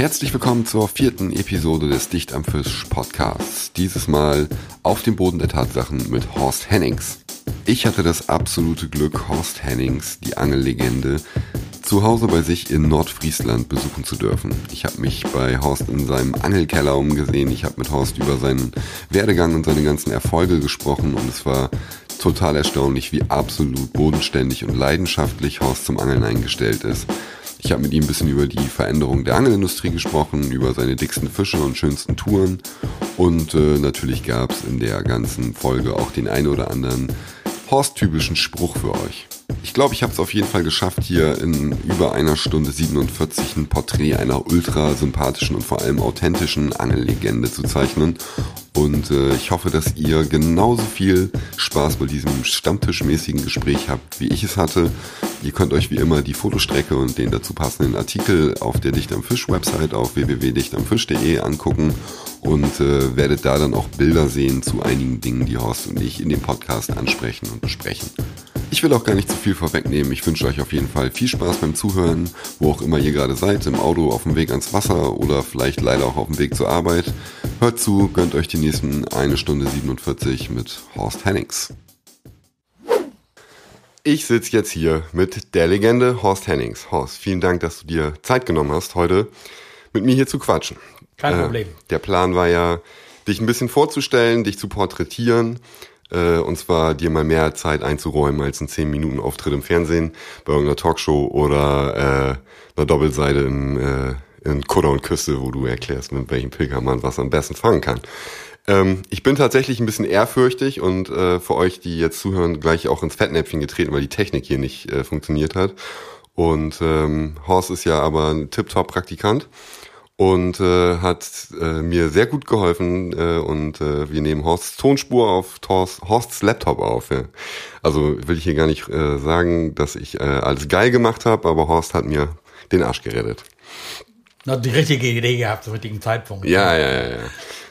Herzlich willkommen zur vierten Episode des Dicht am Fisch Podcasts. Dieses Mal auf dem Boden der Tatsachen mit Horst Hennings. Ich hatte das absolute Glück, Horst Hennings, die Angellegende, zu Hause bei sich in Nordfriesland besuchen zu dürfen. Ich habe mich bei Horst in seinem Angelkeller umgesehen. Ich habe mit Horst über seinen Werdegang und seine ganzen Erfolge gesprochen und es war total erstaunlich, wie absolut bodenständig und leidenschaftlich Horst zum Angeln eingestellt ist. Ich habe mit ihm ein bisschen über die Veränderung der Angelindustrie gesprochen, über seine dicksten Fische und schönsten Touren. Und äh, natürlich gab es in der ganzen Folge auch den ein oder anderen Horst-typischen Spruch für euch. Ich glaube, ich habe es auf jeden Fall geschafft, hier in über einer Stunde 47 ein Porträt einer ultra sympathischen und vor allem authentischen Angellegende zu zeichnen. Und äh, ich hoffe, dass ihr genauso viel Spaß bei diesem stammtischmäßigen Gespräch habt, wie ich es hatte. Ihr könnt euch wie immer die Fotostrecke und den dazu passenden Artikel auf der Dicht am Fisch Website auf www.dichtamfisch.de angucken und äh, werdet da dann auch Bilder sehen zu einigen Dingen, die Horst und ich in dem Podcast ansprechen und besprechen. Ich will auch gar nicht zu viel vorwegnehmen. Ich wünsche euch auf jeden Fall viel Spaß beim Zuhören, wo auch immer ihr gerade seid, im Auto, auf dem Weg ans Wasser oder vielleicht leider auch auf dem Weg zur Arbeit. Hört zu, gönnt euch die nächsten eine Stunde 47 mit Horst Hennings. Ich sitze jetzt hier mit der Legende Horst Hennings. Horst, vielen Dank, dass du dir Zeit genommen hast, heute mit mir hier zu quatschen. Kein äh, Problem. Der Plan war ja, dich ein bisschen vorzustellen, dich zu porträtieren äh, und zwar dir mal mehr Zeit einzuräumen als ein 10 Minuten Auftritt im Fernsehen bei irgendeiner Talkshow oder äh, einer Doppelseite im, äh, in Kutter und Küste, wo du erklärst, mit welchem Pilgermann was am besten fangen kann. Ähm, ich bin tatsächlich ein bisschen ehrfürchtig und äh, für euch, die jetzt zuhören, gleich auch ins Fettnäpfchen getreten, weil die Technik hier nicht äh, funktioniert hat. Und ähm, Horst ist ja aber ein Tip-Top-Praktikant und äh, hat äh, mir sehr gut geholfen äh, und äh, wir nehmen Horsts Tonspur auf Horst, Horsts Laptop auf. Ja. Also will ich hier gar nicht äh, sagen, dass ich äh, alles geil gemacht habe, aber Horst hat mir den Arsch gerettet. Na, die richtige Idee gehabt zum richtigen Zeitpunkt. Ja, ja, ja, ja.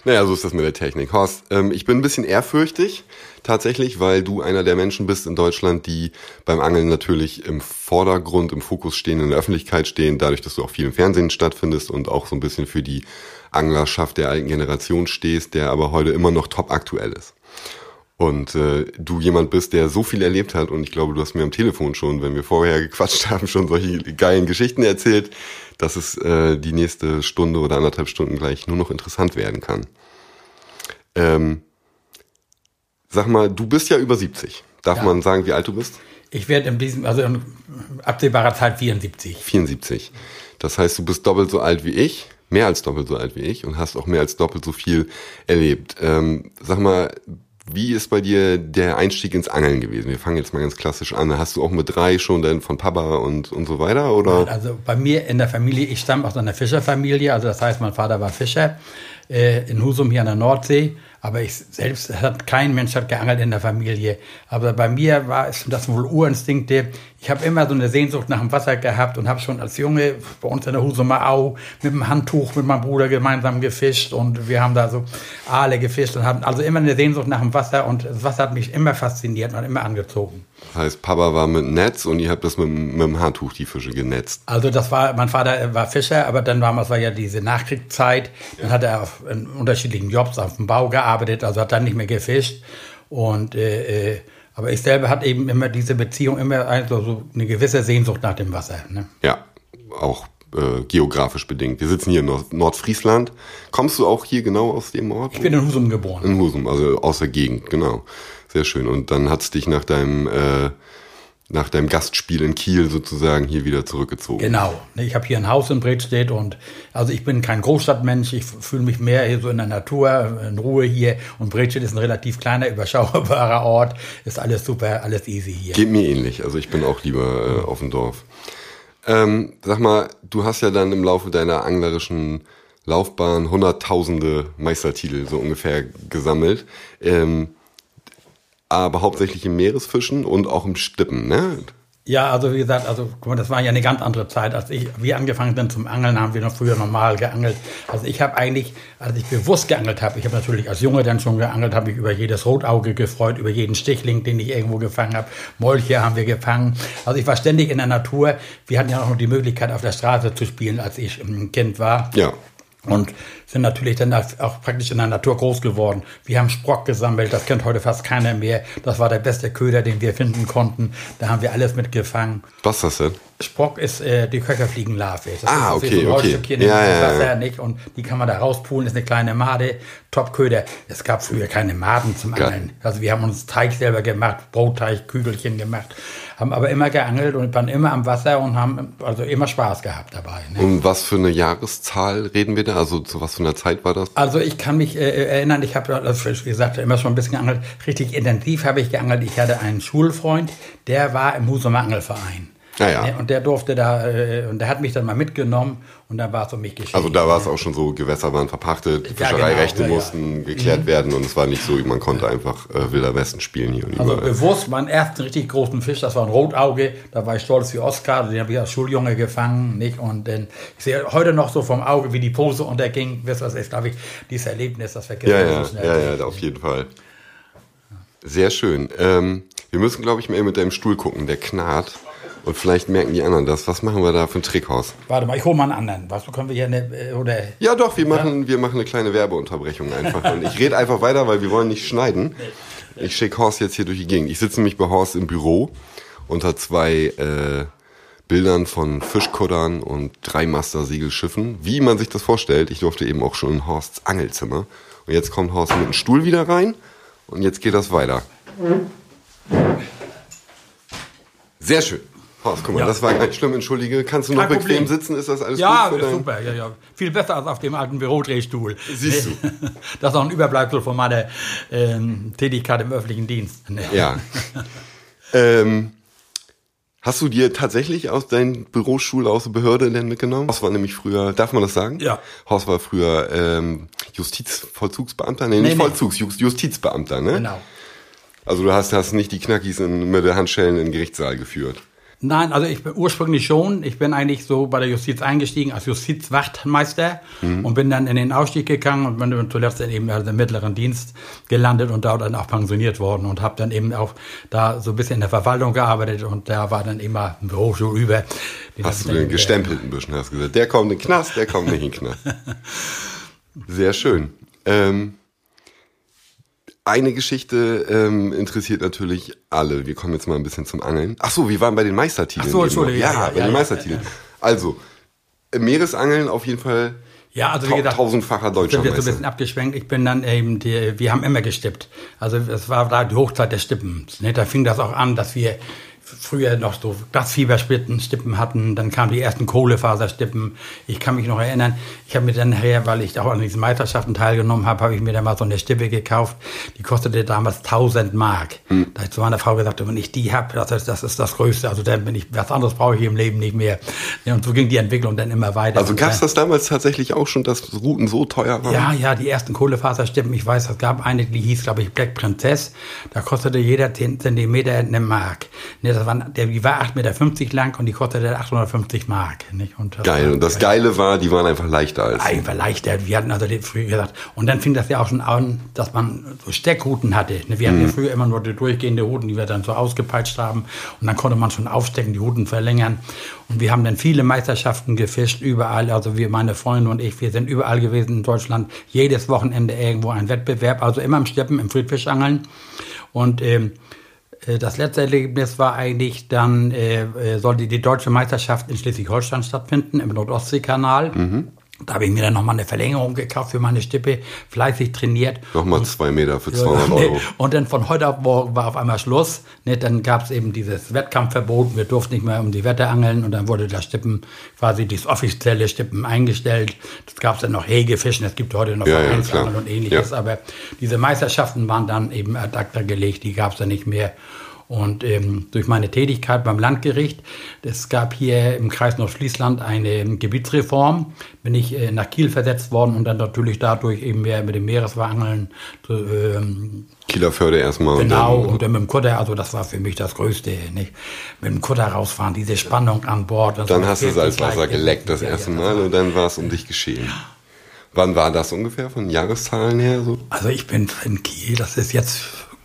Naja, so ist das mit der Technik. Horst, ähm, ich bin ein bisschen ehrfürchtig, tatsächlich, weil du einer der Menschen bist in Deutschland, die beim Angeln natürlich im Vordergrund, im Fokus stehen, in der Öffentlichkeit stehen, dadurch, dass du auch viel im Fernsehen stattfindest und auch so ein bisschen für die Anglerschaft der alten Generation stehst, der aber heute immer noch top aktuell ist. Und äh, du jemand bist, der so viel erlebt hat und ich glaube, du hast mir am Telefon schon, wenn wir vorher gequatscht haben, schon solche geilen Geschichten erzählt, dass es äh, die nächste Stunde oder anderthalb Stunden gleich nur noch interessant werden kann. Ähm, sag mal, du bist ja über 70. Darf ja. man sagen, wie alt du bist? Ich werde in diesem, also in absehbarer Zeit 74. 74. Das heißt, du bist doppelt so alt wie ich, mehr als doppelt so alt wie ich und hast auch mehr als doppelt so viel erlebt. Ähm, sag mal, wie ist bei dir der Einstieg ins Angeln gewesen? Wir fangen jetzt mal ganz klassisch an. Hast du auch mit drei schon dann von Papa und, und so weiter? Oder? Also bei mir in der Familie, ich stamme aus einer Fischerfamilie, also das heißt, mein Vater war Fischer äh, in Husum hier an der Nordsee. Aber ich selbst hat kein Mensch hat geangelt in der Familie. Aber bei mir war es das wohl Urinstinkte. Ich habe immer so eine Sehnsucht nach dem Wasser gehabt und habe schon als Junge bei uns in der Husumer Au mit dem Handtuch mit meinem Bruder gemeinsam gefischt und wir haben da so Aale gefischt und hatten also immer eine Sehnsucht nach dem Wasser und das Wasser hat mich immer fasziniert und immer angezogen. Das heißt, Papa war mit Netz und ihr habt das mit, mit dem Handtuch die Fische genetzt. Also das war, mein Vater war Fischer, aber dann damals war ja diese Nachkriegszeit. Dann hat er auf in unterschiedlichen Jobs auf dem Bau gearbeitet, also hat dann nicht mehr gefischt und äh, äh aber ich selber hatte eben immer diese Beziehung, immer also so eine gewisse Sehnsucht nach dem Wasser. Ne? Ja, auch äh, geografisch bedingt. Wir sitzen hier in Nord Nordfriesland. Kommst du auch hier genau aus dem Ort? Ich bin in Husum geboren. In Husum, also aus der Gegend, genau. Sehr schön. Und dann hat's dich nach deinem äh, nach deinem Gastspiel in Kiel sozusagen hier wieder zurückgezogen. Genau. Ich habe hier ein Haus in Bredstedt und also ich bin kein Großstadtmensch. Ich fühle mich mehr hier so in der Natur, in Ruhe hier. Und Bredstedt ist ein relativ kleiner, überschaubarer Ort. Ist alles super, alles easy hier. Geht mir ähnlich. Also ich bin auch lieber äh, auf dem Dorf. Ähm, sag mal, du hast ja dann im Laufe deiner anglerischen Laufbahn hunderttausende Meistertitel so ungefähr gesammelt. Ähm, aber hauptsächlich im Meeresfischen und auch im Stippen, ne? Ja, also wie gesagt, also guck mal, das war ja eine ganz andere Zeit. Als ich, wir angefangen sind zum Angeln, haben wir noch früher normal geangelt. Also ich habe eigentlich, als ich bewusst geangelt habe, ich habe natürlich als Junge dann schon geangelt, habe ich über jedes Rotauge gefreut, über jeden Stichling, den ich irgendwo gefangen habe. Molche haben wir gefangen. Also ich war ständig in der Natur. Wir hatten ja auch noch die Möglichkeit, auf der Straße zu spielen, als ich ein Kind war. Ja. Und sind natürlich dann auch praktisch in der Natur groß geworden. Wir haben Sprock gesammelt, das kennt heute fast keiner mehr. Das war der beste Köder, den wir finden konnten. Da haben wir alles mitgefangen. Was ist das denn? Sprock ist äh, die Köcherfliegenlarve. Das ah, ist, okay, so okay. Ja, ja, Wasser, ja. nicht? Und die kann man da rauspulen, ist eine kleine Made, Topköder. Es gab früher keine Maden zum Geil. Angeln. Also wir haben uns Teig selber gemacht, Brotteig, Kügelchen gemacht, haben aber immer geangelt und waren immer am Wasser und haben also immer Spaß gehabt dabei. Ne? Um was für eine Jahreszahl reden wir da? Also zu was für einer Zeit war das? Also ich kann mich äh, erinnern, ich habe, also wie gesagt, immer schon ein bisschen geangelt. Richtig intensiv habe ich geangelt. Ich hatte einen Schulfreund, der war im Husumer Angelverein. Ja, ja. Ne, Und der durfte da, äh, und der hat mich dann mal mitgenommen und dann war es um mich geschehen. Also da war es auch schon so, Gewässer waren verpachtet, Fischereirechte genau, mussten geklärt werden und es war nicht so, man konnte einfach äh, Wilder Westen spielen hier und Also überall. bewusst meinen ersten richtig großen Fisch, das war ein Rotauge, da war ich stolz wie Oscar, den habe ich als Schuljunge gefangen, nicht? Und dann, ich sehe heute noch so vom Auge, wie die Pose unterging, wisst das ist, glaube ich, dieses Erlebnis, das vergisst Ja, ja, so schnell. ja, ja, auf jeden Fall. Sehr schön. Ähm, wir müssen, glaube ich, mal eben mit deinem Stuhl gucken, der knarrt. Und vielleicht merken die anderen das. Was machen wir da für ein Trickhaus? Warte mal, ich hole mal einen anderen. Was können wir hier eine, äh, oder Ja, doch, wir machen, wir machen eine kleine Werbeunterbrechung einfach. Und ich rede einfach weiter, weil wir wollen nicht schneiden. Ich schicke Horst jetzt hier durch die Gegend. Ich sitze nämlich bei Horst im Büro unter zwei äh, Bildern von Fischkuttern und drei Master-Segelschiffen. Wie man sich das vorstellt. Ich durfte eben auch schon in Horsts Angelzimmer. Und jetzt kommt Horst mit dem Stuhl wieder rein. Und jetzt geht das weiter. Sehr schön. Horst, guck mal, Ja. das war gar nicht schlimm, entschuldige. Kannst du noch Kein bequem Problem. sitzen? Ist das alles Ja, gut? für dein- super, ja, ja. Viel besser als auf dem alten Bürodrehstuhl. Siehst du. Das ist auch ein Überbleibsel von meiner ähm, Tätigkeit im öffentlichen Dienst. Ja. ähm, hast du dir tatsächlich aus deinem Bürostuhl aus der Behörde denn mitgenommen? Horst war nämlich früher, darf man das sagen? Ja. Horst war früher ähm, Justizvollzugsbeamter? Nee, nicht Nee, nee. Vollzugs, Justizbeamter, ne? Genau. Also du hast, hast nicht die Knackis in, mit der Handschellen in den Gerichtssaal geführt. Nein, also ich bin ursprünglich schon. Ich bin eigentlich so bei der Justiz eingestiegen als Justizwachtmeister Mhm. und bin dann in den Ausstieg gegangen und bin dann zuletzt dann eben also im mittleren Dienst gelandet und dort dann auch pensioniert worden und habe dann eben auch da so ein bisschen in der Verwaltung gearbeitet und da war dann immer ein Bürostuhl über. Hast du den gestempelt ein bisschen, hast gesagt, der kommt in den Knast, der kommt nicht in den Knast. Sehr schön. Ähm, eine Geschichte ähm, interessiert natürlich alle. Wir kommen jetzt mal ein bisschen zum Angeln. Ach so, wir waren bei den Meistertiteln. Ach so. Entschuldige, Ja, ja, ja, bei den Meistertiteln. Also, Meeresangeln auf jeden Fall Ja, also wie gesagt, tausendfacher sind wir so ein Deutscher bisschen abgeschwenkt. Ich bin dann eben, die, wir haben immer gestippt. Also es war da die Hochzeit des Stippens. Ne? Da fing das auch an, dass wir früher noch so Glasfieberstippen Stippen hatten. Dann kamen die ersten Kohlefaserstippen. Ich kann mich noch erinnern, ich habe mir dann nachher, weil ich auch an diesen Meisterschaften teilgenommen habe, habe ich mir dann mal so eine Stippe gekauft. Die kostete damals 1000 Mark. Hm. Da hat zu meiner Frau gesagt, wenn ich die habe, das, ist- das ist das Größte. Also dann bin ich, was anderes brauche ich im Leben nicht mehr. Und so ging die Entwicklung dann immer weiter. Also gab es das damals tatsächlich auch schon, dass Routen so teuer waren? ja, ja, die ersten Kohlefaserstippen, ich weiß, es gab eine, die hieß, glaube ich, Black Princess. Da kostete jeder 10 Zentimeter eine Mark. Ne, das waren, der, die war 8,50 Meter lang und die kostete 850 Mark. Nicht? Und das Geil. Und das Geile war, die waren einfach leichter als. einfach leichter. Wir hatten also die, früher gesagt, und dann fing das ja auch schon an, dass man so Steckrouten hatte. Ne, Wir hatten ja früher immer nur die durchgehende Routen, die wir dann so ausgepeitscht haben. Und dann konnte man schon aufstecken, die Routen verlängern. Und wir haben dann viele Meisterschaften gefischt, überall. Also wir, meine Freunde und ich, wir sind überall gewesen in Deutschland. Jedes Wochenende irgendwo ein Wettbewerb, also immer im Steppen, im Friedfischangeln. Und ähm, äh, das letzte Erlebnis war eigentlich dann, äh, äh, sollte die deutsche Meisterschaft in Schleswig-Holstein stattfinden, im Nordostseekanal. Da habe ich mir dann nochmal eine Verlängerung gekauft für meine Stippe, fleißig trainiert. Nochmal zwei Meter für Ja, 200 nee. Euro. Und dann von heute auf morgen war auf einmal Schluss. Ne, dann gab es eben dieses Wettkampfverbot. Wir durften nicht mehr um die Wette angeln. Und dann wurde das Stippen, quasi dieses offizielle Stippen eingestellt. Das gab es dann noch Hegefischen. Es gibt heute noch Ja, ja, und ähnliches. Ja. Aber diese Meisterschaften waren dann eben ad acta gelegt. Die gab es dann nicht mehr. Und ähm, durch meine Tätigkeit beim Landgericht, es gab hier im Kreis Nordfriesland eine Gebietsreform, bin ich äh, nach Kiel versetzt worden und dann natürlich dadurch eben mehr mit dem Meereswarangeln zu, ähm, Kielerförde erstmal. Genau, und dann, und dann mit dem Kutter, also das war für mich das Größte, nicht? Mit dem Kutter rausfahren, diese Spannung an Bord. das dann hast du Salzwasser geleckt das Ja, erste Mal war- und dann war es um dich geschehen. Wann war das ungefähr von Jahreszahlen her? So? Also ich bin in Kiel, das ist jetzt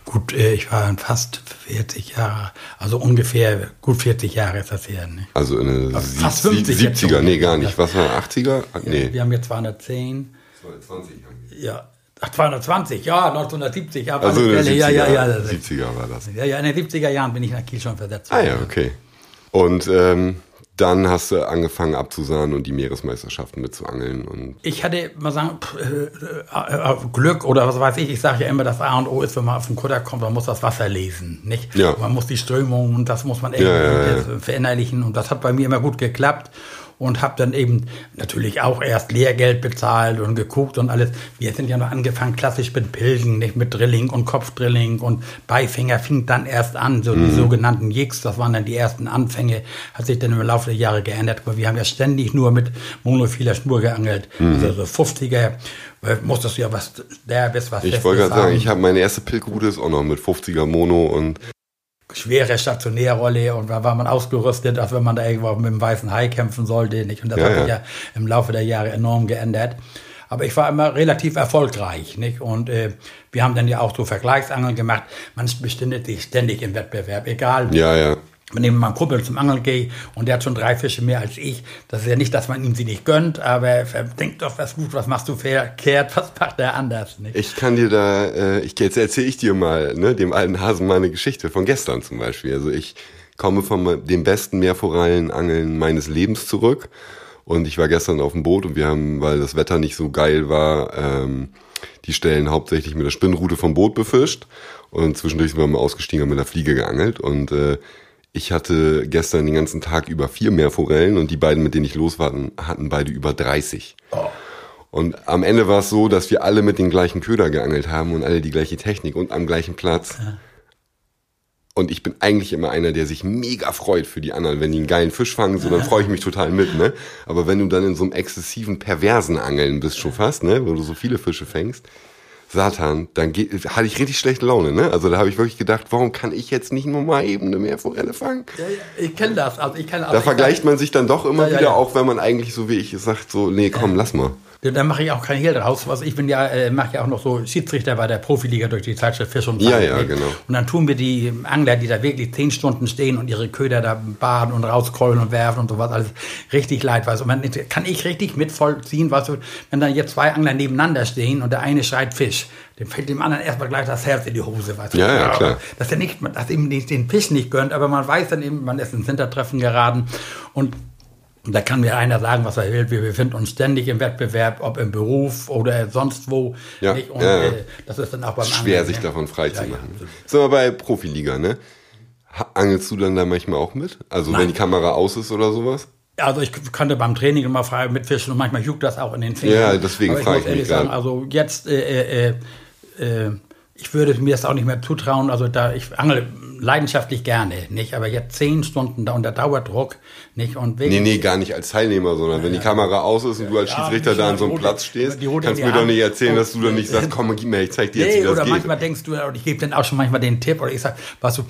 gut, äh, ich war fast 40 Jahre, also ungefähr gut 40 Jahre ist das her. Nicht? Also in den Also fast sieb- 50 jetzt 70er, schon. nee, gar nicht. Was war 80er? Ah, Nee. Wir haben jetzt 210, 20 ja, ach 220, ja, 1970, aber Also in den 70er, ja, ja, ja, das ist- 70er war das. ja, ja, in den 70er Jahren bin ich nach Kiel schon versetzt. Ah ja, okay. Und ähm, dann hast du angefangen abzusahnen und die Meeresmeisterschaften mitzuangeln. Und Ich hatte mal sagen, äh, äh, äh, Glück oder was weiß ich. Ich sage ja immer, das A und O ist, wenn man auf den Kutter kommt, man muss das Wasser lesen, nicht? Ja. Man muss die Strömung und das muss man irgendwie Ja, ja, verinnerlichen und das hat bei mir immer gut geklappt und habe dann eben natürlich auch erst Lehrgeld bezahlt und geguckt und alles. Wir sind ja noch angefangen klassisch mit Pilgen, nicht mit Drilling und Kopfdrilling und Beifänger fing dann erst an, so Mhm. die sogenannten Jigs, das waren dann die ersten Anfänge, hat sich dann im Laufe der Jahre geändert. Aber wir haben ja ständig nur mit monofiler Schnur geangelt, Mhm. also so 50er, weil musstest du ja was derbes, was ich wollte gerade sagen, ich habe meine erste Pilgerroute ist auch noch mit 50er Mono und schwere Stationärrolle und da war man ausgerüstet, als wenn man da irgendwo mit dem weißen Hai kämpfen sollte. Nicht? Und das Ja, hat sich ja. im Laufe der Jahre enorm geändert. Aber ich war immer relativ erfolgreich. Nicht? Und äh, wir haben dann ja auch so Vergleichsangeln gemacht. Man befindet sich ständig im Wettbewerb, egal ja, ja. Wenn ich mit meinem Kumpel zum Angeln gehe und der hat schon drei Fische mehr als ich, das ist ja nicht, dass man ihm sie nicht gönnt, aber denk doch was gut, was machst du verkehrt, was macht er anders, nicht? Ich kann dir da, äh, ich, jetzt erzähle ich dir mal, ne, dem alten Hasen mal eine Geschichte von gestern zum Beispiel. Also ich komme von dem besten Meerforellenangeln meines Lebens zurück und ich war gestern auf dem Boot und wir haben, weil das Wetter nicht so geil war, ähm, die Stellen hauptsächlich mit der Spinnrute vom Boot befischt und zwischendurch sind wir mal ausgestiegen und mit der Fliege geangelt und äh, ich hatte gestern den ganzen Tag über vier Meerforellen und die beiden, mit denen ich los war, hatten beide über 30. Und am Ende war es so, dass wir alle mit den gleichen Köder geangelt haben und alle die gleiche Technik und am gleichen Platz. Und ich bin eigentlich immer einer, der sich mega freut für die anderen. Wenn die einen geilen Fisch fangen, so, dann freue ich mich total mit, ne? Aber wenn du dann in so einem exzessiven, perversen Angeln bist schon fast, ne? Wo du so viele Fische fängst, Satan, dann geht, hatte ich richtig schlechte Laune, ne? Also da habe ich wirklich gedacht, warum kann ich jetzt nicht nur mal eben eine Meerforelle fangen? Ja, ja, ich kenne das, also ich kenne Da vergleicht man sich dann doch immer Ja, wieder, auch wenn man eigentlich so wie ich sagt, so, nee, komm, lass mal. Ja, Da mache ich auch kein Hehl draus. Was ich bin ja, äh, mache ja auch noch so Schiedsrichter bei der Profiliga durch die Zeitschrift Fisch und Ja, Fang, ja, ne? genau. Und dann tun wir die Angler, die da wirklich zehn Stunden stehen und ihre Köder da baden und rauskollen und werfen und sowas, alles richtig leid. Weißt du, man, kann ich richtig mitvollziehen, weißt du, wenn dann jetzt zwei Angler nebeneinander stehen und der eine schreit Fisch, dem fällt dem anderen erstmal gleich das Herz in die Hose, weißt du. Ja, ja, klar. Dass er nicht, dass ihm den Fisch nicht gönnt, aber man weiß dann eben, man ist ins Hintertreffen geraten und und da kann mir einer sagen, was er will. Wir befinden uns ständig im Wettbewerb, ob im Beruf oder sonst wo. Ja? Und ja, ja. Äh, das ist dann auch beim Schwer, Angeln, sich ne? davon frei zu Ja, ja. machen. Sind wir bei Profiliga, ne? Angelst du dann da manchmal auch mit? Also wenn Nein. die Kamera aus ist oder sowas? Also ich könnte beim Training immer frei mitfischen und manchmal juckt das auch in den Fingern. Ja, deswegen frage muss ich mich gerade. Also jetzt, äh, äh, äh, ich würde mir das auch nicht mehr zutrauen. Also da ich angel leidenschaftlich gerne, nicht? Aber jetzt zehn Stunden da unter Dauerdruck, nicht? Und wegen, Nee, nee, gar nicht als Teilnehmer, sondern wenn die Kamera aus ist und du als Ja, Schiedsrichter nicht da an so einem die Platz rote- stehst, rote kannst du mir doch nicht erzählen, dass du dann nicht sagst, komm, gib mir, ich zeig dir jetzt, Nee, wie das oder geht. manchmal denkst du, ich gebe dann auch schon manchmal den Tipp, oder ich sag, was du,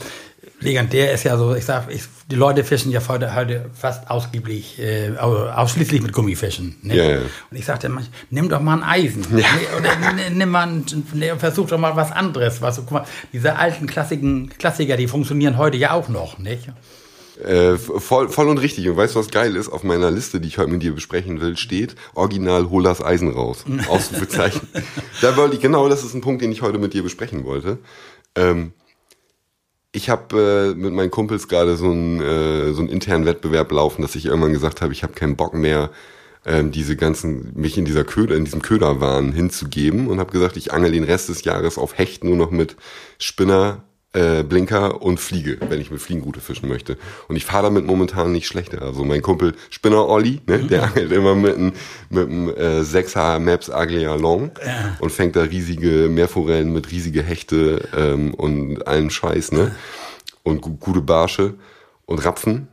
legendär ist ja so, ich sag, ich, die Leute fischen ja heute, heute fast ausgiebig, äh, au- ausschließlich mit Gummifischen. Ne? Ja, ja. Und ich sagte nimm doch mal ein Eisen. Ne? Oder nimm mal, ein, ne, versuch doch mal was anderes. Was, guck mal, diese alten Klassiken, Klassiker, die funktionieren heute ja auch noch, nicht? Äh, voll, voll und richtig. Und weißt du, was geil ist? Auf meiner Liste, die ich heute mit dir besprechen will, steht Original hol das Eisen raus. Ausrufezeichen. da wollte ich, genau, das ist ein Punkt, den ich heute mit dir besprechen wollte. Ähm, ich habe äh, mit meinen Kumpels gerade so einen äh, so einen internen Wettbewerb laufen, dass ich irgendwann gesagt habe, ich habe keinen Bock mehr, ähm, diese ganzen mich in dieser Köder, in diesem Köderwahn hinzugeben und habe gesagt, ich angel den Rest des Jahres auf Hecht nur noch mit Spinner, äh, Blinker und Fliege, wenn ich mit Fliegenrute fischen möchte. Und ich fahre damit momentan nicht schlechter. Also mein Kumpel Spinner Olli, ne, der angelt immer mit einem mit einem äh, 6H Maps Aglia Long Ja. und fängt da riesige Meerforellen mit riesige Hechte ähm, und allen Scheiß, ne? Und gu gute Barsche und Rapfen.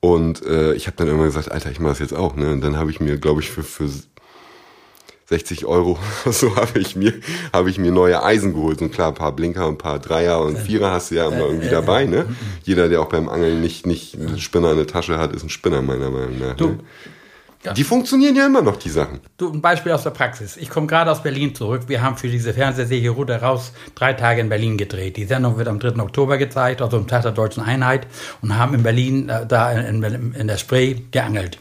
Und äh, ich habe dann immer gesagt, Alter, ich mache das jetzt auch, ne? Und dann habe ich mir, glaube ich, für, für 60 Euro so habe ich mir habe ich mir neue Eisen geholt und klar ein paar Blinker ein paar Dreier und Vierer hast du ja immer irgendwie dabei ne jeder der auch beim Angeln nicht nicht einen Spinner in der Tasche hat ist ein Spinner meiner Meinung nach Du, ne? die funktionieren ja immer noch die Sachen Du, ein Beispiel aus der Praxis. Ich komme gerade aus Berlin zurück. Wir haben für diese Fernsehserie Ruder raus drei Tage in Berlin gedreht. Die Sendung wird am 3. Oktober gezeigt, also am Tag der Deutschen Einheit, und haben in Berlin, äh, da in, in, in der Spree, geangelt.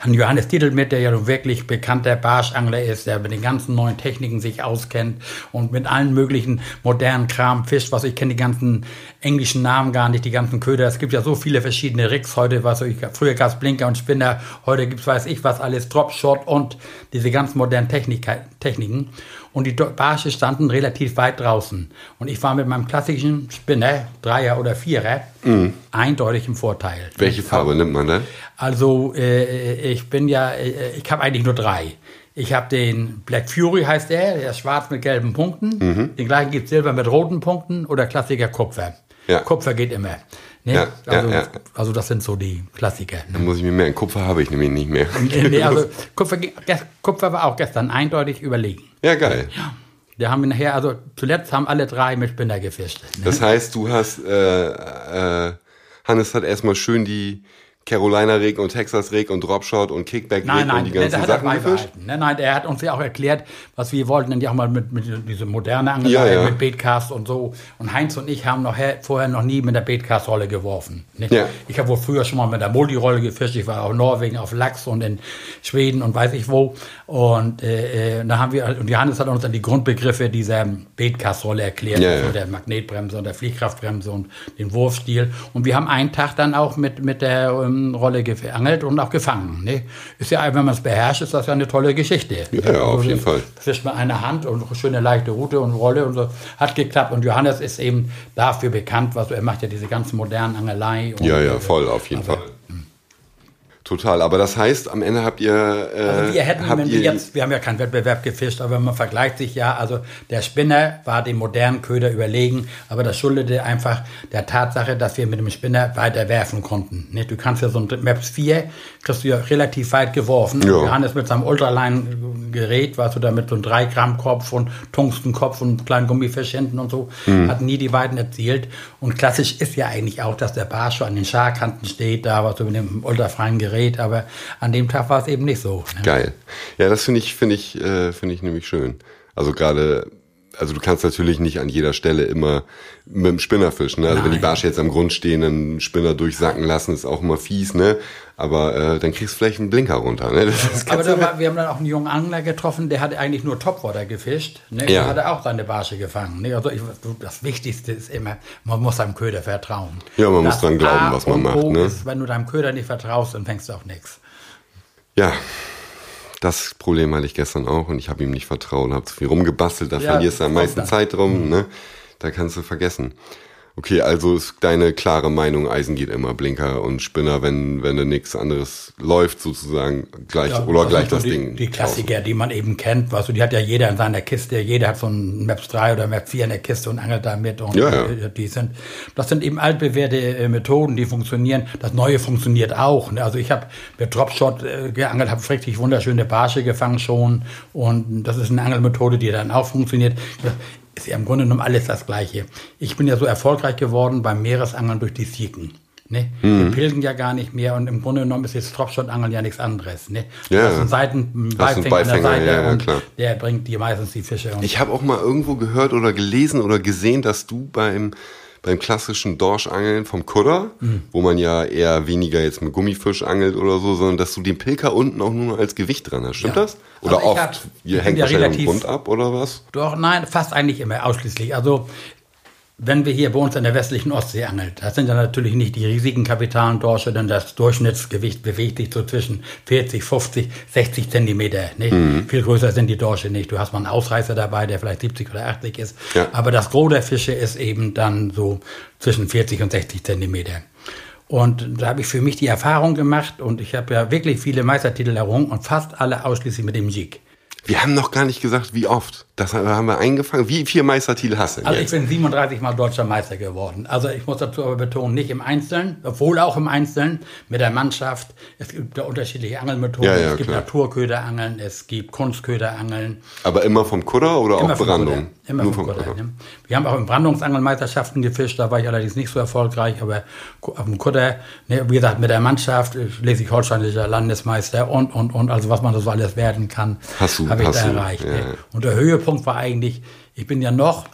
Haben Johannes Titel mit, der ja nun wirklich bekannter Barschangler ist, der mit den ganzen neuen Techniken sich auskennt und mit allen möglichen modernen Kram fischt, was ich kenne die ganzen englischen Namen gar nicht, die ganzen Köder. Es gibt ja so viele verschiedene Rigs heute, was ich, früher gab es Blinker und Spinner, heute gibt es weiß ich was alles, Dropshot und diese ganzen modernen Technik, Techniken. Und die Barsche standen relativ weit draußen. Und ich war mit meinem klassischen Spinner, Dreier oder Vierer, eindeutig im Vorteil. welche Farbe nimmt man da Also äh, ich bin ja, äh, ich habe eigentlich nur drei. Ich habe den Black Fury heißt der, der ist schwarz mit gelben Punkten. Mhm. Den gleichen gibt Silber mit roten Punkten oder Klassiker Kupfer. Ja. Kupfer geht immer. Ne? Ja, ja, also, ja. also das sind so die Klassiker. Ne? muss ich mir merken Kupfer habe ich nämlich nicht mehr Nee, also Kupfer, Kupfer war auch gestern eindeutig überlegen. ja geil Wir haben nachher, also zuletzt haben alle drei mit Spinner gefischt. Ne? Das heißt, du hast, äh, äh, Hannes hat erstmal schön die Carolina Rig und Texas Rig und Dropshot und Kickback nein, und die ganzen hat Sachen gefischt. Nein, nein, der hat uns ja auch erklärt, was wir wollten, denn ja auch mal mit, mit diese moderne Angelei, Ja, ja. mit Baitcast und so. Und Heinz und ich haben noch her, vorher noch nie mit der Baitcast-Rolle geworfen. Ja. Ich habe wohl früher schon mal mit der Multirolle gefischt. Ich war auch in Norwegen auf Lachs und in Schweden und weiß ich wo. Und äh, äh, da haben wir, und Johannes hat uns dann die Grundbegriffe dieser Baitcast-Rolle erklärt, Ja, also der Magnetbremse und der Fliehkraftbremse und den Wurfstil. Und wir haben einen Tag dann auch mit, mit der ähm, Rolle geangelt und auch gefangen. Ne? Ist ja, wenn man es beherrscht, ist das ja eine tolle Geschichte. Ja, ja, auf jeden Fall. Fischt man eine Hand und schöne leichte Route und Rolle und so. Hat geklappt. Und Johannes ist eben dafür bekannt, was er macht ja diese ganzen modernen Angelei. Und, Ja, ja, voll, auf jeden aber- Fall. Total, aber das heißt, am Ende habt ihr, äh, Also wir hätten, habt wenn wir jetzt, wir haben ja keinen Wettbewerb gefischt, aber man vergleicht sich ja, also der Spinner war dem modernen Köder überlegen, aber das schuldete einfach der Tatsache, dass wir mit dem Spinner weiter werfen konnten. Nicht? Du kannst ja so ein Maps 4, kriegst du ja relativ weit geworfen. Ja. Johannes mit seinem Ultraline-Gerät, warst du da mit so einem 3 Gramm Kopf und Tungstenkopf und kleinen Gummifisch hinten und so, Mhm. hat nie die Weiten erzielt. Und klassisch ist ja eigentlich auch, dass der Barsch an den Scharkanten steht, da warst du mit dem ultrafreien Gerät, aber an dem Tag war es eben nicht so. Ne? Geil. Ja, das finde ich, finde ich, äh, finde ich nämlich schön. Also gerade, also du kannst natürlich nicht an jeder Stelle immer mit dem Spinner fischen. Ne? Also wenn die Nein. Barsche jetzt am Grund stehen, einen Spinner durchsacken lassen, ist auch immer fies, ne? Aber äh, dann kriegst du vielleicht einen Blinker runter, ne? Aber war, wir haben dann auch einen jungen Angler getroffen, der hat eigentlich nur Topwater gefischt. Ne? Ja. Der hatte auch seine Barsche gefangen. Ne? Also ich, das Wichtigste ist immer, man muss seinem Köder vertrauen. Ja, man muss Das dran glauben, A was man macht, ne? Ist, wenn du deinem Köder nicht vertraust, dann fängst du auch nichts. Ja, das Problem hatte ich gestern auch und ich habe ihm nicht vertraut, habe zu viel rumgebastelt, da Ja, verlierst du am meisten. Zeit drum, ne? Da kannst du vergessen. Okay, also ist deine klare Meinung, Eisen geht immer, Blinker und Spinner, wenn, wenn da nichts anderes läuft, sozusagen, gleich, Ja, oder gleich das die, Ding. Die Klassiker, die man eben kennt, weißt du, die hat ja jeder in seiner Kiste. Jeder hat so ein Maps 3 oder Maps 4 in der Kiste und angelt damit. Und Ja, ja. äh, die sind, das sind eben altbewährte äh, Methoden, die funktionieren. Das Neue funktioniert auch. Ne? Also ich habe mit Dropshot äh, geangelt, habe richtig wunderschöne Barsche gefangen schon. Und das ist eine Angelmethode, die dann auch funktioniert. Ist ja im Grunde genommen alles das Gleiche. Ich bin ja so erfolgreich geworden beim Meeresangeln durch die Sieken. Ne? Mhm. Wir pilgen ja gar nicht mehr und im Grunde genommen ist jetzt Dropshot-Angeln ja nichts anderes. Ne? Du Ja. hast einen Seiten, einen Hast einen Beifänger an der Seite ja, ja, und klar. der bringt dir meistens die Fische. Ich habe auch mal irgendwo gehört oder gelesen oder gesehen, dass du beim, beim klassischen Dorschangeln vom Kudder, Mhm. wo man ja eher weniger jetzt mit Gummifisch angelt oder so, sondern dass du den Pilker unten auch nur als Gewicht dran hast. Stimmt Ja. das? Oder Also oft? hab- Ihr hängt ja wahrscheinlich relativ- Grund ab oder was? Doch, nein, fast eigentlich immer, ausschließlich. Also, wenn wir hier bei uns in der westlichen Ostsee angelt, das sind ja natürlich nicht die riesigen Kapitalendorsche, denn das Durchschnittsgewicht bewegt sich so zwischen 40, 50, 60 Zentimeter. Nicht? Mhm. Viel größer sind die Dorsche nicht. Du hast mal einen Ausreißer dabei, der vielleicht 70 oder 80 ist. Ja. Aber das Gros der Fische ist eben dann so zwischen 40 und 60 Zentimeter. Und da habe ich für mich die Erfahrung gemacht und ich habe ja wirklich viele Meistertitel errungen und fast alle ausschließlich mit dem Jig. Wir haben noch gar nicht gesagt, wie oft. Das haben wir eingefangen. Wie viele Meistertitel hast du Also jetzt? ich bin 37 Mal deutscher Meister geworden. Also ich muss dazu aber betonen, nicht im Einzelnen, obwohl auch im Einzelnen mit der Mannschaft. Es gibt da unterschiedliche Angelmethoden. Ja, ja, es gibt klar. Naturköderangeln, es gibt Kunstköderangeln. Aber immer vom Kutter oder auch vom Brandung? Kutter. Immer Nur vom vom Kutter. Kutter. Ne? Wir haben auch in Brandungsangelmeisterschaften gefischt, da war ich allerdings nicht so erfolgreich, aber auf dem Kutter, ne, wie gesagt, mit der Mannschaft, äh, schleswig-holsteinischer Landesmeister und, und, und, also was man da so alles werden kann, habe ich da erreicht. ja, ne? ja. Und der Höhepunkt war eigentlich, ich bin ja noch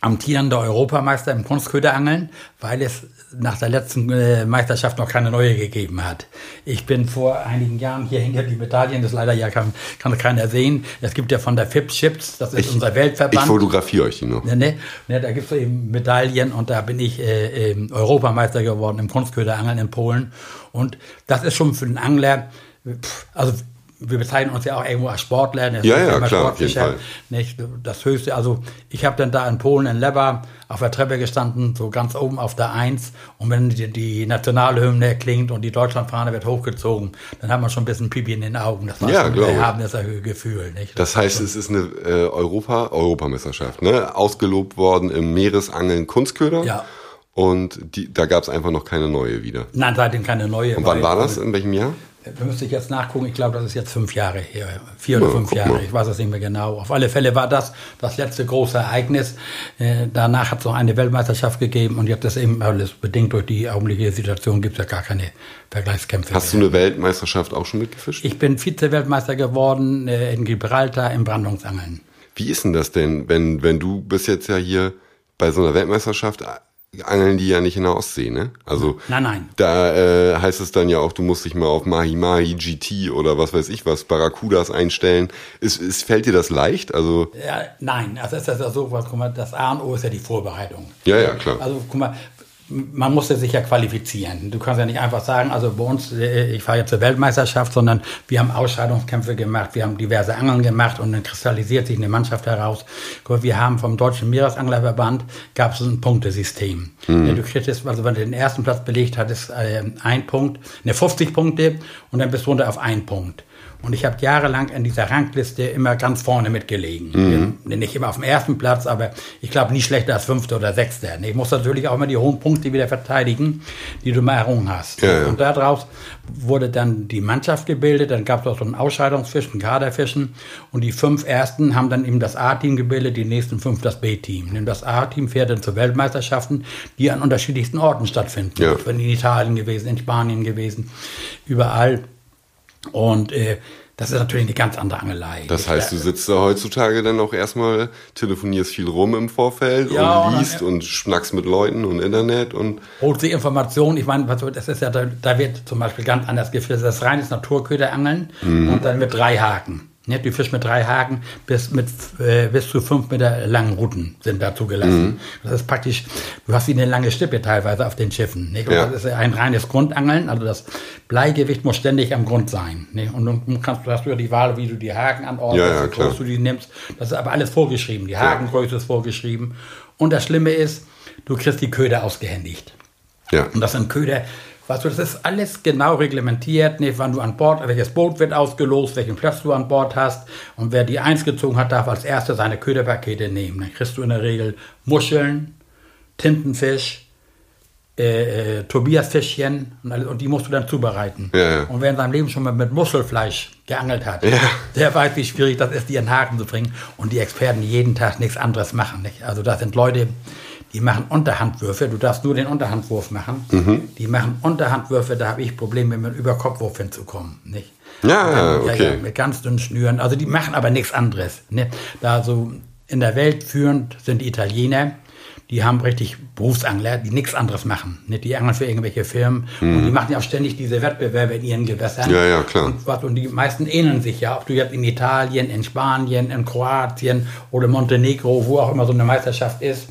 amtierender Europameister im Kunstköderangeln, weil es nach der letzten äh, Meisterschaft noch keine neue gegeben hat. Ich bin vor einigen Jahren, hier ja die Medaillen, das leider ja kann, kann keiner sehen. Es gibt ja von der FIP Chips, das ist unser Ich Weltverband. fotografiere euch die noch. Ne, ne, ne, da gibt es eben Medaillen und da bin ich äh, ähm, Europameister geworden im Kunstköderangeln in Polen. Und das ist schon für den Angler, also wir bezeichnen uns ja auch irgendwo als Sportler. Ja, das ja, immer klar, auf jeden Fall. Nicht, das höchste, also ich habe dann da in Polen in Lever auf der Treppe gestanden, so ganz oben auf der Eins. Und wenn die, die Nationalhymne klingt und die Deutschlandfahne wird hochgezogen, dann hat man schon ein bisschen Pipi in den Augen. Das war Ja, schon ein erhabenes Gefühl. Nicht? Das heißt, es ist eine äh, Europa, Europameisterschaft, ne? Ausgelobt worden im Meeresangeln Kunstköder. Ja. Und die, da gab es einfach noch keine neue wieder. Nein, seitdem keine neue. Und wann war das? In welchem Jahr? Da müsste ich jetzt nachgucken. Ich glaube, das ist jetzt fünf Jahre her. Vier oder fünf Jahre. Ich weiß es nicht mehr genau. Auf alle Fälle war das das letzte große Ereignis. Äh, danach hat es noch eine Weltmeisterschaft gegeben und jetzt ist eben alles bedingt durch die augenblickliche Situation gibt es ja gar keine Vergleichskämpfe. Hast du mehr. eine Weltmeisterschaft auch schon mitgefischt? ich bin Vize-Weltmeister geworden äh, in Gibraltar im Brandungsangeln. Wie ist denn das denn, wenn, wenn du bist jetzt ja hier bei so einer Weltmeisterschaft, äh, angeln die ja nicht in der Ostsee, ne? Also Nein, nein. da äh, heißt es dann ja auch, du musst dich mal auf Mahi Mahi GT oder was weiß ich was, Barracudas einstellen. Ist, ist, fällt dir das leicht? Also, Ja, nein, also ist ja so, was, guck mal, das A und O ist ja die Vorbereitung. ja, ja, klar. Also guck mal, man musste sich ja qualifizieren. Du kannst ja nicht einfach sagen, also bei uns, äh, ich fahre jetzt zur Weltmeisterschaft, sondern wir haben Ausscheidungskämpfe gemacht, wir haben diverse Angeln gemacht und dann kristallisiert sich eine Mannschaft heraus. Wir haben vom Deutschen Meeresanglerverband gab es ein Punktesystem. Ja, Du kriegst, also wenn du den ersten Platz belegt hattest, äh, ein Punkt, ne 50 Punkte und dann bist du runter auf einen Punkt. Und ich habe jahrelang in dieser Rangliste immer ganz vorne mitgelegen. Ja, Nicht immer auf dem ersten Platz, aber ich glaube nie schlechter als Fünfter oder Sechster. Ich muss natürlich auch immer die hohen Punkte wieder verteidigen, die du mal errungen hast. Ja, ja. Und daraus wurde dann die Mannschaft gebildet, dann gab es auch so einen Ausscheidungsfisch, einen Kaderfischen und die fünf Ersten haben dann eben das A-Team gebildet, die nächsten fünf das B-Team. Und Das A-Team fährt dann zu Weltmeisterschaften, die an unterschiedlichsten Orten stattfinden. Ja. Ich bin in Italien gewesen, in Spanien gewesen, überall. Und äh, das ist natürlich eine ganz andere Angelei. Das heißt, du sitzt da heutzutage dann auch erstmal, telefonierst viel rum im Vorfeld Ja, und und dann- liest und schnackst mit Leuten und Internet und Holt sie Informationen, ich meine, was- das ist ja, da, da wird zum Beispiel ganz anders gefischt. Das ist reines Naturköderangeln und dann mit drei Haken. Ne, du fischst mit drei Haken bis, mit, äh, bis zu fünf Meter langen Routen sind da zugelassen. Das ist praktisch, du hast wie eine lange Stippe teilweise auf den Schiffen. Und Ja. Das ist ein reines Grundangeln, also das Bleigewicht muss ständig am Grund sein. Nicht? Und dann kannst, du hast du ja die Wahl, wie du die Haken anordnest, Ja, ja, wie du die nimmst. Das ist aber alles vorgeschrieben. Die Hakengröße ist vorgeschrieben. Und das Schlimme ist, du kriegst die Köder ausgehändigt. ja. Und das sind Köder, weißt du, das ist alles genau reglementiert, nicht, wann du an Bord, welches Boot wird ausgelost, welchen Platz du an Bord hast. Und wer die eins gezogen hat, darf als erstes seine Köderpakete nehmen. Dann kriegst du in der Regel Muscheln, Tintenfisch, äh, äh, Tobiasfischchen und, alles, und die musst du dann zubereiten. Ja, ja. Und wer in seinem Leben schon mal mit Musselfleisch geangelt hat, der weiß, wie schwierig das ist, die in den Haken zu bringen. Und die Experten, jeden Tag nichts anderes machen. Nicht? Also das sind Leute, die machen Unterhandwürfe. Du darfst nur den Unterhandwurf machen. Mhm. Die machen Unterhandwürfe, da habe ich Probleme, mit Überkopfwurf hinzukommen. Nicht? Ja, okay. mit ganz dünnen Schnüren. Also die machen aber nichts anderes. Ne? Da so in der Welt führend sind die Italiener. Die haben richtig Berufsangler, die nichts anderes machen. Ne? Die angeln für irgendwelche Firmen. Und die machen ja auch ständig diese Wettbewerbe in ihren Gewässern. Mhm. Ja, ja, klar. Und, was, und die meisten ähneln sich ja. Ob du jetzt in Italien, in Spanien, in Kroatien oder Montenegro, wo auch immer so eine Meisterschaft ist,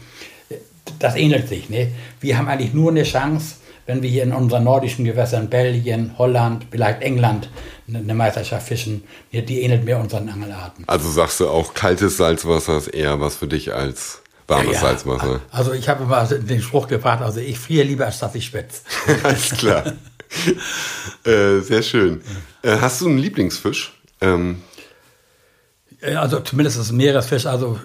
das ähnelt sich. Ne? Wir haben eigentlich nur eine Chance, wenn wir hier in unseren nordischen Gewässern, Belgien, Holland, vielleicht England, eine Meisterschaft fischen. Die die ähnelt mehr unseren Angelarten. Also sagst du auch, kaltes Salzwasser ist eher was für dich als warmes Ja, Salzwasser. Also ich habe immer den Spruch gebracht, also ich friere lieber, als dass ich schwitze. Alles klar. äh, sehr schön. Äh, hast du einen Lieblingsfisch? Ähm, Also zumindest ist Meeresfisch, also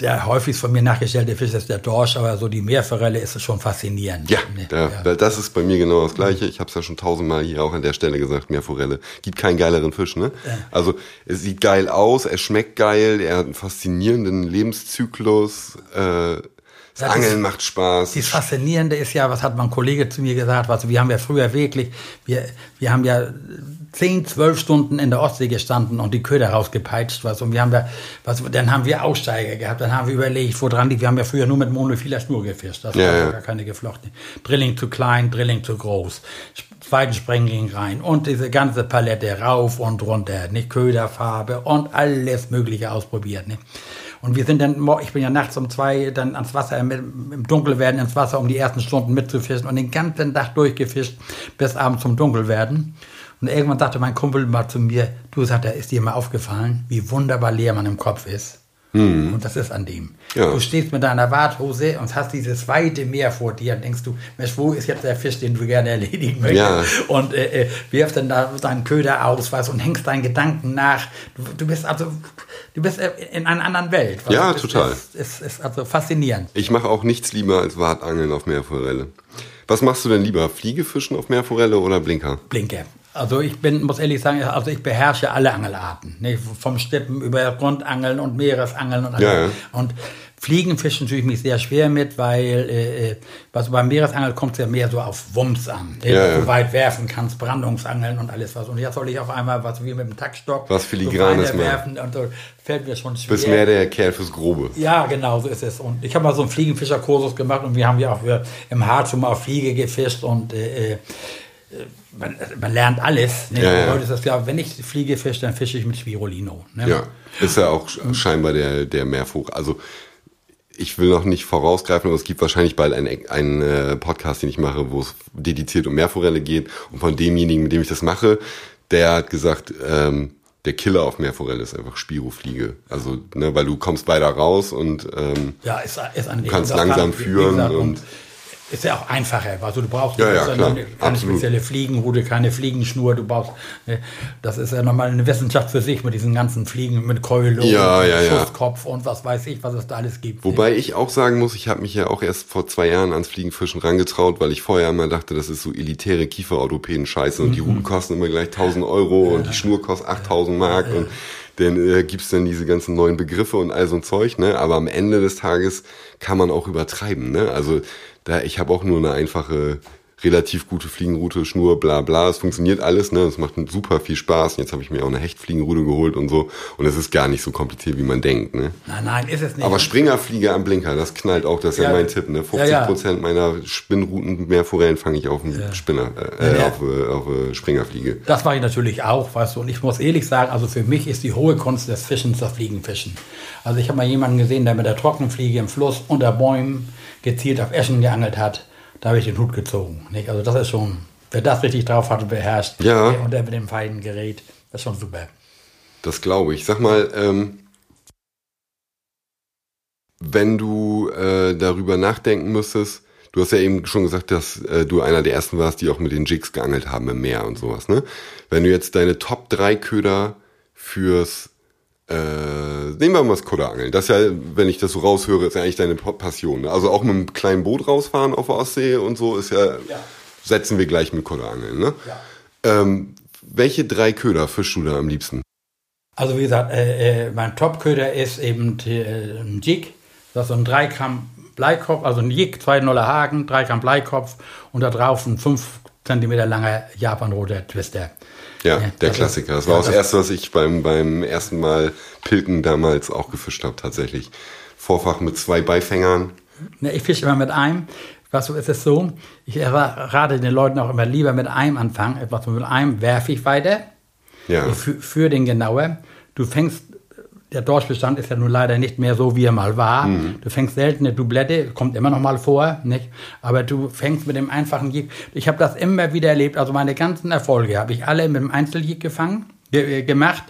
der häufigst von mir nachgestellte Fisch ist der Dorsch, aber so die Meerforelle ist schon faszinierend. Ja, ja, ja, das ist bei mir genau das Gleiche. Ich habe es ja schon tausendmal hier auch an der Stelle gesagt, Meerforelle. Gibt keinen geileren Fisch, ne? Ja. Also es sieht geil aus, er schmeckt geil, er hat einen faszinierenden Lebenszyklus. Äh, das Angeln ist, macht Spaß. Das Faszinierende ist ja, was hat mein Kollege zu mir gesagt, was, wir haben ja früher wirklich, wir, wir haben ja zehn, zwölf Stunden in der Ostsee gestanden und die Köder rausgepeitscht, was, und wir haben da, was, dann haben wir Aussteiger gehabt, dann haben wir überlegt, wo dran liegt, wir haben ja früher nur mit monophiler Schnur gefischt, das ja, war ja. gar keine geflochtene. Drilling zu klein, Drilling zu groß, zweiten Sprengling rein und diese ganze Palette rauf und runter, nicht Köderfarbe und alles mögliche ausprobiert, nicht? Und wir sind dann, ich bin ja nachts um zwei dann ans Wasser, im Dunkelwerden ins Wasser, um die ersten Stunden mitzufischen und den ganzen Tag durchgefischt, bis abends zum Dunkelwerden. Und irgendwann sagte mein Kumpel mal zu mir, du sagst, da ist dir mal aufgefallen, wie wunderbar leer man im Kopf ist. Mhm. Und das ist an dem. Ja. Du stehst mit deiner Warthose und hast dieses weite Meer vor dir und denkst du, Mensch, wo ist jetzt der Fisch, den du gerne erledigen möchtest? Ja. Und äh, äh, wirfst dann da deinen Köder aus was, und hängst deinen Gedanken nach. Du, du bist also du bist äh, in einer anderen Welt. Ja, das, total. Es ist, ist, ist, also faszinierend. Ich mache auch nichts lieber als Wartangeln auf Meerforelle. Was machst du denn lieber? Fliegefischen auf Meerforelle oder Blinker? Blinker. Also ich bin, muss ehrlich sagen, also ich beherrsche alle Angelarten. Ne? Vom Steppen über Grundangeln und Meeresangeln und alles. Ja, ja. Und Fliegenfischen tue ich mich sehr schwer mit, weil äh, äh was beim Meeresangel kommt es ja mehr so auf Wumms an. Den ja, du ja. weit werfen kannst, Brandungsangeln und alles was. Und jetzt soll ich auf einmal was wie mit dem Taktstock was filigranes so werfen und so fällt mir schon schwer. Bist mehr der Kerl fürs Grobe. Ja, genau, so ist es. Und ich habe mal so einen Fliegenfischerkursus gemacht und wir haben ja auch im Harz schon mal auf Fliege gefischt und äh, äh man, man, lernt alles. Ne? Ja, ja. Heute ist das ja, wenn ich fliege fische, dann fische ich mit Spirulino. Ne? Ja, ist ja auch scheinbar der, der Meervogel. Also ich will noch nicht vorausgreifen, aber es gibt wahrscheinlich bald einen, einen äh, Podcast, den ich mache, wo es dediziert um Meerforelle geht. Und von demjenigen, mit dem ich das mache, der hat gesagt, ähm, der Killer auf Meerforelle ist einfach Spirofliege. Also, ne, weil du kommst weiter raus und ähm, ja, ist, ist du kannst langsam führen. Und, und ist ja auch einfacher. Also du brauchst ja, ja, keine Absolut. spezielle Fliegenrute, keine Fliegenschnur. Du brauchst, ne, das ist ja nochmal eine Wissenschaft für sich mit diesen ganzen Fliegen, mit Keule ja, und ja, Schusskopf und was weiß ich, was es da alles gibt. Wobei ich auch sagen muss, ich habe mich ja auch erst vor zwei Jahren ans Fliegenfischen rangetraut, weil ich vorher immer dachte, das ist so elitäre Kieferorthopäden-Scheiße und mhm. die Routen kosten immer gleich 1000 Euro und die Schnur kostet 8000 Mark und dann äh, gibt's dann diese ganzen neuen Begriffe und all so ein Zeug, ne? Aber am Ende des Tages kann man auch übertreiben, ne? Also da, ich habe auch nur eine einfache relativ gute Fliegenroute, Schnur, bla bla. Es funktioniert alles, ne? Es macht super viel Spaß. Jetzt habe ich mir auch eine Hechtfliegenroute geholt und so. Und es ist gar nicht so kompliziert, wie man denkt, ne? Nein, nein, ist es nicht. Aber Springerflieger am Blinker, das knallt auch, das ist ja, ja mein Tipp, ne? 50 ja, ja. meiner Spinnrouten, mehr Forellen fange ich auf ja. Spinner, äh, auf, äh, auf äh, Springerfliege. Das mache ich natürlich auch, weißt du. Und ich muss ehrlich sagen, also für mich ist die hohe Kunst des Fischens das Fliegenfischen. Also ich habe mal jemanden gesehen, der mit der Trockenfliege im Fluss unter Bäumen gezielt auf Eschen geangelt hat da habe ich den Hut gezogen. Nicht? Also das ist schon, wer das richtig drauf hat und beherrscht ja. und der mit dem feinen Gerät, das ist schon super. Das glaube ich. Sag mal, ähm, wenn du äh, darüber nachdenken müsstest, du hast ja eben schon gesagt, dass äh, du einer der ersten warst, die auch mit den Jigs geangelt haben im Meer und sowas, ne? Wenn du jetzt deine Top 3 Köder fürs äh, nehmen wir mal das Kudderangeln. Das ist ja, wenn ich das so raushöre, ist ja eigentlich deine Passion. Ne? Also auch mit einem kleinen Boot rausfahren auf der Ostsee und so ist ja, ja. setzen wir gleich mit Kudderangeln. Ne? Ja. Ähm, welche drei Köder fischst du da am liebsten? Also wie gesagt, äh, äh, mein Top-Köder ist eben äh, ein Jig. Das ist so ein 3 Gramm Bleikopf, also ein Jig, 2 Noller Haken, 3 Gramm Bleikopf und da drauf ein 5 cm langer Japanroter Twister. Ja, ja der Klassiker. Das war ja, das Erste, was ich beim, beim ersten Mal Pilken damals auch gefischt habe, tatsächlich. Vorfach mit zwei Beifängern. Ja, ich fische immer mit einem. Was ist es so? Ich rate den Leuten auch immer lieber mit einem anfangen. Etwas mit einem werfe ich weiter. Ja. Für, für den genauer. Du fängst der Dorschbestand ist ja nun leider nicht mehr so, wie er mal war. Mhm. Du fängst selten eine Doublette, kommt immer noch mal vor, nicht? Aber du fängst mit dem einfachen Jig. Ich habe das immer wieder erlebt. Also meine ganzen Erfolge habe ich alle mit dem Einzeljig gefangen, ge äh, gemacht.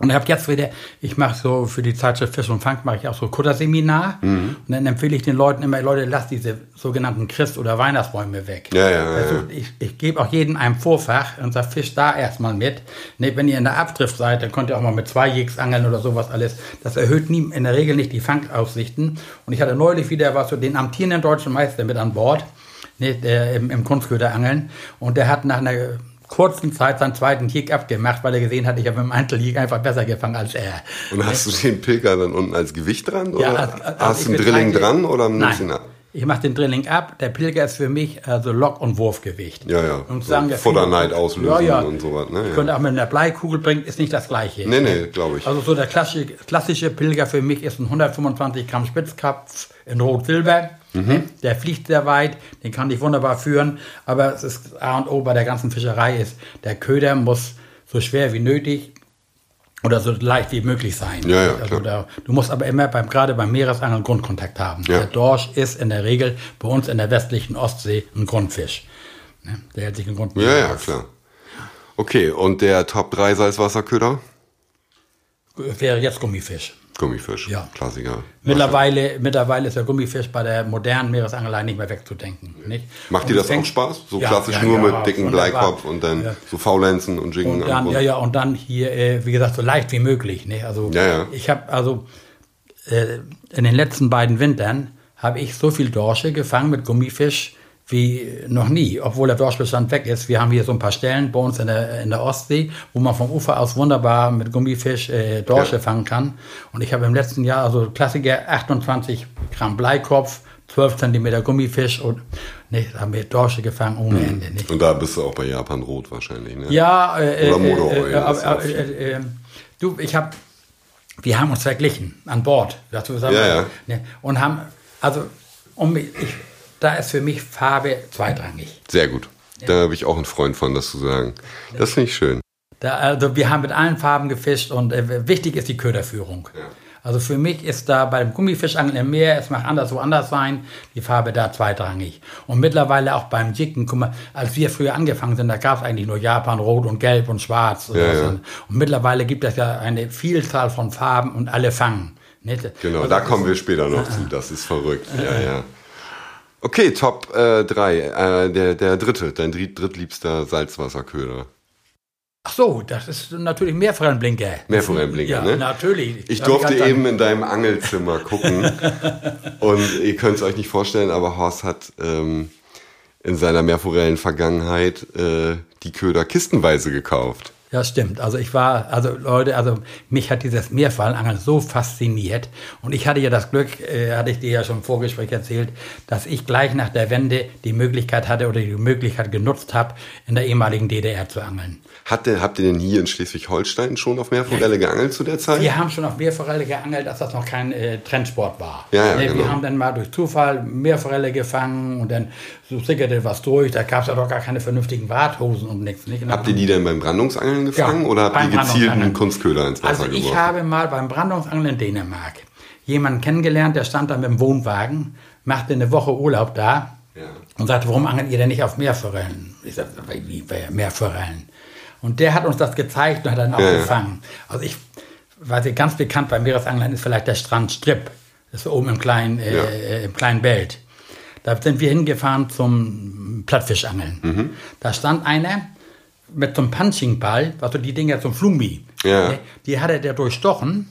Und ich habe jetzt wieder, ich mache so für die Zeitschrift Fisch und Fang, mache ich auch so Kutterseminar. Mhm. Und dann empfehle ich den Leuten immer, Leute, lasst diese sogenannten Christ- oder Weihnachtsbäume weg. Ja, ja, also ja. ich, ich gebe auch jedem ein Vorfach und sage, fisch da erstmal mit. Ne, wenn ihr in der Abdrift seid, dann könnt ihr auch mal mit zwei Jigs angeln oder sowas alles. Das erhöht nie, in der Regel nicht die Fangaussichten. Und ich hatte neulich wieder was so den amtierenden deutschen Meister mit an Bord, ne, der, im, im Kunstköderangeln. Und der hat nach einer kurzen Zeit seinen zweiten Jig abgemacht, weil er gesehen hat, ich habe im Einzeljig einfach besser gefangen als er. Und hast du den Pilger dann unten als Gewicht dran? Oder Ja, also- also hast ich du einen Drilling dran oder ihn Nein, ab? Ich mache den Drilling ab. Der Pilger ist für mich also Lock- und Wurfgewicht. Ja, ja. Und So sagen ja Futterneid auslösen ja, ja. und sowas, ne, Ich ja. könnte auch mit einer Bleikugel bringen, ist nicht das Gleiche. Nee, nee, glaube ich. Also so der klassische, klassische Pilger für mich ist ein 125 Gramm Spitzkopf in Rot-Silber. Mhm. Ne? Der fliegt sehr weit, den kann ich wunderbar führen. Aber es ist A und O bei der ganzen Fischerei ist, der Köder muss so schwer wie nötig oder so leicht wie möglich sein. Ja, ja, also da, du musst aber immer beim, gerade beim Meeresangeln Grundkontakt haben. Ja. Der Dorsch ist in der Regel bei uns in der westlichen Ostsee ein Grundfisch. Ne? Der hält sich einen Grund Ja, ja, klar. Okay, und der Top 3 Salzwasserköder? Wäre jetzt Gummifisch. Gummifisch. Ja. Klassiker. Mittlerweile, mittlerweile ist der Gummifisch bei der modernen Meeresangelei nicht mehr wegzudenken. Nicht? Macht dir Und das fängt- auch Spaß? So Ja, klassisch ja, nur mit dicken. Bleikopf und dann so Faulenzen und Jiggen Und dann, ja, ja, und dann hier, äh, wie gesagt, so leicht wie möglich. Ne? Also ich habe also äh, in den letzten beiden Wintern habe ich so viel Dorsche gefangen mit Gummifisch wie noch nie, obwohl der Dorschbestand weg ist. Wir haben hier so ein paar Stellen bei uns in der, in der Ostsee, wo man vom Ufer aus wunderbar mit Gummifisch äh, Dorsche Ja. fangen kann. Und ich habe im letzten Jahr also Klassiker 28 Gramm Bleikopf, 12 Zentimeter Gummifisch und ne, da haben wir Dorsche gefangen ohne Ende. Nicht? Und da bist du auch bei Japan Rot wahrscheinlich, ne? Ja, äh, Oder äh, äh, du, ich habe, wir haben uns verglichen an Bord, dazu sagen Ja, ja. Ne, und haben, also, um, ich, da ist für mich Farbe zweitrangig. Sehr gut. Da habe ich auch einen Freund von, das zu sagen. Das finde ich schön. Da, also wir haben mit allen Farben gefischt und äh, wichtig ist die Köderführung. Also für mich ist da beim Gummifischangeln im Meer, es mag anders woanders sein, die Farbe da zweitrangig. Und mittlerweile auch beim Jiggen, guck mal, als wir früher angefangen sind, da gab es eigentlich nur Japan, Rot und Gelb und Schwarz. Und, Ja, ja. und mittlerweile gibt es ja eine Vielzahl von Farben und alle fangen. Nicht? Genau, Also da kommen wir später noch zu. Das ist verrückt. Ja, ja. Okay, Top 3. Äh, der, der dritte, dein dritt, drittliebster Salzwasserköder. Ach so, das ist natürlich Meerforellenblinker. Meerforellenblinker, ja, ne? natürlich. Ich durfte ganz- eben in deinem Angelzimmer gucken und ihr könnt es euch nicht vorstellen, aber Horst hat ähm, in seiner Meerforellen-Vergangenheit äh, die Köder kistenweise gekauft. Ja, stimmt. Also ich war, also Leute, also mich hat dieses Meerfallenangeln so fasziniert. Und ich hatte ja das Glück, äh, hatte ich dir ja schon im Vorgespräch erzählt, dass ich gleich nach der Wende die Möglichkeit hatte oder die Möglichkeit genutzt habe, in der ehemaligen DDR zu angeln. Hat der, habt ihr denn hier in Schleswig-Holstein schon auf Meerforelle geangelt zu der Zeit? Wir haben schon auf Meerforelle geangelt, als das noch kein äh, Trendsport war. Ja, ja, Ne, Wir genau. haben dann mal durch Zufall Meerforelle gefangen und dann so sickerte was durch. Da gab es ja doch gar keine vernünftigen Warthosen und nichts. Nicht? Und Habt ihr die denn beim Brandungsangeln gefangen Ja, oder habt ihr gezielt einen Kunstköder ins Wasser Also ich geworfen? habe mal beim Brandungsangeln in Dänemark jemanden kennengelernt, der stand da mit dem Wohnwagen, machte eine Woche Urlaub da Ja. und sagte, warum angelt ihr denn nicht auf Meerforellen? Ich sagte, wie Meerforellen? Und der hat uns das gezeigt und hat dann auch Ja, gefangen. Also ich weiß nicht, ganz bekannt beim Meeresangeln ist vielleicht der Strand Strip. Das ist oben im kleinen, äh, äh, im kleinen Belt. Da sind wir hingefahren zum Plattfischangeln. Mhm. Da stand einer mit so einem Punchingball, also die Dinger zum Flummi. Ja. Die hatte der durchstochen.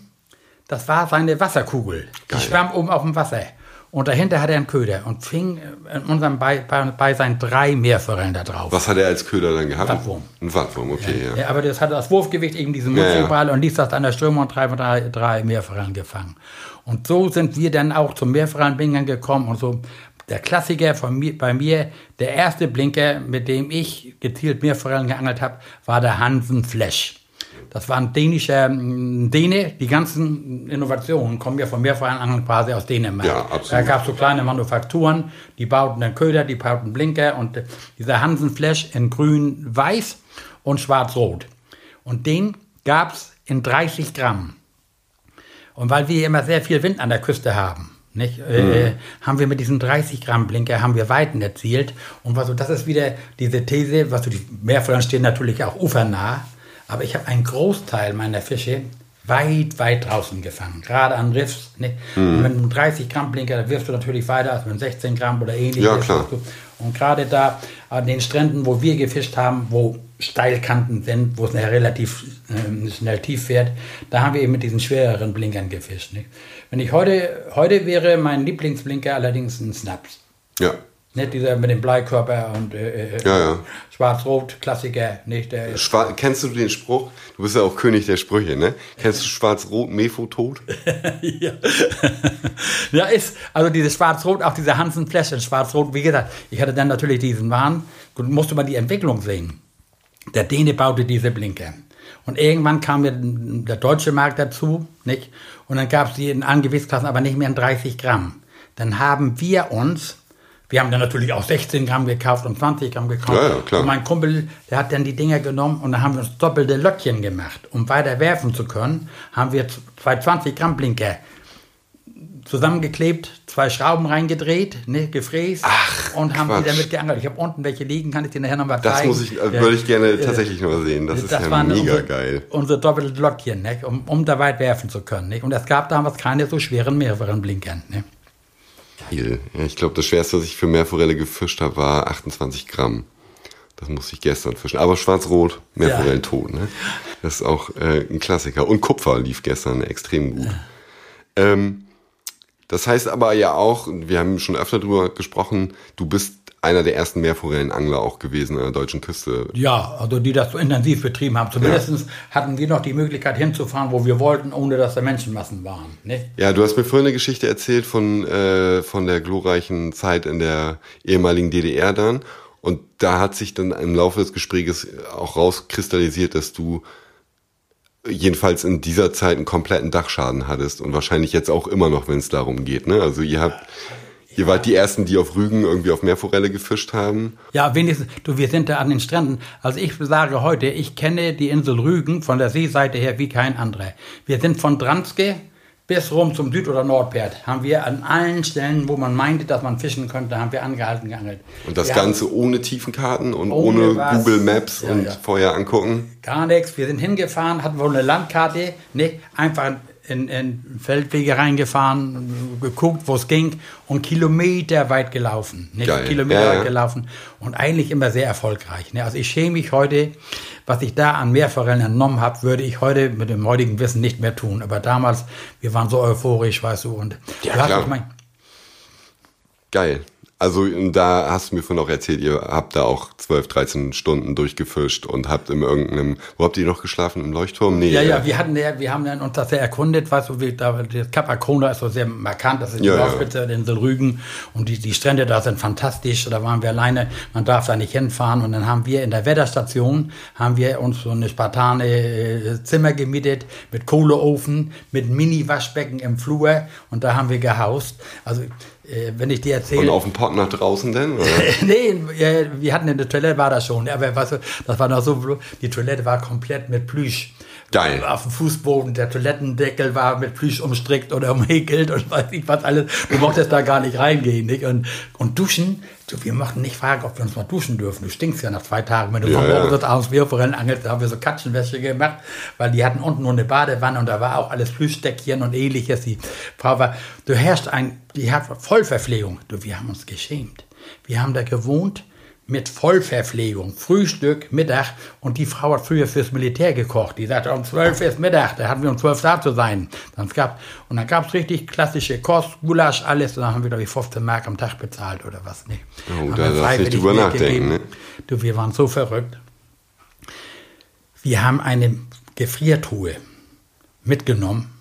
Das war seine Wasserkugel. Die Geil. schwamm oben auf dem Wasser. Und dahinter hat er einen Köder und fing in unserem Bei, bei, Beisein drei Meerforellen da drauf. Was hat er als Köder dann gehabt? Wattwurm. Ein Wattwurm, okay, ja. Ja, aber das hatte das Wurfgewicht eben diesen Ja, ja. Mutzelball und ließ das an der Strömung und drei, drei, drei Meerforellen gefangen. Und so sind wir dann auch zum Meerforellenbingern gekommen und so. Der Klassiker von mir, bei mir, der erste Blinker, mit dem ich gezielt Meerforellen geangelt habe, war der Hansen Flash. Das war ein dänischer mm, Däne. Die ganzen Innovationen kommen ja vom Meerforellenangeln quasi aus Dänemark. Ja, absolut. Da gab es so kleine Manufakturen, die bauten dann Köder, die bauten Blinker und äh, dieser Hansen Flash in grün-weiß und schwarz-rot. Und den gab es in 30 Gramm. Und weil wir hier immer sehr viel Wind an der Küste haben, nicht, äh, haben wir mit diesen 30 Gramm Blinker haben wir Weiten erzielt. Und was, so- das ist wieder diese These, was du, die Meerforellen stehen natürlich auch ufernah. Aber ich habe einen Großteil meiner Fische weit, weit draußen gefangen. Gerade an Riffs. Ne? Mhm. Mit einem 30 Gramm Blinker, da wirst du natürlich weiter als mit 16 Gramm oder ähnliches. Ja, klar. Und gerade da an den Stränden, wo wir gefischt haben, wo Steilkanten sind, wo es relativ äh, schnell tief fährt, da haben wir eben mit diesen schwereren Blinkern gefischt. Ne? Wenn ich heute, heute wäre mein Lieblingsblinker allerdings ein Snaps. Ja. Nicht dieser mit dem Bleikörper und äh, äh, ja, ja. Schwarz-Rot, Klassiker. Nicht? Der Schwar Kennst du den Spruch? Du bist ja auch König der Sprüche, ne? Kennst du Schwarz-Rot, Mefo tot? ja. ja, ist, also dieses Schwarz-Rot, auch diese Hansen Fläschchen Schwarz-Rot, wie gesagt, ich hatte dann natürlich diesen Wahn, musste man die Entwicklung sehen. Der Däne baute diese Blinker. Und irgendwann kam der deutsche Markt dazu, nicht? Und dann gab es die in Angewichtsklassen, aber nicht mehr in 30 Gramm. Dann haben wir uns wir haben dann natürlich auch 16 Gramm gekauft und 20 Gramm gekauft. Ja, ja, klar. Und mein Kumpel, der hat dann die Dinger genommen und dann haben wir uns doppelte Löckchen gemacht. Um weiter werfen zu können, haben wir zwei 20 Gramm Blinker zusammengeklebt, zwei Schrauben reingedreht, ne, gefräst Ach, und haben Quatsch. die damit geangelt. Ich habe unten welche liegen, kann ich dir nachher nochmal Das zeigen. muss ich, äh, würde ich gerne tatsächlich noch sehen. Das, ist ja waren mega unsere, geil. Unsere doppelte Löckchen, ne, um, um da weit werfen zu können. Ne. Und es gab damals keine so schweren mehreren Blinkern. Ne. Ja, ich glaube, das schwerste, was ich für Meerforelle gefischt habe, war 28 Gramm. Das musste ich gestern fischen. Aber schwarz-rot, Meerforellen Ja. tot. Ne? Das ist auch äh, ein Klassiker. Und Kupfer lief gestern extrem gut. Ähm, das heißt aber ja auch, wir haben schon öfter drüber gesprochen, du bist einer der ersten Meerforellenangler auch gewesen an der deutschen Küste. Ja, also die das so intensiv betrieben haben. Zumindest hatten wir noch die Möglichkeit hinzufahren, wo wir wollten, ohne dass da Menschenmassen waren. Ne? Ja, du hast mir vorhin eine Geschichte erzählt von, äh, von der glorreichen Zeit in der ehemaligen DDR dann. Und da hat sich dann im Laufe des Gesprächs auch rauskristallisiert, dass du jedenfalls in dieser Zeit einen kompletten Dachschaden hattest und wahrscheinlich jetzt auch immer noch, wenn es darum geht. Ne? Also ihr habt, ihr wart die ersten, die auf Rügen irgendwie auf Meerforelle gefischt haben. Ja, wenigstens, du, wir sind da an den Stränden. Also ich sage heute, ich kenne die Insel Rügen von der Seeseite her wie kein anderer. Wir sind von Dranske bis rum zum Süd- oder Nordpert. Haben wir an allen Stellen, wo man meinte, dass man fischen könnte, haben wir angehalten geangelt. Und das wir Ganze ohne Tiefenkarten und Ohne ohne. Google Maps Ja, und ja. vorher angucken. Gar nichts. Wir sind hingefahren, hatten wohl eine Landkarte, ne? einfach in, in Feldwege reingefahren, geguckt, wo es ging und Kilometer weit gelaufen. Ne? Geil. Kilometer Ja, ja. weit gelaufen und eigentlich immer sehr erfolgreich. Ne? Also ich schäme mich heute, was ich da an Meerforellen entnommen habe, würde ich heute mit dem heutigen Wissen nicht mehr tun. Aber damals, wir waren so euphorisch, weißt du. Und Ja, du hast klar. doch mein, Geil. Also da hast du mir von auch erzählt, ihr habt da auch 12, 13 Stunden durchgefischt und habt in irgendeinem, wo habt ihr noch geschlafen? Im Leuchtturm? Nee. Ja, ja, äh, wir hatten ja, wir haben dann uns das ja erkundet, weißt du, wie, da, das Kap Arkona ist so sehr markant, das ist die Ja, ja. Nordspitze der Insel Rügen und die, die Strände da sind fantastisch, da waren wir alleine, man darf da nicht hinfahren und dann haben wir in der Wetterstation, haben wir uns so eine spartane äh, Zimmer gemietet mit Kohleofen, mit Mini-Waschbecken im Flur und da haben wir gehaust, also wenn ich dir erzähle... und auf dem Pott nach draußen denn? Nee, äh, wir hatten eine Toilette, war das schon. Aber weißt du, das war noch so, die Toilette war komplett mit Plüsch. Geil. Auf dem Fußboden, der Toilettendeckel war mit Plüsch umstrickt oder umhäkelt und weiß ich was alles. Du mochtest da gar nicht reingehen. Nicht? Und, und duschen, du, wir mochten nicht fragen, ob wir uns mal duschen dürfen. Du stinkst ja nach zwei Tagen. Wenn du Ja, von ja. morgens bis abends Meerforellen angelst, da haben wir so Katzenwäsche gemacht, weil die hatten unten nur eine Badewanne und da war auch alles Plüschdeckchen und ähnliches. Die Frau war, du herrschst ein, die hat Vollverpflegung. Du, wir haben uns geschämt. Wir haben da gewohnt mit Vollverpflegung, Frühstück, Mittag und die Frau hat früher fürs Militär gekocht. Die sagte, um 12 ist Mittag, da hatten wir um 12 da zu sein. Dann gab, und dann gab es richtig klassische Kost, Gulasch, alles und dann haben wir, glaube ich, 15 Mark am Tag bezahlt oder was. Oh, Haben da darfst nicht drüber nachdenken, gegeben. Du, wir waren so verrückt. Wir haben eine Gefriertruhe mitgenommen,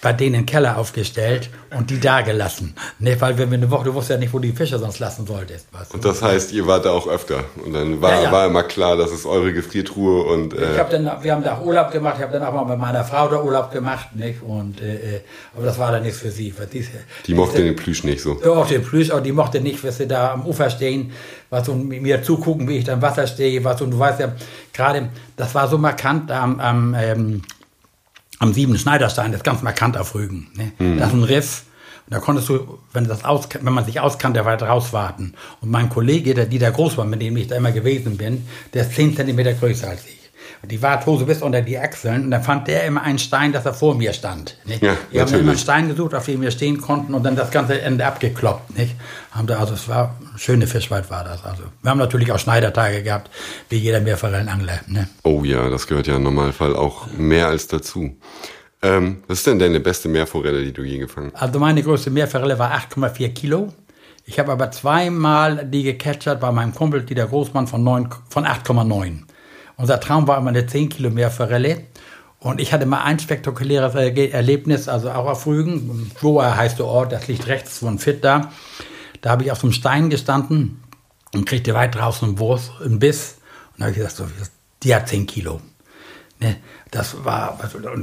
bei denen im Keller aufgestellt und die da gelassen. Ne, weil wenn wir eine Woche, du wusstest ja nicht, wo die Fische sonst lassen solltest. Weißt du? Und das heißt, ihr wart da auch öfter. Und dann war, Ja, ja. war immer klar, das ist eure Gefriertruhe und Ich äh, hab dann, wir haben da Urlaub gemacht, ich habe dann auch mal mit meiner Frau da Urlaub gemacht, nicht? Und, äh, äh, aber das war dann nichts für sie. Weil die, die mochte den Plüsch nicht so. Ja, auch den Plüsch, aber die mochte nicht, dass sie da am Ufer stehen, was und mit mir zugucken, wie ich da im Wasser stehe, was und du weißt ja, gerade, das war so markant am, am, ähm, am Sieben Schneiderstein, das ist ganz markant auf Rügen. Ne? Das ist ein Riff. Und da konntest du, wenn, das aus, wenn man sich auskannte, weit rauswarten. Und mein Kollege, der Dieter Groß war, mit dem ich da immer gewesen bin, der ist 10 Zentimeter größer als ich. Die Warthose bis unter die Achseln. Und dann fand der immer einen Stein, dass er vor mir stand. Nicht? Ja, wir haben immer einen Stein gesucht, auf dem wir stehen konnten und dann das ganze Ende abgekloppt. Nicht? Haben da, also es war schöne Fischwald war das. Also wir haben natürlich auch Schneidertage gehabt, wie jeder Meerforellenangler. Ne? Oh ja, das gehört ja im Normalfall auch mehr als dazu. Ähm, was ist denn deine beste Meerforelle, die du je gefangen hast? Also meine größte Meerforelle war 8,4 Kilo. Ich habe aber zweimal die gecatchert bei meinem Kumpel Dieter Großmann von, 9 von 8,9. Unser Traum war immer eine 10 Kilo Meerforelle. Und ich hatte mal ein spektakuläres Erlebnis, also auch auf Rügen. Joa heißt der Ort, das liegt rechts von Fit da. Da habe ich auf so einem Stein gestanden und kriegte weit draußen einen Wurst, einen Biss. Und da habe ich gesagt, so, die hat 10 Kilo. Ne, das war, und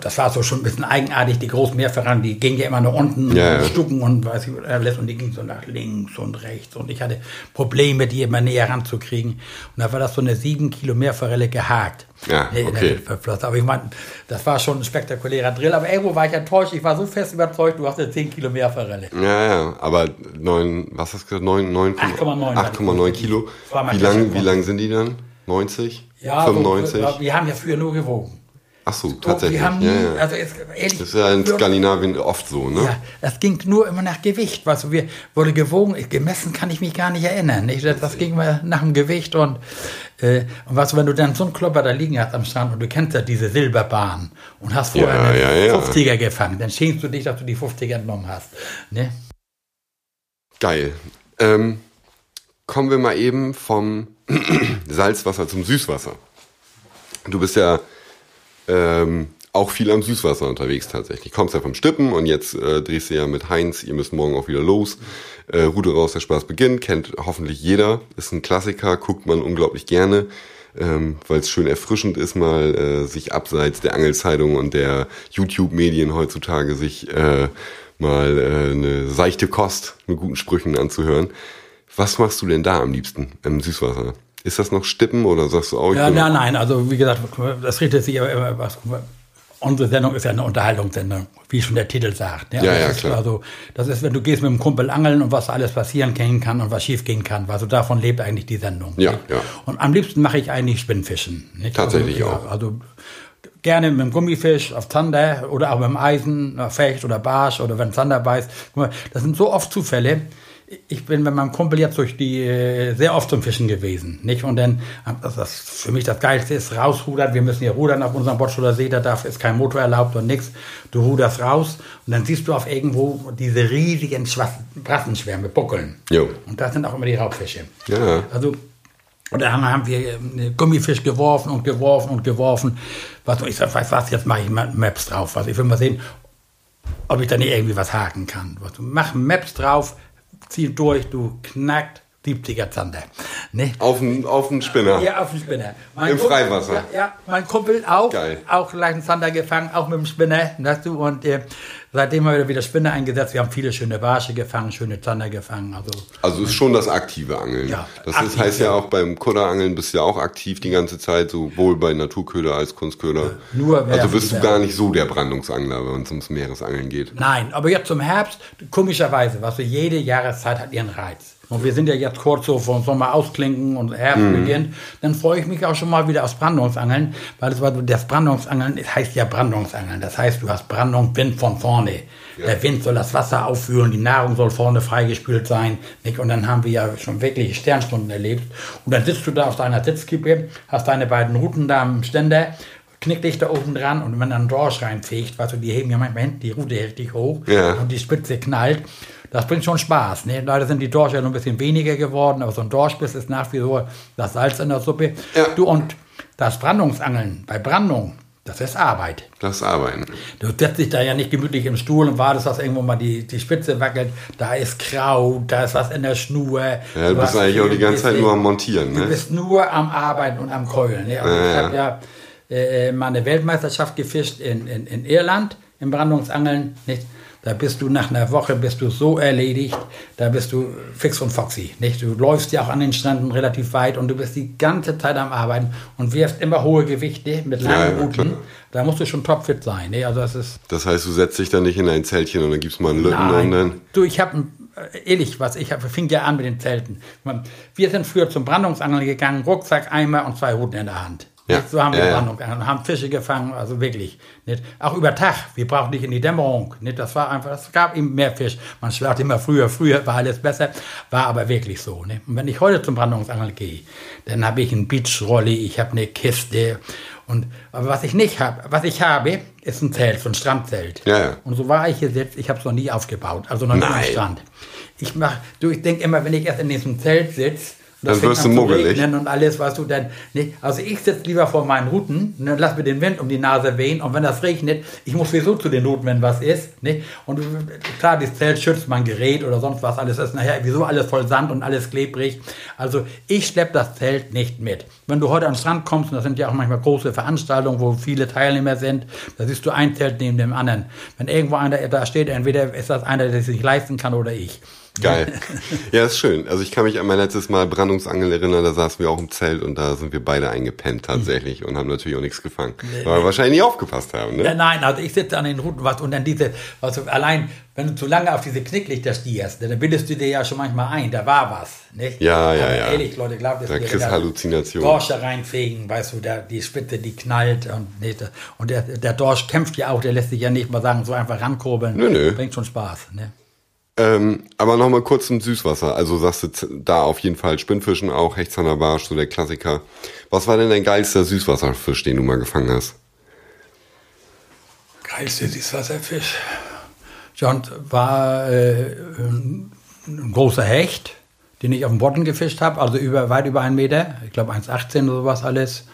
das war so schon ein bisschen eigenartig. Die großen Meerforellen, die gingen ja immer nach unten, Ja, ja. stucken und weiß ich, alles, und die gingen so nach links und rechts. Und ich hatte Probleme, die immer näher ranzukriegen. Und da war das so eine sieben Kilo Meerforelle gehakt. Ja, okay. Aber ich meine, das war schon ein spektakulärer Drill. Aber irgendwo war ich enttäuscht. Ich war so fest überzeugt, du hast eine 10 Kilo Meerforelle. Ja, ja, aber neun, was hast du gesagt? Neun, neun, 8,9 8,9 Kilo. Mein Wie lang, wie lang sind die dann? 90? Ja, 95? So, wir haben ja früher nur gewogen. Ach so, tatsächlich. Wir haben nie, ja, ja. also es, ehrlich, das ist ja in Skandinavien oft so, ne? Ja, das ging nur immer nach Gewicht. Du, wir wurde gewogen, gemessen kann ich mich gar nicht erinnern. Nicht? Das, das ging immer nach dem Gewicht und, äh, und was, wenn du dann so einen Klopper da liegen hast am Strand und du kennst ja diese Silberbahn und hast vorher Ja, eine ja, ja. 50er gefangen, dann schämst du dich, dass du die 50er entnommen hast. Ne? Geil. Ähm, kommen wir mal eben vom Salzwasser zum Süßwasser. Du bist ja ähm, auch viel am Süßwasser unterwegs tatsächlich. Kommst ja vom Stippen und jetzt äh, drehst du ja mit Heinz, ihr müsst morgen auch wieder los. Äh, Rute raus, der Spaß beginnt, kennt hoffentlich jeder, ist ein Klassiker, guckt man unglaublich gerne, ähm, weil es schön erfrischend ist, mal äh, sich abseits der Angelzeitung und der YouTube-Medien heutzutage sich äh, mal äh, eine seichte Kost mit guten Sprüchen anzuhören. Was machst du denn da am liebsten im Süßwasser? Ist das noch Stippen oder sagst du auch, ich Ja, nein, nein, also wie gesagt, das richtet sich aber immer, was, unsere Sendung ist ja eine Unterhaltungssendung, wie schon der Titel sagt. ne? Ja, Also ja, das ist klar. Also, das ist, wenn du gehst mit dem Kumpel angeln und was alles passieren gehen kann und was schief gehen kann. Also davon lebt eigentlich die Sendung. Ja, nicht? ja. Und am liebsten mache ich eigentlich Spinnfischen. Nicht? Tatsächlich also, auch. Ja, also gerne mit dem Gummifisch auf Zander oder auch mit dem Eisen, auf Fecht oder Barsch oder wenn Zander beißt. Guck mal, das sind so oft Zufälle. Ich bin mit meinem Kumpel jetzt durch die äh, sehr oft zum Fischen gewesen, nicht? Und dann das, das für mich das Geilste ist rausrudern. Wir müssen hier rudern auf unserem Bottschuler See, da darf ist kein Motor erlaubt und nichts. Du ruderst raus und dann siehst du auf irgendwo diese riesigen Brassenschwärme buckeln. Jo. Und das sind auch immer die Raubfische. Ja. Also und da haben- wir äh, Gummifisch geworfen und geworfen und geworfen. Was, ich sag, weißt du was, jetzt mache ich mal Maps drauf. Also ich will mal sehen, ob ich da nicht irgendwie was haken kann. Was, mach Maps drauf, zieh durch, du knackt 70er Zander. Ne? Auf den, auf den Spinner. Ja, auf dem Spinner. Mein Im Kumpel- Freiwasser. Ja, ja, mein Kumpel auch. Geil. Auch gleich einen Zander gefangen, auch mit dem Spinner. Weißt du? Und äh, seitdem haben wir wieder Spinner eingesetzt. Wir haben viele schöne Barsche gefangen, schöne Zander gefangen. Also Also ist schon das aktive Angeln. Ja, das aktiv, ist, heißt ja ja. auch beim Kudderangeln bist du ja auch aktiv die ganze Zeit, sowohl bei Naturköder als Kunstköder. Nur also bist du gar nicht so der Brandungsangler, wenn es ums Meeresangeln geht. Nein, aber jetzt zum Herbst, komischerweise, was du, jede Jahreszeit hat ihren Reiz. Und wir sind ja jetzt kurz so vom Sommer ausklinken und Herbst beginnt, dann freue ich mich auch schon mal wieder aufs Brandungsangeln, weil das, war das Brandungsangeln das heißt ja Brandungsangeln. Das heißt, du hast Brandung, Wind von vorne. Der Wind soll das Wasser aufführen, die Nahrung soll vorne freigespült sein. Nicht? Und dann haben wir ja schon wirklich Sternstunden erlebt. Und dann sitzt du da auf deiner Sitzkippe, hast deine beiden Ruten da am Ständer, knick dich da oben dran und wenn dann ein Dorsch reinfegt, weißt du, die heben ja manchmal hinten die Rute richtig hoch Ja. und die Spitze knallt. Das bringt schon Spaß. Ne? Leider sind die Dorsche ja noch ein bisschen weniger geworden, aber so ein Dorschbiss ist nach wie vor das Salz in der Suppe. Ja. Du, und das Brandungsangeln bei Brandung, das ist Arbeit. Das Arbeiten. Du setzt dich da ja nicht gemütlich im Stuhl und wartest, dass irgendwo mal die, die Spitze wackelt. Da ist Kraut, da ist was in der Schnur. Ja, du bist hast eigentlich auch die ganze Zeit nur am Montieren, Du ne? bist nur am Arbeiten und am Keulen. Ne? Also Ja, ich habe ja äh, mal eine Weltmeisterschaft gefischt in, in, in Irland im Brandungsangeln. Nicht? Da bist du nach einer Woche bist du so erledigt, da bist du fix und foxy. Nicht? Du läufst ja auch an den Stränden relativ weit und du bist die ganze Zeit am Arbeiten und wirfst immer hohe Gewichte mit Ja, langen ja, Routen. klar. Da musst du schon topfit sein. Ne? Also das ist Das heißt, du setzt dich dann nicht in ein Zeltchen und dann gibst mal einen Lütten und dann. Nein. Du, ich habe ehrlich was, ich hab, fing ja an mit den Zelten. Wir sind früher zum Brandungsangeln gegangen, Rucksack, Eimer und zwei Routen in der Hand. Ja. So haben wir Ja, ja. Brandung gefangen, haben Fische gefangen, also wirklich. Nicht? Auch über Tag, wir brauchen nicht in die Dämmerung. Nicht? Das war einfach, es gab eben mehr Fisch. Man schlagt immer früher, früher war alles besser, war aber wirklich so. Nicht? Und wenn ich heute zum Brandungsangeln gehe, dann habe ich einen Beachrolli, ich habe eine Kiste. Und, aber was ich nicht habe, was ich habe, ist ein Zelt, so ein Strandzelt. Ja, ja. Und so war ich hier jetzt, ich habe es noch nie aufgebaut, also noch nie am. Strand. Ich mach, du, ich denke immer, wenn ich erst in diesem Zelt sitze, Dann wirst du muggelig. und alles, was du dann, ne, also ich sitze lieber vor meinen Routen, ne, lass mir den Wind um die Nase wehen und wenn das regnet, ich muss sowieso zu den Routen, wenn was ist, ne, und klar, das Zelt schützt mein Gerät oder sonst was, alles ist nachher sowieso alles voll Sand und alles klebrig, also ich schleppe das Zelt nicht mit. Wenn du heute an den Strand kommst, und das sind ja auch manchmal große Veranstaltungen, wo viele Teilnehmer sind, da siehst du ein Zelt neben dem anderen. Wenn irgendwo einer da steht, entweder ist das einer, der es sich leisten kann oder ich. Geil. Ja, ist schön. Also ich kann mich an mein letztes Mal Brandungsangel erinnern, da saßen wir auch im Zelt und da sind wir beide eingepennt tatsächlich und haben natürlich auch nichts gefangen. Weil wir wahrscheinlich nicht aufgepasst haben, Ja, ne? nein, also ich sitze an den Routen was und dann diese, was du, allein, wenn du zu lange auf diese Knicklichter stierst, dann bildest du dir ja schon manchmal ein, da war was, nicht? Ja, ja, Aber ja. Ehrlich, Leute, glaubt es Da mir, kriegst wenn Halluzinationen. Dorsche reinfegen, weißt du, der, die Spitze, die knallt und nicht, und der, der Dorsch kämpft ja auch, der lässt sich ja nicht mal sagen, so einfach rankurbeln. Nö, nö. Bringt schon Spaß, ne? Ähm, aber nochmal kurz zum Süßwasser. Also sagst du da auf jeden Fall Spinnfischen auch, Hechtshahner Barsch, so der Klassiker. Was war denn dein geilster Süßwasserfisch, den du mal gefangen hast? Geilste Süßwasserfisch. John war äh, ein, großer Hecht, den ich auf dem Botten gefischt habe, also über, weit über einen Meter, ich glaube 1,18 oder sowas alles.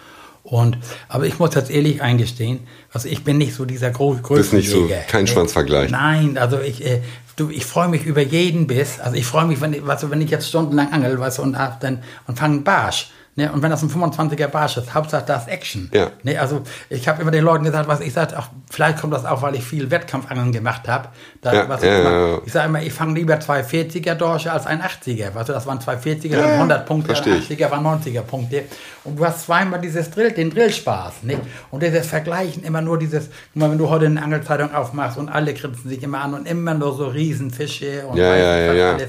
Und, aber ich muss jetzt ehrlich eingestehen, also ich bin nicht so dieser Gro Bist nicht so- kein Schwanzvergleich. Nein, also ich, äh, du, ich freue mich über jeden Biss. Also ich freue mich, wenn ich, weißt du, wenn ich jetzt stundenlang angel, weißt du, und, dann, und fange einen Barsch. Ne? Und wenn das ein 25er Barsch ist, Hauptsache das ist Action. Ja. Ne? Also ich habe immer den Leuten gesagt, was ich sage, vielleicht kommt das auch, weil ich viel Wettkampfangeln gemacht habe. Ja, ich ja, ich sage immer, ich fange lieber zwei 40er Dorsche als ein 80er. Weißt du, das waren zwei 40er, Ja, dann ja, 100 Punkte, versteh ein ich. 80er waren 90er Punkte. Und du hast zweimal dieses Drill, den Drillspaß. Nicht? Und dieses Vergleichen, immer nur dieses, guck mal, wenn du heute eine Angelzeitung aufmachst und alle grinsen sich immer an und immer nur so Riesenfische und Ja, alles.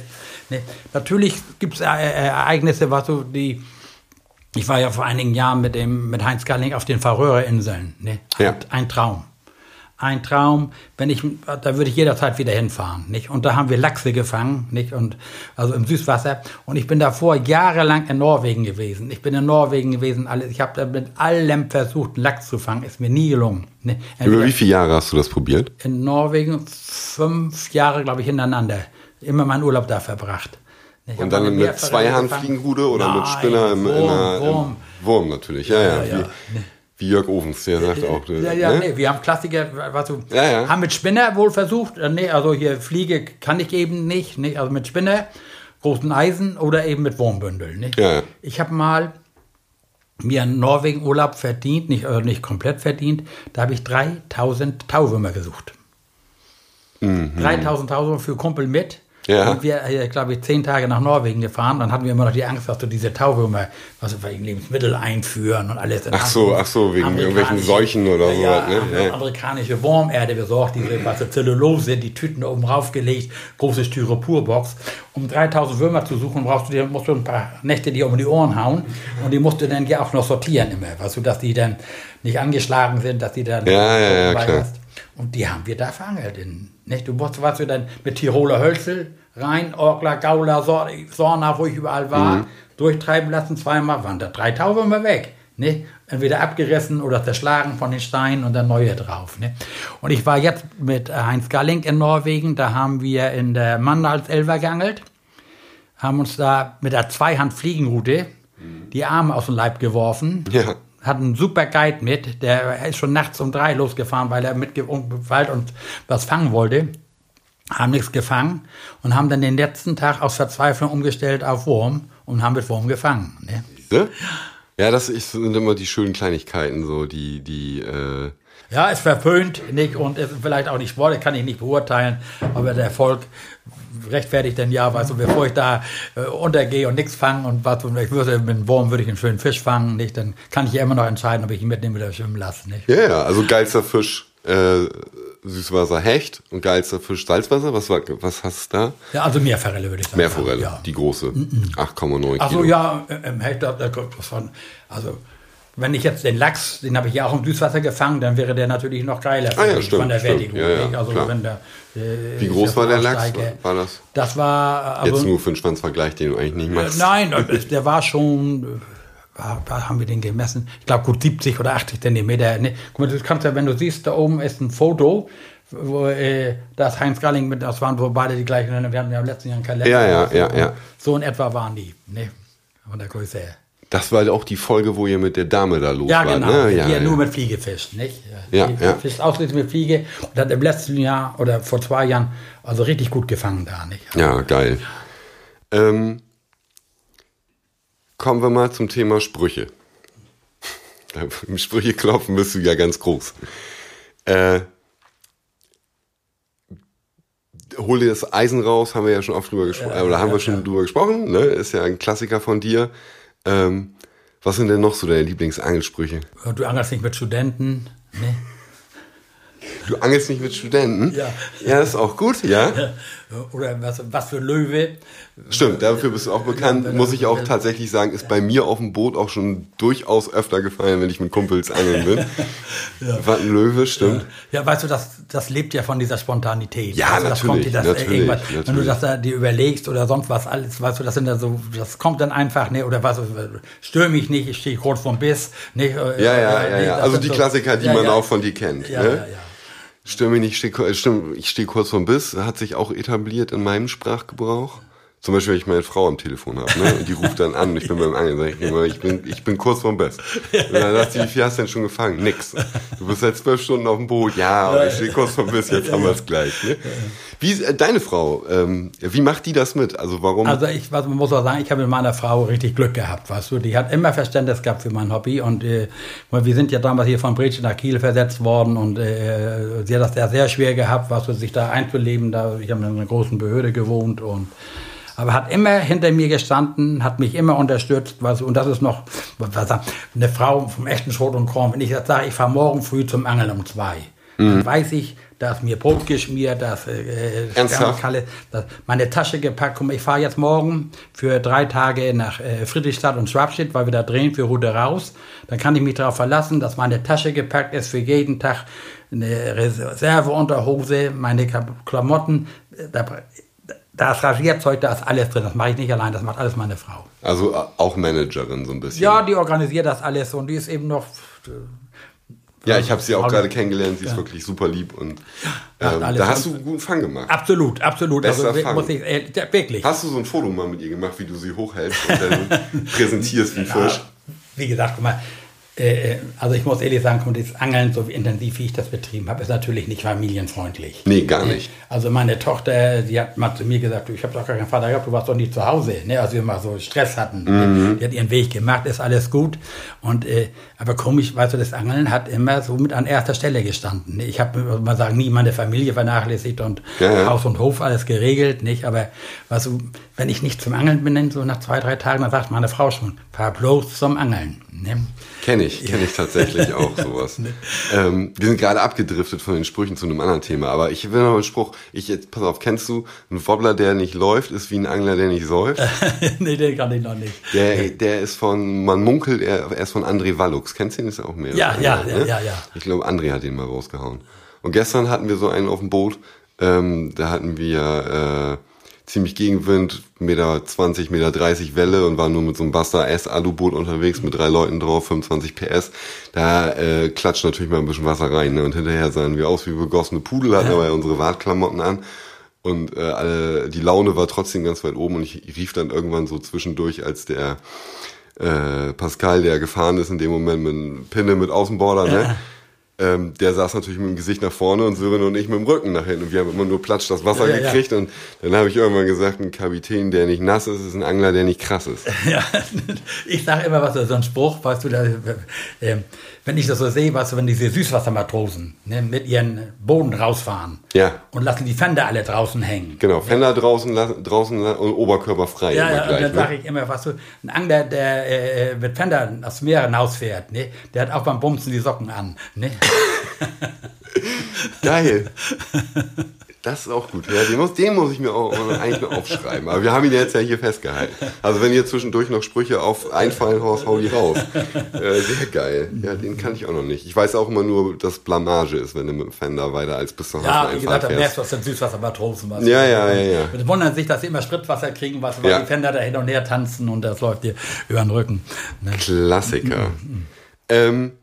Ne? Natürlich gibt es Ereignisse, was so die. Ich war ja vor einigen Jahren mit, dem, mit Heinz Galling auf den Färöerinseln. Ne? Ein, Ja. ein Traum. Ein Traum, wenn ich, da würde ich jederzeit wieder hinfahren, nicht? Und da haben wir Lachse gefangen, nicht? Und, also im Süßwasser. Und ich bin davor jahrelang in Norwegen gewesen. Ich bin in Norwegen gewesen, alles. Ich habe da mit allem versucht, Lachs zu fangen. Ist mir nie gelungen. Ne? Über wie viele Jahre hast du das probiert? in Norwegen fünf Jahre, glaube ich, hintereinander. Immer meinen Urlaub da verbracht. Und dann mit Meerforelle Zweihandfliegenhude oder mit Nein, Spinner im, in Wurm, einer, im Wurm. Wurm natürlich, ja, ja. Ja, ja. Wie, wie Jörg Ovens, der sagt auch. äh, Ja, ja, ne? nee, wir haben Klassiker, was du, Ja, ja. haben mit Spinner wohl versucht, äh, nee, also hier Fliege kann ich eben nicht, nicht also mit Spinner, großen Eisen oder eben mit Wurmbündeln. Nicht? Ja. Ich habe mal mir einen Norwegen-Urlaub verdient, nicht, also nicht komplett verdient, da habe ich 3000 Tauwürmer gesucht. 3000 Tauwürmer für Kumpel mit. Ja. Und wir, äh, glaube ich, zehn Tage nach Norwegen gefahren. Dann hatten wir immer noch die Angst, dass du diese Tauwürmer, was wir wegen Lebensmittel einführen und alles. Ach so, ach so, wegen irgendwelchen Seuchen oder ja, sowas, ne? Ja, amerikanische Wurmerde besorgt, diese was, Zellulose, die Tüten oben raufgelegt, große Styroporbox. Um 3000 Würmer zu suchen, brauchst du dir, musst du ein paar Nächte dir um die Ohren hauen. Und die musst du dann ja auch noch sortieren immer, weißt du, dass die dann nicht angeschlagen sind, dass die dann Ja, ja, ja, klar. hast. Und die haben wir da verangelt. In, nicht? Du musst, was dann mit Tiroler Hölzel rein, Orkler, Gauler, Sor Sorna, wo ich überall war, Mhm. durchtreiben lassen, zweimal waren da drei Tauben immer weg. Ne? Entweder abgerissen oder zerschlagen von den Steinen und dann neue drauf. Ne? Und ich war jetzt mit äh, Heinz Galling in Norwegen, da haben wir in der Mandalselver geangelt, haben uns da mit der Zweihand-Fliegenrute die Arme aus dem Leib geworfen Ja. Hat einen super Guide mit, der ist schon nachts um drei losgefahren, weil er mit Wald und was fangen wollte. Haben nichts gefangen und haben dann den letzten Tag aus Verzweiflung umgestellt auf Wurm und haben mit Wurm gefangen. Ne? Ne? Ja, das ist- sind immer die schönen Kleinigkeiten, so die, die, äh, Ja, ist verpönt nicht und vielleicht auch nicht Sport, kann ich nicht beurteilen, aber der Erfolg rechtfertigt dann ja, weißt du, bevor ich da äh, untergehe und nichts fange und was, und ich würde mit einem Wurm würde ich einen schönen Fisch fangen, nicht, dann kann ich ja immer noch entscheiden, ob ich ihn mitnehme oder schwimmen lasse, nicht. ja, ja, also geilster Fisch, äh, Süßwasser Hecht und geilster Fisch Salzwasser. Was war, was hast du da? Ja, also Meerforelle würde ich sagen. Meerforelle, Ja. die große, 8,9 Kilo. Ach so, ja, im Hektar, da kommt was von, also wenn ich jetzt den Lachs, den habe ich ja auch im Süßwasser gefangen, dann wäre der natürlich noch geiler ah, ja, stimmt, von der. Wertigung. Ja, ja, also der, äh, Wie groß war der Lachs? War das? Das war also, Jetzt nur für einen Schwanzvergleich, den du eigentlich nicht machst. Nein, der war schon, äh, war, war, haben wir den gemessen? Ich glaube gut 70 oder 80 Zentimeter. Ne? Guck mal, du kannst ja, wenn du siehst, da oben ist ein Foto, wo, äh, da ist Heinz Galling mit, das waren wohl beide die gleichen, wir hatten ja im letzten Jahr einen Kalender. Ja, ja, so, ja, ja. So in etwa waren die, ne? Von der Größe her. Das war auch die Folge, wo ihr mit der Dame da los Ja, genau. ne? die Ja, ja, ja. nur mit Fliege fischt, nicht? Ja, die ja. fischt ausschließlich mit Fliege und hat im letzten Jahr oder vor zwei Jahren also richtig gut gefangen da, nicht? Ja, geil. Ähm, kommen wir mal zum Thema Sprüche. Im Sprüche klopfen bist du ja ganz groß. Äh, hol dir das Eisen raus, haben wir ja schon oft drüber gesprochen, oder haben wir schon drüber gesprochen, ne? Ist ja ein Klassiker von dir. Ähm, was sind denn noch so deine Lieblingsangelsprüche? Du angelst nicht mit Studenten, ne? Du angelst nicht mit Studenten? Ja. Ja, ist auch gut, ja. Oder was, was für Löwe. Stimmt, dafür bist du auch bekannt. Muss ich auch tatsächlich sagen, ist bei mir auf dem Boot auch schon durchaus öfter gefallen, wenn ich mit Kumpels angeln bin. Was ein Löwe, stimmt. Ja, weißt du, das, das lebt ja von dieser Spontanität. Ja, also, das natürlich, kommt dir das, natürlich, äh, irgendwas, Wenn du natürlich. das da dir überlegst oder sonst was alles, weißt du, das sind da so, das kommt dann einfach, ne, oder was, stör mich nicht, ich stehe kurz vorm Biss, nicht, äh, Ja, ja, äh, ja, nee, ja. Also die so- Klassiker, die ja, man ja. auch von dir kennt. Ja, ne? ja, ja. Stimme nicht, steh, ich stehe kurz vorm Biss, hat sich auch etabliert in meinem Sprachgebrauch. Zum Beispiel, wenn ich meine Frau am Telefon habe, ne? Und die ruft dann an und ich bin beim Angeln, ich ich bin, ich bin kurz vorm Biss. Und dann sagt sie, wie viel hast du denn schon gefangen? Nix. Du bist seit zwölf Stunden auf dem Boot. Ja, aber ich stehe kurz vorm Biss, jetzt haben wir es gleich. Ne? Wie äh, deine Frau? Ähm, wie macht die das mit? Also warum? Also ich was, man muss auch sagen, ich habe mit meiner Frau richtig Glück gehabt, weißt du. Die hat immer Verständnis gehabt für mein Hobby und äh, wir sind ja damals hier von Brechen nach Kiel versetzt worden und äh, sie hat das sehr, sehr schwer gehabt, weißt du, sich da einzuleben. Da, ich habe in einer großen Behörde gewohnt und aber hat immer hinter mir gestanden, hat mich immer unterstützt, du, und das ist noch was, was, eine Frau vom echten Schrot und Korn. Wenn ich jetzt sage, ich fahre morgen früh zum Angeln um zwei, dann weiß ich, da ist mir Brot geschmiert, da ist äh, Ernsthaft? Spermkalle, das, meine Tasche gepackt. Mal, ich fahre jetzt morgen für drei Tage nach äh, Friedrichstadt und Schwabstedt, weil wir da drehen für Rude raus. Dann kann ich mich darauf verlassen, dass meine Tasche gepackt ist für jeden Tag eine Reserveunterhose, meine Klamotten. äh, Da, da ist Rasierzeug, da ist alles drin. Das mache ich nicht allein, das macht alles meine Frau. also äh, auch Managerin so ein bisschen. Ja, die organisiert das alles und die ist eben noch. äh, Ja, ich habe sie auch gerade kennengelernt. Sie ist wirklich super lieb und ähm, da hast du einen guten Fang gemacht. Absolut, absolut. Bester also, Fang. muss ich, äh, wirklich. Hast du so ein Foto mal mit ihr gemacht, wie du sie hochhältst und dann präsentierst wie ein Fisch? Wie gesagt, guck mal, also ich muss ehrlich sagen, das Angeln, so intensiv wie ich das betrieben habe, ist natürlich nicht familienfreundlich. Nee, gar nicht. Also meine Tochter, die hat mal zu mir gesagt, du, ich habe doch gar keinen Vater gehabt, du warst doch nicht zu Hause. Ne? Also wir mal so Stress hatten. Mhm. Die hat ihren Weg gemacht, ist alles gut. Und äh, aber komisch, weißt du, das Angeln hat immer so mit an erster Stelle gestanden. Ne? Ich habe, mal sagen, nie meine Familie vernachlässigt und Ja. Haus und Hof alles geregelt, nicht? Aber weißt du, wenn ich nicht zum Angeln bin, so nach zwei, drei Tagen, dann sagt meine Frau schon, fahr bloß zum Angeln. Ne? Kenne ich, kenne ich tatsächlich auch sowas. ähm, wir sind gerade abgedriftet von den Sprüchen zu einem anderen Thema, aber ich will noch einen Spruch. Ich jetzt, pass auf, kennst du, ein Wobbler, der nicht läuft, ist wie ein Angler, der nicht säuft. nee, den kann ich noch nicht. Der, der ist von, man munkelt, er, er ist von André Wallux. Kennst du den? Ist auch mehr. Ja, ja, ja, ne? ja, ja. Ich glaube, André hat den mal rausgehauen. Und gestern hatten wir so einen auf dem Boot, ähm, da hatten wir äh, ziemlich Gegenwind, Meter 20, Meter 30 Welle und waren nur mit so einem Buster S Aluboot unterwegs mit drei Leuten drauf, 25 PS. Da äh, klatscht natürlich mal ein bisschen Wasser rein. Ne? Und hinterher sahen wir aus wie begossene Pudel, hatten aber unsere Wartklamotten an. Und äh, alle, die Laune war trotzdem ganz weit oben und ich rief dann irgendwann so zwischendurch, als der äh, Pascal, der gefahren ist in dem Moment mit einem Pinne mit Außenborder, ne? Ähm, der saß natürlich mit dem Gesicht nach vorne und Sören und ich mit dem Rücken nach hinten. Und wir haben immer nur platsch das Wasser Ja, ja, ja. gekriegt. Und dann habe ich irgendwann gesagt, ein Kapitän, der nicht nass ist, ist ein Angler, der nicht krass ist. Ja, ich sage immer was, so ein Spruch, weißt du, da, äh, wenn ich das so sehe, weißt du, wenn diese Süßwassermatrosen ne, mit ihren Boden rausfahren Ja. und lassen die Fender alle draußen hängen. Genau, Fender draußen, la- draußen la- und Oberkörper frei. Ja, ja, und gleich, dann ne? sage ich immer, was du, ein Angler, der äh, mit Fender aufs Meer hinausfährt, ne, der hat auch beim Bumsen die Socken an. Ne? Geil. Das ist auch gut. Ja, den, muss, den muss ich mir auch eigentlich noch aufschreiben. Aber wir haben ihn jetzt ja hier festgehalten. Also wenn ihr zwischendurch noch Sprüche auf einfallen, Horst, hau die raus. Äh, sehr geil. Ja, den kann ich auch noch nicht. Ich weiß auch immer nur, dass Blamage ist, wenn du mit dem Fender weiter als bis zum Ja, wie gesagt, da merkst du aus dem Süßwassermatrosen was. Ja, ja, ja, ja. Und wundern sich, dass sie immer Spritwasser kriegen, was, weil Ja. die Fender da hin und her tanzen und das läuft dir über den Rücken. Ne? Klassiker. Ähm,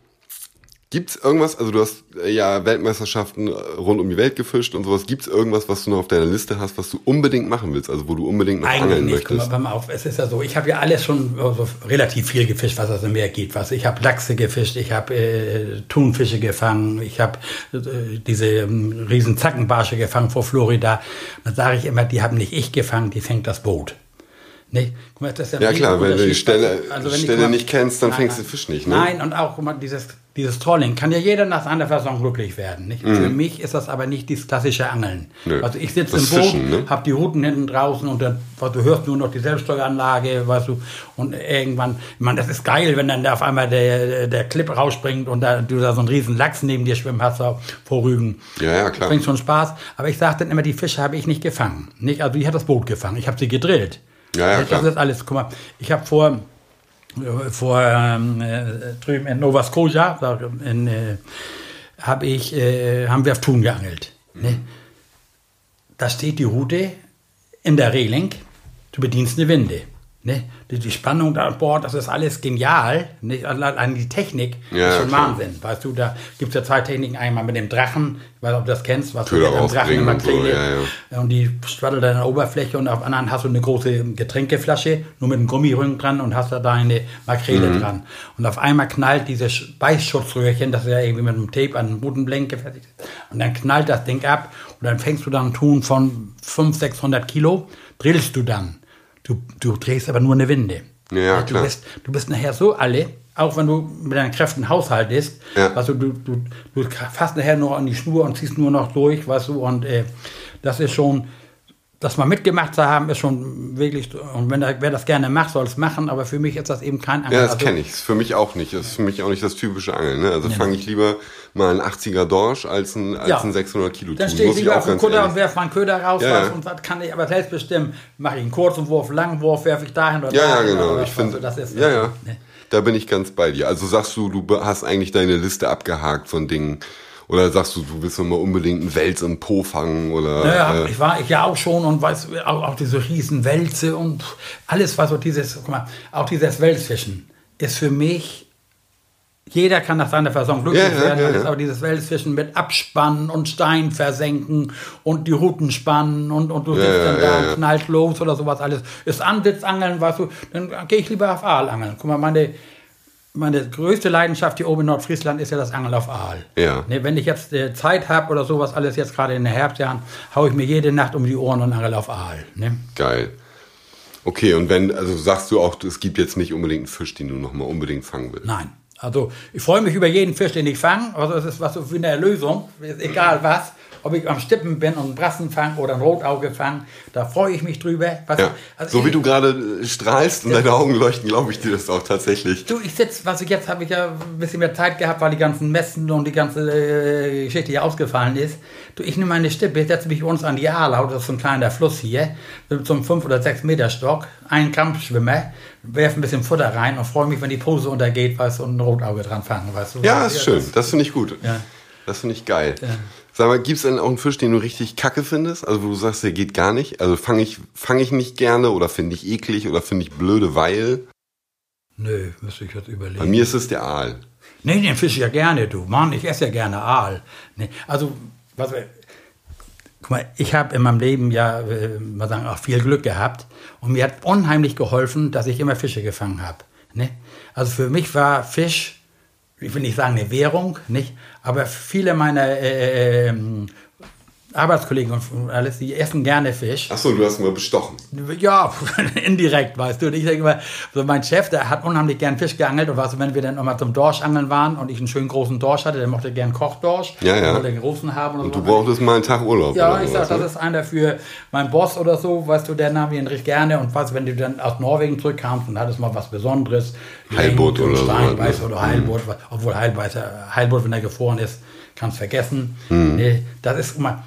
Gibt's irgendwas, also du hast äh, ja Weltmeisterschaften äh, rund um die Welt gefischt und sowas, gibt's irgendwas, was du noch auf deiner Liste hast, was du unbedingt machen willst, also wo du unbedingt noch Eigentlich angeln nicht. Mal, möchtest? pass mal auf, es ist ja so, ich habe ja alles schon so relativ viel gefischt, was aus dem Meer geht. Was ich habe Lachse gefischt, ich habe äh, Thunfische gefangen, ich habe äh, diese ähm, riesen Zackenbarsche gefangen vor Florida. Dann sage ich immer, die haben nicht ich gefangen, die fängt das Boot. Nicht? Guck mal, das ist Ja ein klar, wenn du die. Stelle, Also wenn ich- Stelle guck mal- nicht kennst, dann Nein, fängst du. Fisch nicht, ne? Nein, und auch guck mal, dieses, dieses Trolling kann ja jeder nach seiner Fassung glücklich werden. Nicht? Für mich ist das aber nicht dieses klassische Angeln. Mhm. Nö. Also ich sitze Das im Boot, Fischen, ne? hab die Routen hinten draußen und dann, was du hörst nur noch die Selbststeueranlage, weißt du, und irgendwann, ich meine, das ist geil, wenn dann da auf einmal der, der Clip rausspringt und da, du da so einen riesen Lachs neben dir schwimmen hast, vor Rügen. Ja, ja, klar. Bringt schon Spaß. Aber ich sage dann immer, die Fische habe ich nicht gefangen. Nicht? Also ich habe das Boot gefangen, ich habe sie gedrillt. Ja, ja, das klar. ist alles, guck mal, ich habe vor, vor ähm, äh, drüben in Nova Scotia, in, äh, hab ich, äh, haben wir auf Thun geangelt. Ne? Da steht die Route in der Reling, du bedienst eine Winde. Ne? Die, die Spannung da an Bord, das ist alles genial. Ne? Allein die Technik Ja, ist schon klar. Wahnsinn. Weißt du, da gibt es ja zwei Techniken. Einmal mit dem Drachen, ich weiß nicht, ob du das kennst, was Köder du mit dem Drachen immer und so, ja, ja. Und die straddelt an der Oberfläche und auf anderen hast du eine große Getränkeflasche, nur mit einem Gummirücken dran und hast da deine Makrele Mhm. dran. Und auf einmal knallt dieses Sch- Beißschutzröhrchen, das ist ja irgendwie mit einem Tape an einem Bodenblenk gefertigt ist. Und dann knallt das Ding ab und dann fängst du dann einen Tun von 500, 600 Kilo, drillst du dann. Du, du drehst aber nur eine Winde. Ja, ja, du, bist, du bist nachher so alle, auch wenn du mit deinen Kräften haushaltest, Ja. du, du, du, du fasst nachher nur an die Schnur und ziehst nur noch durch, weißt du, und äh, das ist schon, das mal mitgemacht zu haben, ist schon wirklich, und wenn da, wer das gerne macht, soll es machen, aber für mich ist das eben kein Ja, Angel. das Also, kenne ich. Ist für mich auch nicht. Das ist für mich auch nicht das typische Angeln. Ne? Also fange ich lieber mal einen 80er Dorsch als ein, als Ja. ein 600 Kilo Dann stehe ich lieber auf dem Kutter und werfe meinen Köder raus, Ja, was, ja. und das kann ich aber selbst bestimmen. Mache ich einen kurzen Wurf, langen Wurf, werfe ich dahin oder Ja, ja, dahin genau. oder Ich finde, du, das ist, ja, ja. ne. Da bin ich ganz bei dir. Also sagst du, du hast eigentlich deine Liste abgehakt von Dingen. Oder sagst du, du willst noch mal unbedingt einen Wels im Po fangen oder. Ja, äh, ich war ich ja auch schon und weiß auch, auch diese Riesenwälze und alles, was so dieses, guck mal, auch dieses Welsfischen ist für mich, jeder kann nach seiner Fasson glücklich Ja, werden, ja, ja. aber dieses Welsfischen mit Abspannen und Stein versenken und die Routen spannen und, und du sitzt dann da und knallt los oder sowas alles. Ist Ansitzangeln, weißt du, dann gehe ich lieber auf Aal angeln. Guck mal, meine, meine größte Leidenschaft hier oben in Nordfriesland ist ja das Angeln auf Aal. Ja. Ne, wenn ich jetzt äh, Zeit habe oder sowas, alles jetzt gerade in den Herbstjahren, haue ich mir jede Nacht um die Ohren und angel auf Aal. Ne? Geil. Okay, und wenn, also sagst du auch, es gibt jetzt nicht unbedingt einen Fisch, den du noch mal unbedingt fangen willst. Nein. Also ich freue mich über jeden Fisch, den ich fange. Also es ist was so für eine Erlösung, egal was. Ob ich am Stippen bin und einen Brassen fange oder ein Rotauge fange, da freue ich mich drüber. Weißt Ja. also so wie du gerade äh, strahlst und deine Augen leuchten, glaube ich dir das auch tatsächlich. Du, ich sitze, was ich jetzt habe ich ja ein bisschen mehr Zeit gehabt, weil die ganzen Messen und die ganze äh, Geschichte hier ausgefallen ist. Du, ich nehme meine Stippe, setze mich uns an die Aalau, das ist so ein kleiner Fluss hier, mit so einem 5 oder 6 Meter Stock, einen Kampfschwimmer, werfe ein bisschen Futter rein und freue mich, wenn die Pose untergeht, weißt du, und ein Rotauge dran fangen, weißt du. Ja, ist schön. Das finde ich gut. Ja. Das finde ich geil. Sag mal, gibt es denn auch einen Fisch, den du richtig kacke findest? Also wo du sagst, der geht gar nicht? Also fange ich, fang ich nicht gerne oder finde ich eklig oder finde ich blöde, weil? Nö, müsste ich jetzt überlegen. Bei mir ist es der Aal. Nee, den Fisch ja gerne, du. Mann, ich esse ja gerne Aal. Nee, also, was, guck mal, ich habe in meinem Leben ja, äh, mal sagen, auch viel Glück gehabt. Und mir hat unheimlich geholfen, dass ich immer Fische gefangen habe. Ne? Also für mich war Fisch, ich will nicht sagen eine Währung, nicht? Aber viele meiner äh, äh, ähm, Arbeitskollegen und alles, die essen gerne Fisch. Achso, du hast mal bestochen. Ja, indirekt, weißt du. Und ich denke mal, so mein Chef, der hat unheimlich gern Fisch geangelt. Und weißt du, wenn wir dann nochmal zum Dorschangeln waren und ich einen schönen großen Dorsch hatte, der mochte gern Kochdorsch. Ja, ja. Wollte den großen haben. Und du brauchtest mal einen Tag Urlaub. Ja, ich sag, das ne? ist einer für meinen Boss oder so, weißt du, der nahm ihn richtig gerne. Und weißt du, wenn du dann aus Norwegen zurückkamst und hattest mal was Besonderes. Heilbutt und oder so, Stein, ne? weißt oder Heilbutt. Obwohl Heilbutt, Heilbutt, wenn er gefroren ist, kannst vergessen. Mhm. Nee, das ist immer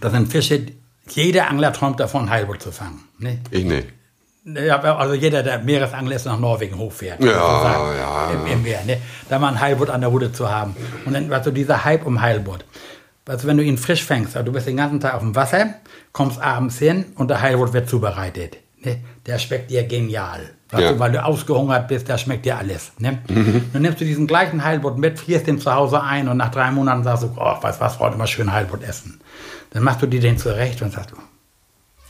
Das sind Fische, jeder Angler träumt davon, Heilbutt zu fangen. Ne? Ich nicht. Ja, also jeder, der Meeresangler ist, nach Norwegen hochfährt. Ja, sozusagen, ja. Im, Im Meer, ne? Da mal ein Heilbutt an der Hude zu haben. Und dann, du, dieser Hype um Heilbutt. Also wenn du ihn frisch fängst, also du bist den ganzen Tag auf dem Wasser, kommst abends hin und der Heilbutt wird zubereitet. Ne? Der schmeckt dir genial. Weißt Ja. weil du ausgehungert bist, da schmeckt dir alles. Ne? Dann nimmst du diesen gleichen Heilbutt mit, frierst den zu Hause ein und nach drei Monaten sagst du, oh, weißt was, heute mal schön Heilbutt essen. Dann machst du dir den zurecht und sagst du,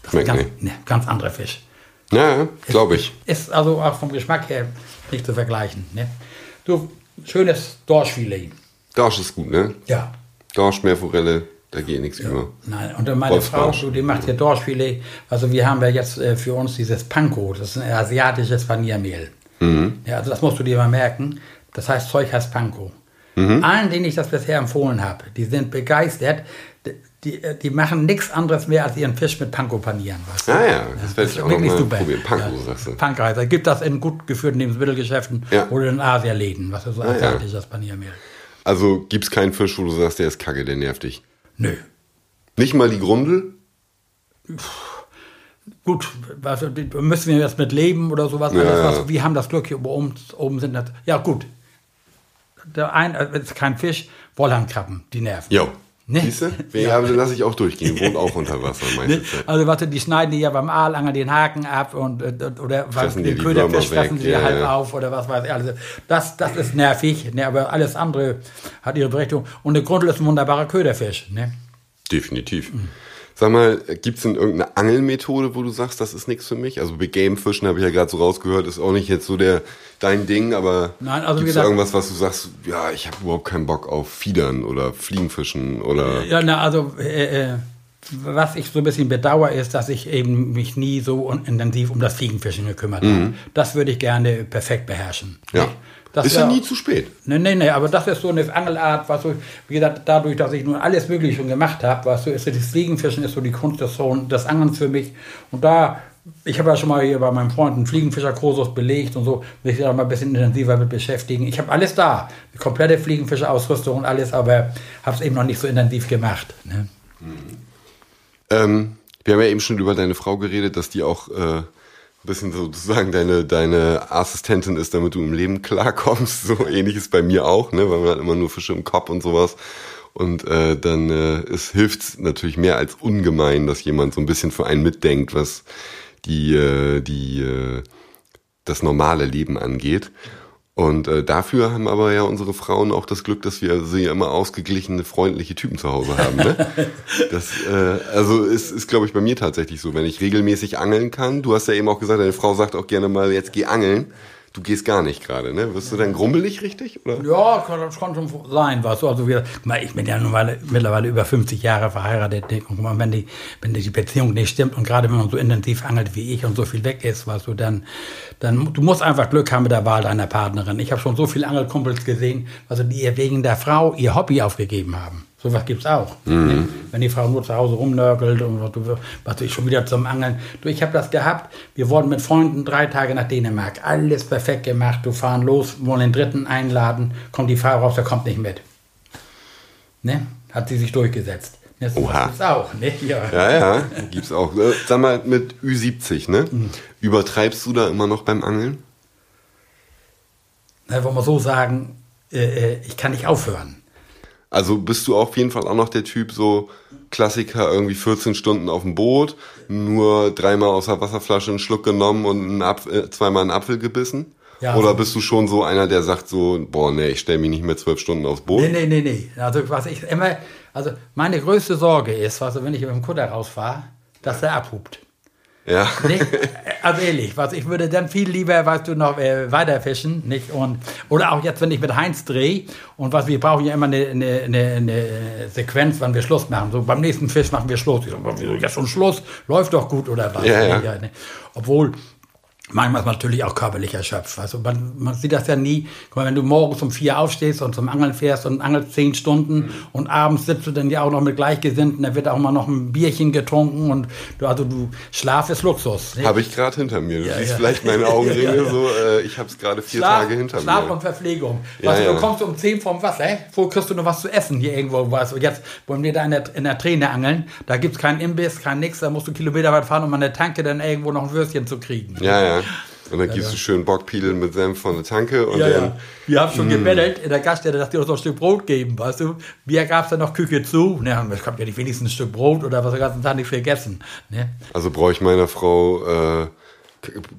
das ist ganz, nicht. ne, ganz anderer Fisch. Ja, ja glaube ich. Ist also auch vom Geschmack her nicht zu vergleichen. Ne? Du, schönes Dorschfilet. Dorsch ist gut, ne? Ja. Dorsch, Meerforelle, da geht nichts über. Nein, und meine Frau, du, die macht hier Dorschfilet. Also wir haben ja jetzt äh, für uns dieses Panko, das ist ein asiatisches Paniermehl. Ja, also das musst du dir mal merken. Das heißt, Zeug heißt Panko. Allen, denen ich das bisher empfohlen habe, die sind begeistert. Die, die, die machen nichts anderes mehr, als ihren Fisch mit Panko panieren. Weißt du? Ah ja, das werde ich auch wirklich mal super. probieren. Panko, Ja. sagst du. Panko heißt, das. gibt das in gut geführten Lebensmittelgeschäften Ja. oder in Asialäden, was ist so Ah, ja. asiatisches Paniermehl. Also gibt es keinen Fisch, wo du sagst, der ist kacke, der nervt dich. Nö. Nicht mal die Grundel? Gut, was, müssen wir jetzt mit leben oder sowas? Ja, alles, was, wir haben das Glück, hier oben, oben sind das. Ja, gut. Der ein, äh, ist kein Fisch, Wollhandkrabben, die nerven. Jo. Ne? Siehst du? Ja, aber lasse ich auch durchgehen. Wohnt auch unter Wasser meiste? Zeit. Also, warte, die schneiden die ja beim Aalangeln den Haken ab und äh, oder Fressen den die Köderfisch fressen sie ja, halb ja. auf oder was weiß ich. Also, das, das ist nervig, ne? aber alles andere hat ihre Berechtigung. Und der Grundel ist ein wunderbarer Köderfisch. Ne? Definitiv. Sag mal, gibt es denn irgendeine Angelmethode, wo du sagst, das ist nichts für mich? Also Big Game Fischen habe ich ja gerade so rausgehört, ist auch nicht jetzt so der dein Ding, aber Nein, also gibt's gesagt- irgendwas, was du sagst, ja, ich habe überhaupt keinen Bock auf Fiedern oder Fliegenfischen oder Ja, na, also, äh, äh, was ich so ein bisschen bedauere, ist, dass ich eben mich nie so intensiv um das Fliegenfischen gekümmert habe. Das würde ich gerne perfekt beherrschen. Mhm. ja. Das ist ja nie zu spät. Nee, nee, nee, aber das ist so eine Angelart, was so, wie gesagt, dadurch, dass ich nun alles Mögliche schon gemacht habe, was so ist, das Fliegenfischen ist so die Kunst des, so- des Angelns für mich. Und da, ich habe ja schon mal hier bei meinem Freund einen Fliegenfischerkursus belegt und so, will ich da mal ein bisschen intensiver mit beschäftigen. Ich habe alles da, die komplette Fliegenfischerausrüstung und alles, aber habe es eben noch nicht so intensiv gemacht. Ne? Ähm, wir haben ja eben schon über deine Frau geredet, dass die auch äh, ein bisschen sozusagen deine, deine Assistentin ist, damit du im Leben klarkommst. So ähnlich ist bei mir auch, ne? weil man hat immer nur Fische im Kopf und sowas. Und äh, dann äh, es hilft natürlich mehr als ungemein, dass jemand so ein bisschen für einen mitdenkt, was die, äh, die äh, das normale Leben angeht. Und äh, dafür haben aber ja unsere Frauen auch das Glück, dass wir sie immer ausgeglichene, freundliche Typen zu Hause haben. Ne? Das, äh, also ist, ist glaube ich, bei mir tatsächlich so, wenn ich regelmäßig angeln kann. Du hast ja eben auch gesagt, deine Frau sagt auch gerne mal, jetzt geh angeln. Du gehst gar nicht gerade, ne? Wirst du dann grummelig richtig? Oder? Ja, das kann schon sein, weißt du. Also mal, ich bin ja mal, mittlerweile über 50 Jahre verheiratet. Und wenn die, wenn die Beziehung nicht stimmt und gerade wenn man so intensiv angelt wie ich und so viel weg ist, weißt du, dann, dann du musst einfach Glück haben mit der Wahl deiner Partnerin. Ich habe schon so viele Angelkumpels gesehen, also die ihr wegen der Frau ihr Hobby aufgegeben haben. Sowas gibt's auch. Ne? Wenn die Frau nur zu Hause rumnörgelt und was, du- was ich schon wieder zum Angeln. Du, ich habe das gehabt. Wir wurden mit Freunden drei Tage nach Dänemark. Alles perfekt gemacht. Du fahren los, wollen den dritten einladen. Kommt die Frau raus, der kommt nicht mit. Ne? Hat sie sich durchgesetzt. Ne, Das Oha. gibt's auch. Ne? Ja. Ja, ja, gibt's auch. Äh, Sag mal, mit Ü70, ne? Übertreibst du da immer noch beim Angeln? Ne, wollen wir so sagen, äh, äh, ich kann nicht aufhören. Also bist du auf jeden Fall auch noch der Typ, so Klassiker, irgendwie 14 Stunden auf dem Boot, nur dreimal aus der Wasserflasche einen Schluck genommen und einen Apf äh, zweimal einen Apfel gebissen? Ja. Oder bist du schon so einer, der sagt so, boah, nee, ich stelle mich nicht mehr zwölf Stunden aufs Boot? Nee, nee, nee, nee. Also was ich immer, also meine größte Sorge ist, also wenn ich mit dem Kutter rausfahre, dass der abhupt. Ja. Nicht? Also ehrlich, was ich würde dann viel lieber, weißt du, noch äh, weiter fischen, nicht? Und, oder auch jetzt, wenn ich mit Heinz drehe und was, wir brauchen ja immer eine, eine, eine, eine Sequenz, wann wir Schluss machen. So beim nächsten Fisch machen wir Schluss. Ich so, wieso jetzt schon Schluss? Läuft doch gut oder was? Ja, ja. ne? Obwohl, Manchmal ist man natürlich auch körperlich erschöpft. Also man, man sieht das ja nie. Mal, wenn du morgens um vier aufstehst und zum Angeln fährst und angelst zehn Stunden und abends sitzt du dann ja auch noch mit Gleichgesinnten, da wird auch mal noch ein Bierchen getrunken und du, also du Schlaf ist Luxus. Habe ich gerade hinter mir. Du Ja, siehst ja. vielleicht meine Augenringe Ja, so. Äh, ich habe es gerade vier Schlaf, Tage hinter Schlaf mir. und Verpflegung. Weißt du, ja. du kommst um 10 vom Wasser, wo kriegst du noch was zu essen hier irgendwo? Weißt du, jetzt wollen wir da in der, in der Träne angeln, da gibt's keinen Imbiss, kein nix, da musst du Kilometer weit fahren, um an der Tanke dann irgendwo noch ein Würstchen zu kriegen. Ja, ja. Und dann gibst du schön Bockpiedeln mit Senf von der Tanke und Ja, dann. ja. Wir haben schon gebettelt in der Gaststätte, dass die uns noch ein Stück Brot geben, weißt du. Mir gab's dann noch Küche zu. Ne, es kommt ja nicht wenigstens ein Stück Brot oder was den ganzen Tag nicht vergessen. Ne? Also brauche ich meiner Frau äh,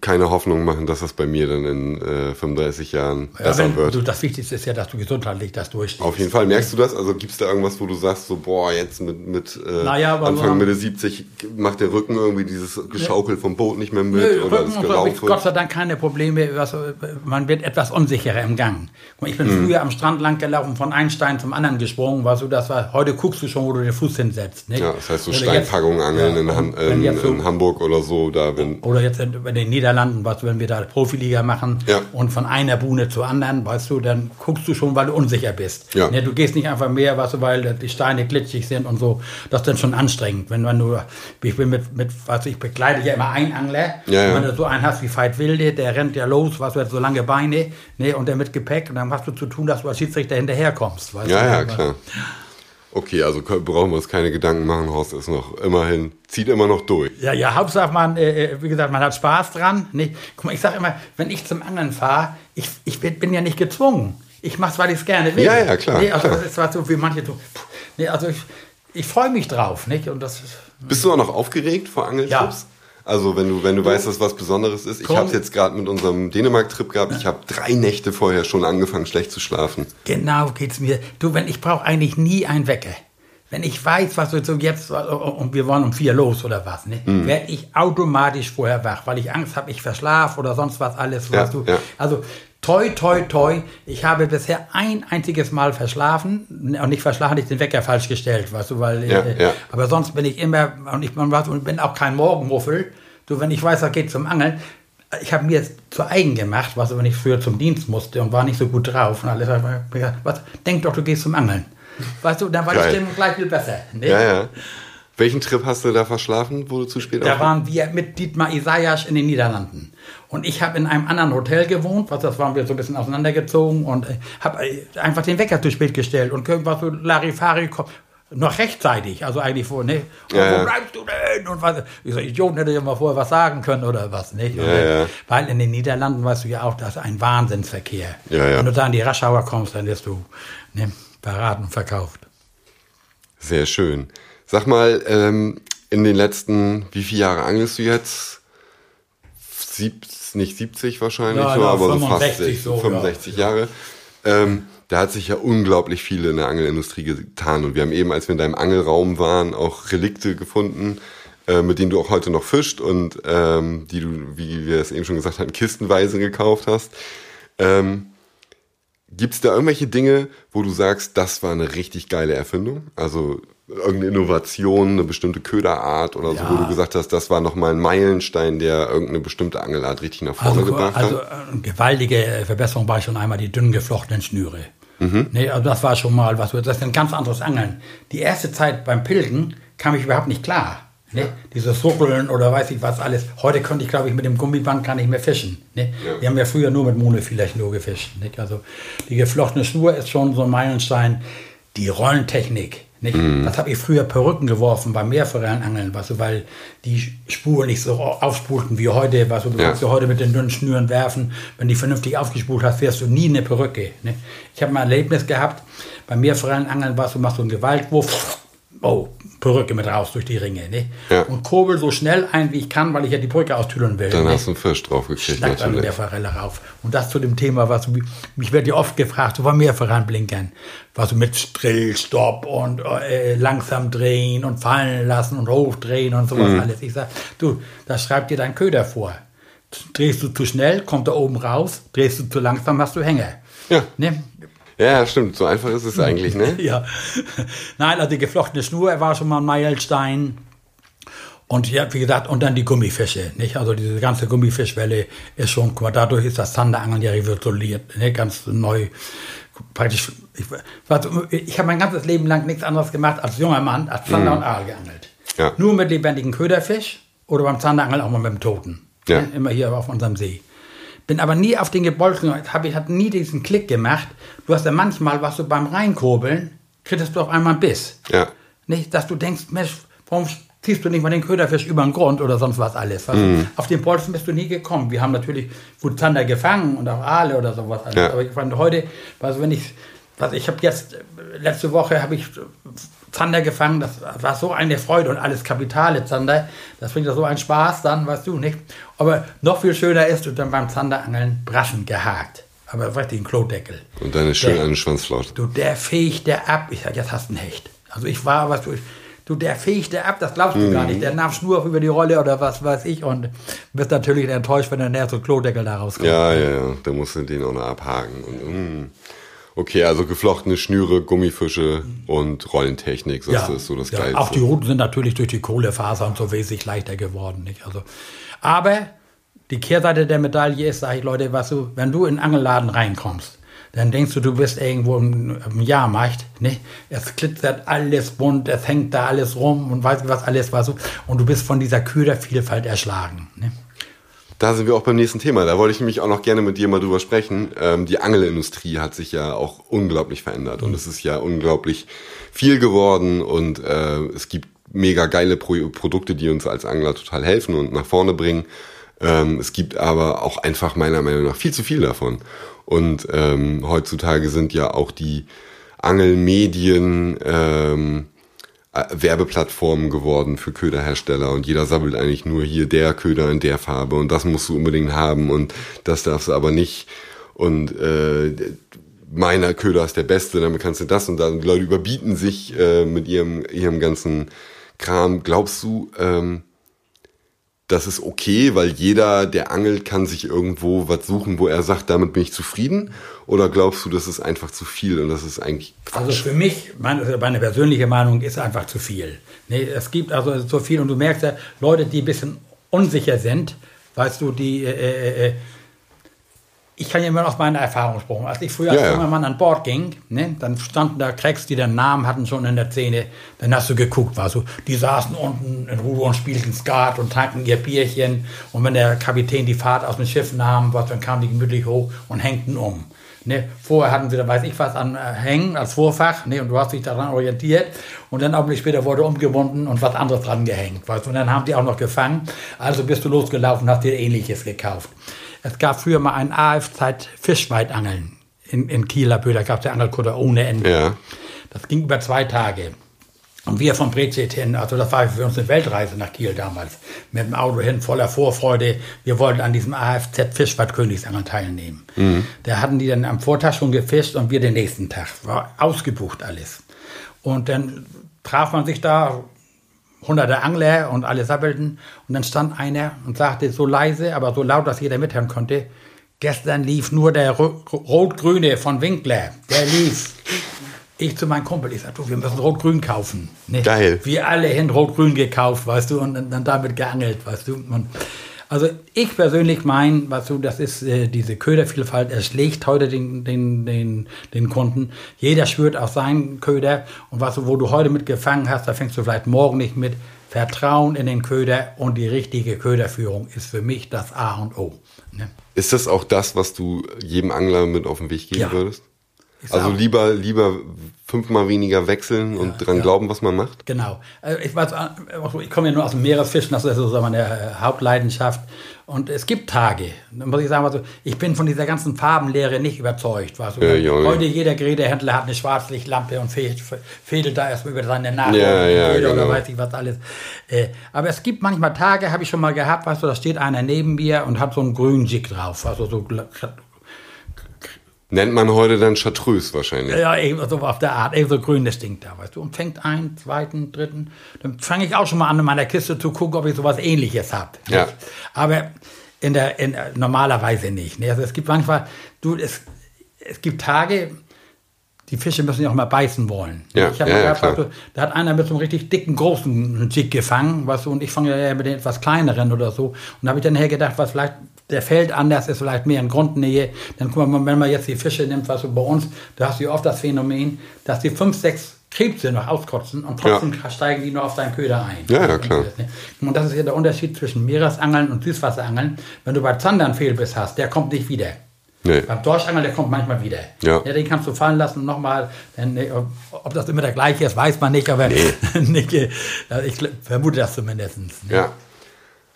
keine Hoffnung machen, dass das bei mir dann in äh, 35 Jahren Ja, besser wenn, wird. du, das Wichtigste ist ja, dass du gesundheitlich das durchstehst. Auf jeden Fall. Merkst du das? Also gibt es da irgendwas, wo du sagst, so, boah, jetzt mit, mit äh, Naja, Anfang so- Mitte 70 macht der Rücken irgendwie dieses Geschaukel vom Boot nicht mehr mit Nö, oder Rücken das und so? Gott sei Dank keine Probleme. Was, man wird etwas unsicherer im Gang. Ich bin Mhm. früher am Strand lang gelaufen, von einem Stein zum anderen gesprungen. Weißt du, das war, heute guckst du schon, wo du den Fuß hinsetzt. Nicht? Ja, das heißt so Steinpackungen angeln ja, in, Han wenn in, so- in Hamburg oder so, da wenn. Oder jetzt in, in den Niederlanden, du, wenn wir da Profiliga machen Ja. und von einer Buhne zur anderen, weißt du, dann guckst du schon, weil du unsicher bist. Ja. Ne, du gehst nicht einfach mehr, weißt du, weil die Steine glitschig sind und so. Das ist dann schon anstrengend. Wenn man nur, ich bin mit, mit du, ich begleite ja immer einen Angler. Ja, ja. Wenn du so einen hast wie Veit Wilde, der rennt ja los, weißt du, so lange Beine, ne, und der mit Gepäck, und dann hast du zu tun, dass du als Schiedsrichter hinterherkommst. Weißt Ja, du, ja, Aber- klar. Okay, also brauchen wir uns keine Gedanken machen. Horst ist noch immerhin, zieht immer noch durch. Ja, ja, Hauptsache man, äh, äh, wie gesagt, man hat Spaß dran. Ne? Guck mal, ich sage immer, wenn ich zum Angeln fahre, ich, ich bin, ja nicht gezwungen. Ich mache es, weil ich es gerne will. Ja, ja, klar, Ne? Also klar. das ist was so wie manche so. pff, Ne? Also ich, ich freue mich drauf, nicht? Und das ist, Bist du auch noch aufgeregt vor Angeltrips? Also wenn du, wenn du weißt, dass was Besonderes ist. Ich habe es jetzt gerade mit unserem Dänemark-Trip gehabt. Ich habe drei Nächte vorher schon angefangen, schlecht zu schlafen. genau geht's mir. Du, wenn ich brauche eigentlich nie einen Wecker. Wenn ich weiß, was wir so jetzt, und wir wollen um vier los oder was, ne, Mhm. werde ich automatisch vorher wach, weil ich Angst habe, ich verschlafe oder sonst was alles, Ja, weißt du. ja. Also, toi, toi, toi, ich habe bisher ein einziges Mal verschlafen und nicht verschlafen, ich den Wecker falsch gestellt, weißt du, weil, Ja, äh, ja. aber sonst bin ich immer, und ich bin, was, und bin auch kein Morgenmuffel, du, wenn ich weiß, das geht zum Angeln, ich habe mir jetzt zu eigen gemacht, was, wenn ich früher zum Dienst musste und war nicht so gut drauf und alles, ich was, denk doch, du gehst zum Angeln. Weißt du, dann war Geil. die Stimmung gleich viel besser. Ne? Ja, ja. Welchen Trip hast du da verschlafen, wo du zu spät Da waren wir mit Dietmar Isaias in den Niederlanden. Und ich habe in einem anderen Hotel gewohnt, was das waren wir so ein bisschen auseinandergezogen und äh, habe äh, einfach den Wecker zu spät gestellt und irgendwas so Larifari kommt. Noch rechtzeitig, also eigentlich vor, ne? Und Ja, wo ja. bleibst du denn? Und was, ich sag, Idioten hätte ja mal vorher was sagen können oder was, nicht? Und, Ja, ja. Weil in den Niederlanden weißt du ja auch, das ist ein Wahnsinnsverkehr. Ja, ja. Wenn du da in die Raschauer kommst, dann wirst du ne, beraten und verkauft. Sehr schön. Sag mal, ähm, in den letzten, wie viele Jahre angelst du jetzt? Sieb, nicht 70 wahrscheinlich, Ja, so, ja, aber so 65 fast so, ja. 65 Jahre. Ähm, da hat sich ja unglaublich viel in der Angelindustrie getan. Und wir haben eben, als wir in deinem Angelraum waren, auch Relikte gefunden, äh, mit denen du auch heute noch fischt und ähm, die du, wie wir es eben schon gesagt haben, kistenweise gekauft hast. Ähm, Gibt es da irgendwelche Dinge, wo du sagst, das war eine richtig geile Erfindung? Also irgendeine Innovation, eine bestimmte Köderart oder so, Ja. wo du gesagt hast, das war nochmal ein Meilenstein, der irgendeine bestimmte Angelart richtig nach vorne Also, gebracht also hat? äh, eine gewaltige Verbesserung war schon einmal die dünn geflochtenen Schnüre. Mhm. Nee, also das war schon mal was, das ist ein ganz anderes Angeln. Die erste Zeit beim Pilgen kam ich überhaupt nicht klar. Ne? Dieses Ruckeln oder weiß ich was alles. Heute könnte ich, glaube ich, mit dem Gummiband gar nicht mehr fischen. Ne? Ja. Wir haben ja früher nur mit Monofilech nur gefischt. Nicht? Also die geflochtene Schnur ist schon so ein Meilenstein. Die Rollentechnik. Nicht? Mhm. Das habe ich früher Perücken geworfen beim Meerforellenangeln, weißt du, weil die Spuren nicht so aufspulten wie heute. Weißt du, du Ja. kannst ja heute mit den dünnen Schnüren werfen. Wenn die vernünftig aufgespult hast, fährst du nie eine Perücke. Ne? Ich habe mal ein Erlebnis gehabt, beim Meerforellenangeln warst du, machst du einen Gewaltwurf, oh, Perücke mit raus durch die Ringe. Ne? Ja. Und kurbel so schnell ein, wie ich kann, weil ich ja die Brücke austüdeln will. Dann ne? hast du einen Fisch draufgekriegt Schnackt an der natürlich. Forelle rauf. Und das zu dem Thema, was du, mich wird ja oft gefragt, so war mehr voranblinkern. Was du mit Strill, Stopp und äh, langsam drehen und fallen lassen und hochdrehen und sowas Mhm. alles. Ich sag, du, das schreibt dir dein Köder vor. Drehst du zu schnell, kommt er oben raus. Drehst du zu langsam, hast du Hänger. Ja. Ne? Ja, stimmt. So einfach ist es eigentlich, ne? Ja. Nein, also die geflochtene Schnur war schon mal ein Meilenstein. Und ja, wie gesagt, und dann die Gummifische, nicht? Also diese ganze Gummifischwelle ist schon, guck mal, dadurch ist das Zanderangeln ja revolutioniert, ne? ganz neu. Praktisch, ich, ich habe mein ganzes Leben lang nichts anderes gemacht als junger Mann, als Zander mhm. und Aal geangelt. Ja. Nur mit lebendigen Köderfisch oder beim Zanderangeln auch mal mit dem Toten. Ja. Ne? Immer hier auf unserem See. Bin aber nie auf den Gebolzen, habe ich hatte nie diesen Klick gemacht. Du hast ja manchmal, was du beim Reinkurbeln, kriegst du auf einmal einen Biss. Ja. Nicht, dass du denkst, Mensch, warum ziehst du nicht mal den Köderfisch über den Grund oder sonst was alles. Was mhm. Auf den Bolzen bist du nie gekommen. Wir haben natürlich gut Zander gefangen und auch Aale oder sowas alles. Ja. Aber ich fand heute, also wenn ich, was ich habe jetzt, letzte Woche habe ich Zander gefangen, das war so eine Freude und alles kapitale Zander. Das bringt ja so einen Spaß dann, weißt du nicht. Aber noch viel schöner ist, du dann beim Zanderangeln Braschen gehakt. Aber richtig ein Klodeckel. Und deine schön der, eine Schwanzflaute. Du, der fegt der ab. Ich sag, jetzt hast du einen Hecht. Also ich war, was du, du, der fegte ab, das glaubst du mhm. gar nicht. Der nahm Schnur über die Rolle oder was weiß ich und bist natürlich enttäuscht, wenn der näher so Klodeckel da rauskommt. Ja, ja, ja. Da musst du den auch noch abhaken. Und, mm. Okay, also geflochtene Schnüre, Gummifische und Rollentechnik, das ja, ist so das ja, Geilste. Auch die Routen sind natürlich durch die Kohlefaser und so wesentlich leichter geworden. Nicht? Also, aber die Kehrseite der Medaille ist, sage ich Leute, was du, wenn du in den Angelladen reinkommst, dann denkst du, du bist irgendwo im, im Jahrmarkt, ne? Es glitzert alles bunt, es hängt da alles rum und weiß was alles war so. Und du bist von dieser Ködervielfalt erschlagen. Ne? Da sind wir auch beim nächsten Thema. Da wollte ich nämlich auch noch gerne mit dir mal drüber sprechen. Ähm, die Angelindustrie hat sich ja auch unglaublich verändert und es ist ja unglaublich viel geworden und äh, es gibt mega geile Pro Produkte, die uns als Angler total helfen und nach vorne bringen. Ähm, es gibt aber auch einfach meiner Meinung nach viel zu viel davon. Und ähm, heutzutage sind ja auch die Angelmedien ähm, äh, Werbeplattformen geworden für Köderhersteller und jeder sammelt eigentlich nur hier der Köder in der Farbe und das musst du unbedingt haben und das darfst du aber nicht und äh, meiner Köder ist der beste, damit kannst du das und dann die Leute überbieten sich äh, mit ihrem ihrem ganzen Kram. Glaubst du, ähm, das ist okay, weil jeder, der angelt, kann sich irgendwo was suchen, wo er sagt, damit bin ich zufrieden? Oder glaubst du, das ist einfach zu viel und das ist eigentlich Quatsch? Also für mich, meine, persönliche Meinung ist einfach zu viel. Es gibt also so viel und du merkst ja, Leute, die ein bisschen unsicher sind, weißt du, die äh, äh, äh ich kann ja immer aus meiner Erfahrung sprechen. Als ich früher ja, als junger Mann an Bord ging, ne, dann standen da Cracks, die den Namen hatten schon in der Szene. Dann hast du geguckt, war so, die saßen unten in Ruhe und spielten Skat und tranken ihr Bierchen. Und wenn der Kapitän die Fahrt aus dem Schiff nahm, was, dann kamen die gemütlich hoch und hängten um. Ne, vorher hatten sie da weiß ich was an äh, Hängen als Vorfach, ne, und du hast dich daran orientiert. Und dann auch später wurde umgebunden und was anderes dran gehängt. Weißt, und dann haben die auch noch gefangen. Also bist du losgelaufen, hast dir ähnliches gekauft. Es gab früher mal ein AF-Zeit Fischweitangeln in, in Kieler Bö, da gab es ja Angelkutter ohne Ende. Ja. Das ging über zwei Tage. Und wir Brezit hin, also das war für uns eine Weltreise nach Kiel damals, mit dem Auto hin, voller Vorfreude. Wir wollten an diesem AFZ Fischwart Königsangeln teilnehmen. Mhm. Da hatten die dann am Vortag schon gefischt und wir den nächsten Tag. War ausgebucht alles. Und dann traf man sich da, hunderte Angler und alle sabbelten. Und dann stand einer und sagte so leise, aber so laut, dass jeder mithören konnte, gestern lief nur der Rot-Grüne von Winkler. Der lief. Ich zu meinem Kumpel, ich sagte, wir müssen Rot-Grün kaufen. Ne? Geil. Wir alle hin Rot-Grün gekauft, weißt du, und dann damit geangelt, weißt du. Und also ich persönlich meine, was du, das ist äh, diese Ködervielfalt, es schlägt heute den, den, den, den Kunden. Jeder schwört auf seinen Köder und was du, wo du heute mit gefangen hast, da fängst du vielleicht morgen nicht mit. Vertrauen in den Köder und die richtige Köderführung ist für mich das A und O. Ne? Ist das auch das, was du jedem Angler mit auf den Weg geben ja. würdest? Also lieber, lieber fünfmal weniger wechseln und ja, dran ja. glauben, was man macht? Genau. Äh, ich, weiß, ich komme ja nur aus dem Meeresfischen, das ist so meine äh, Hauptleidenschaft. Und es gibt Tage, da muss ich sagen, also ich bin von dieser ganzen Farbenlehre nicht überzeugt. Also ja, heute jeder Gerätehändler hat eine Schwarzlichtlampe und fädelt da erstmal über seine Nase ja, ja, genau. oder weiß ich was alles. Äh, aber es gibt manchmal Tage, habe ich schon mal gehabt, weißt du, da steht einer neben mir und hat so einen grünen Jig drauf, also so Nennt man heute dann Chartreuse wahrscheinlich. Ja, eben so auf der Art, eben so grünes Ding da, weißt du. Und fängt einen, zweiten, dritten. Dann fange ich auch schon mal an, in meiner Kiste zu gucken, ob ich sowas ähnliches habe. Ja. Aber in der, in, normalerweise nicht. Ne? Also es gibt manchmal, du, es, es gibt Tage, die Fische müssen ja auch mal beißen wollen. Ja, ich habe ja, ja, gehabt, da hat einer mit so einem richtig dicken, großen Jig gefangen, weißt du, und ich fange ja mit den etwas kleineren oder so. Und da habe ich dann hergedacht, was vielleicht der Feld anders ist, vielleicht mehr in Grundnähe. Dann guck mal, wenn man jetzt die Fische nimmt, was du bei uns, da hast du ja oft das Phänomen, dass die fünf, sechs Krebse noch auskotzen und trotzdem steigen die noch auf deinen Köder ein. Ja, ja, klar. Und das ist ja der Unterschied zwischen Meeresangeln und Süßwasserangeln. Wenn du bei Zander einen Fehlbiss hast, der kommt nicht wieder. Nee. Beim Dorschangel, der kommt manchmal wieder. Ja. den kannst du fallen lassen und nochmal. Ob das immer der gleiche ist, weiß man nicht, aber nicht, äh, ich vermute das zumindest. Ne? Ja.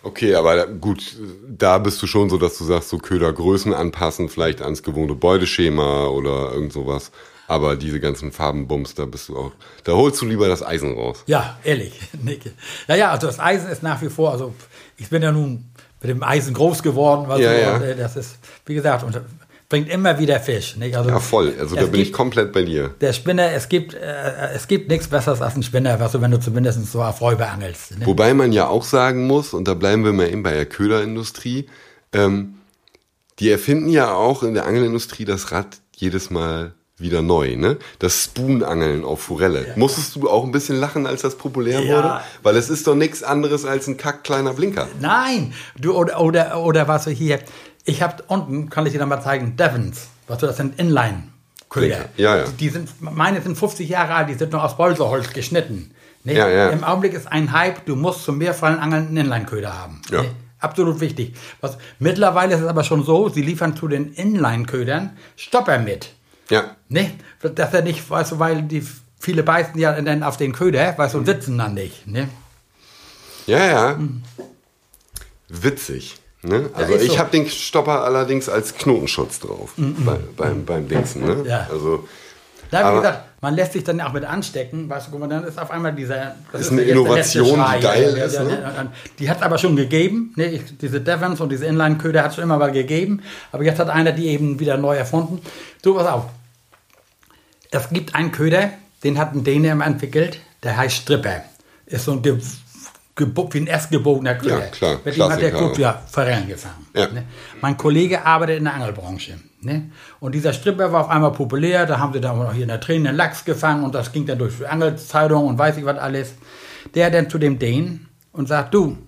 Okay, aber gut, da bist du schon so, dass du sagst, so Ködergrößen anpassen, vielleicht ans gewohnte Beuteschema oder irgend sowas. Aber diese ganzen Farbenbums, da bist du auch, da holst du lieber das Eisen raus. Ja, ehrlich. Nick. Ja, ja, also das Eisen ist nach wie vor, also ich bin ja nun mit dem Eisen groß geworden, was Ja, so, ja. äh, das ist, wie gesagt, und bringt immer wieder Fisch. Nicht? Also, Ja, voll. Also da bin ich gibt- komplett bei dir. Der Spinner, es gibt, äh, es gibt nichts Besseres als ein Spinner, was du, wenn du zumindest so auf Räuber angelst. Ne? Wobei man ja auch sagen muss, und da bleiben wir mal eben bei der Köderindustrie, ähm, die erfinden ja auch in der Angelindustrie das Rad jedes Mal wieder neu, ne? Das Spoon-Angeln auf Forelle. Musstest du auch ein bisschen lachen, als das populär Ja. wurde? Weil es ist doch nichts anderes als ein kack kleiner Blinker. Nein, du oder oder oder was du hier. Ich habe unten, kann ich dir noch mal zeigen, Devons. Was du das sind Inline. Köder. Ja, ja. Die, die sind, meine sind 50 Jahre alt, die sind noch aus Bolseholz geschnitten. Ne? Ja, ja. Im Augenblick ist ein Hype, du musst zum Meerfallenangeln einen Inline-Köder haben. Ja. Absolut wichtig. Was, mittlerweile ist es aber schon so, sie liefern zu den Inline-Ködern Stopper mit. Ja. Ne? Dass er nicht, weißt du, weil die viele beißen ja dann auf den Köder, weißt du, und sitzen dann nicht. Ne? Ja, ja. Witzig. Ne? Also ist ich so. habe den Stopper allerdings als Knotenschutz drauf bei, beim, beim Dingsen. Ne? Ja. Also Da, wie Aber- gesagt, man lässt sich dann auch mit anstecken, weißt du, guck mal, dann ist auf einmal dieser. Das Ist eine der Innovation, die geil ja, ist, ja, ne? ja, ja. Die hat es aber schon gegeben, ne? ich, diese Devons und diese Inline-Köder hat es schon immer mal gegeben, aber jetzt hat einer die eben wieder neu erfunden. So, pass auf. Es gibt einen Köder, den hat ein Däne immer entwickelt, der heißt Stripper. Ist so ein ge gebo- wie ein erst gebogener Köder. Ja, klar, Mit dem hat der gut ja, Forellen gefangen. Ja. Ne? Mein Kollege arbeitet in der Angelbranche. Ne? Und dieser Stripper war auf einmal populär. Da haben sie dann auch hier in der Tränen einen Lachs gefangen und das ging dann durch die Angelzeitung und weiß ich was alles. Der dann zu dem Dänen und sagt, du,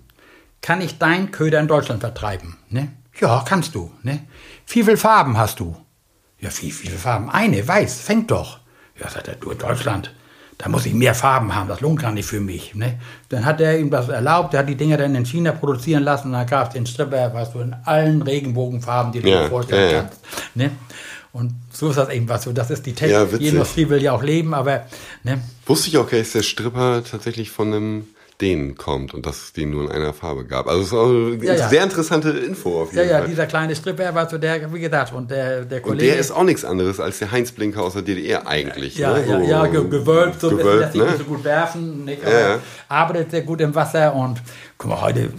kann ich deinen Köder in Deutschland vertreiben? Ne? Ja, kannst du. Ne? Wie viele Farben hast du? Ja, wie viele Farben? Eine, weiß, fängt doch. Ja, sagt er, du in Deutschland, da muss ich mehr Farben haben, das lohnt gar nicht für mich. Ne? Dann hat er ihm das erlaubt, der hat die Dinger dann in China produzieren lassen und dann gab es den Stripper, weißt du, in allen Regenbogenfarben, die du Ja, dir vorstellen ja, ja. kannst. Ne? Und so ist das eben was. So, das ist die Ja, Technik. witzig. die Industrie will ja auch leben, aber ne? wusste ich auch, dass der Stripper tatsächlich von einem Dänen kommt und dass es den nur in einer Farbe gab. Also es ist auch eine Ja, ja. sehr interessante Info auf ja, jeden ja, Fall. dieser kleine Stripper, weißt du, der, wie gesagt, und der, der und Kollege. der ist auch nichts anderes als der Heinz Blinker aus der DDR eigentlich. Ja, ne? ja, So ja, ge gewölbt, so gewölbt, sich ne? nicht so gut werfen, nicht, Ja, ja. arbeitet sehr gut im Wasser und guck mal, heute,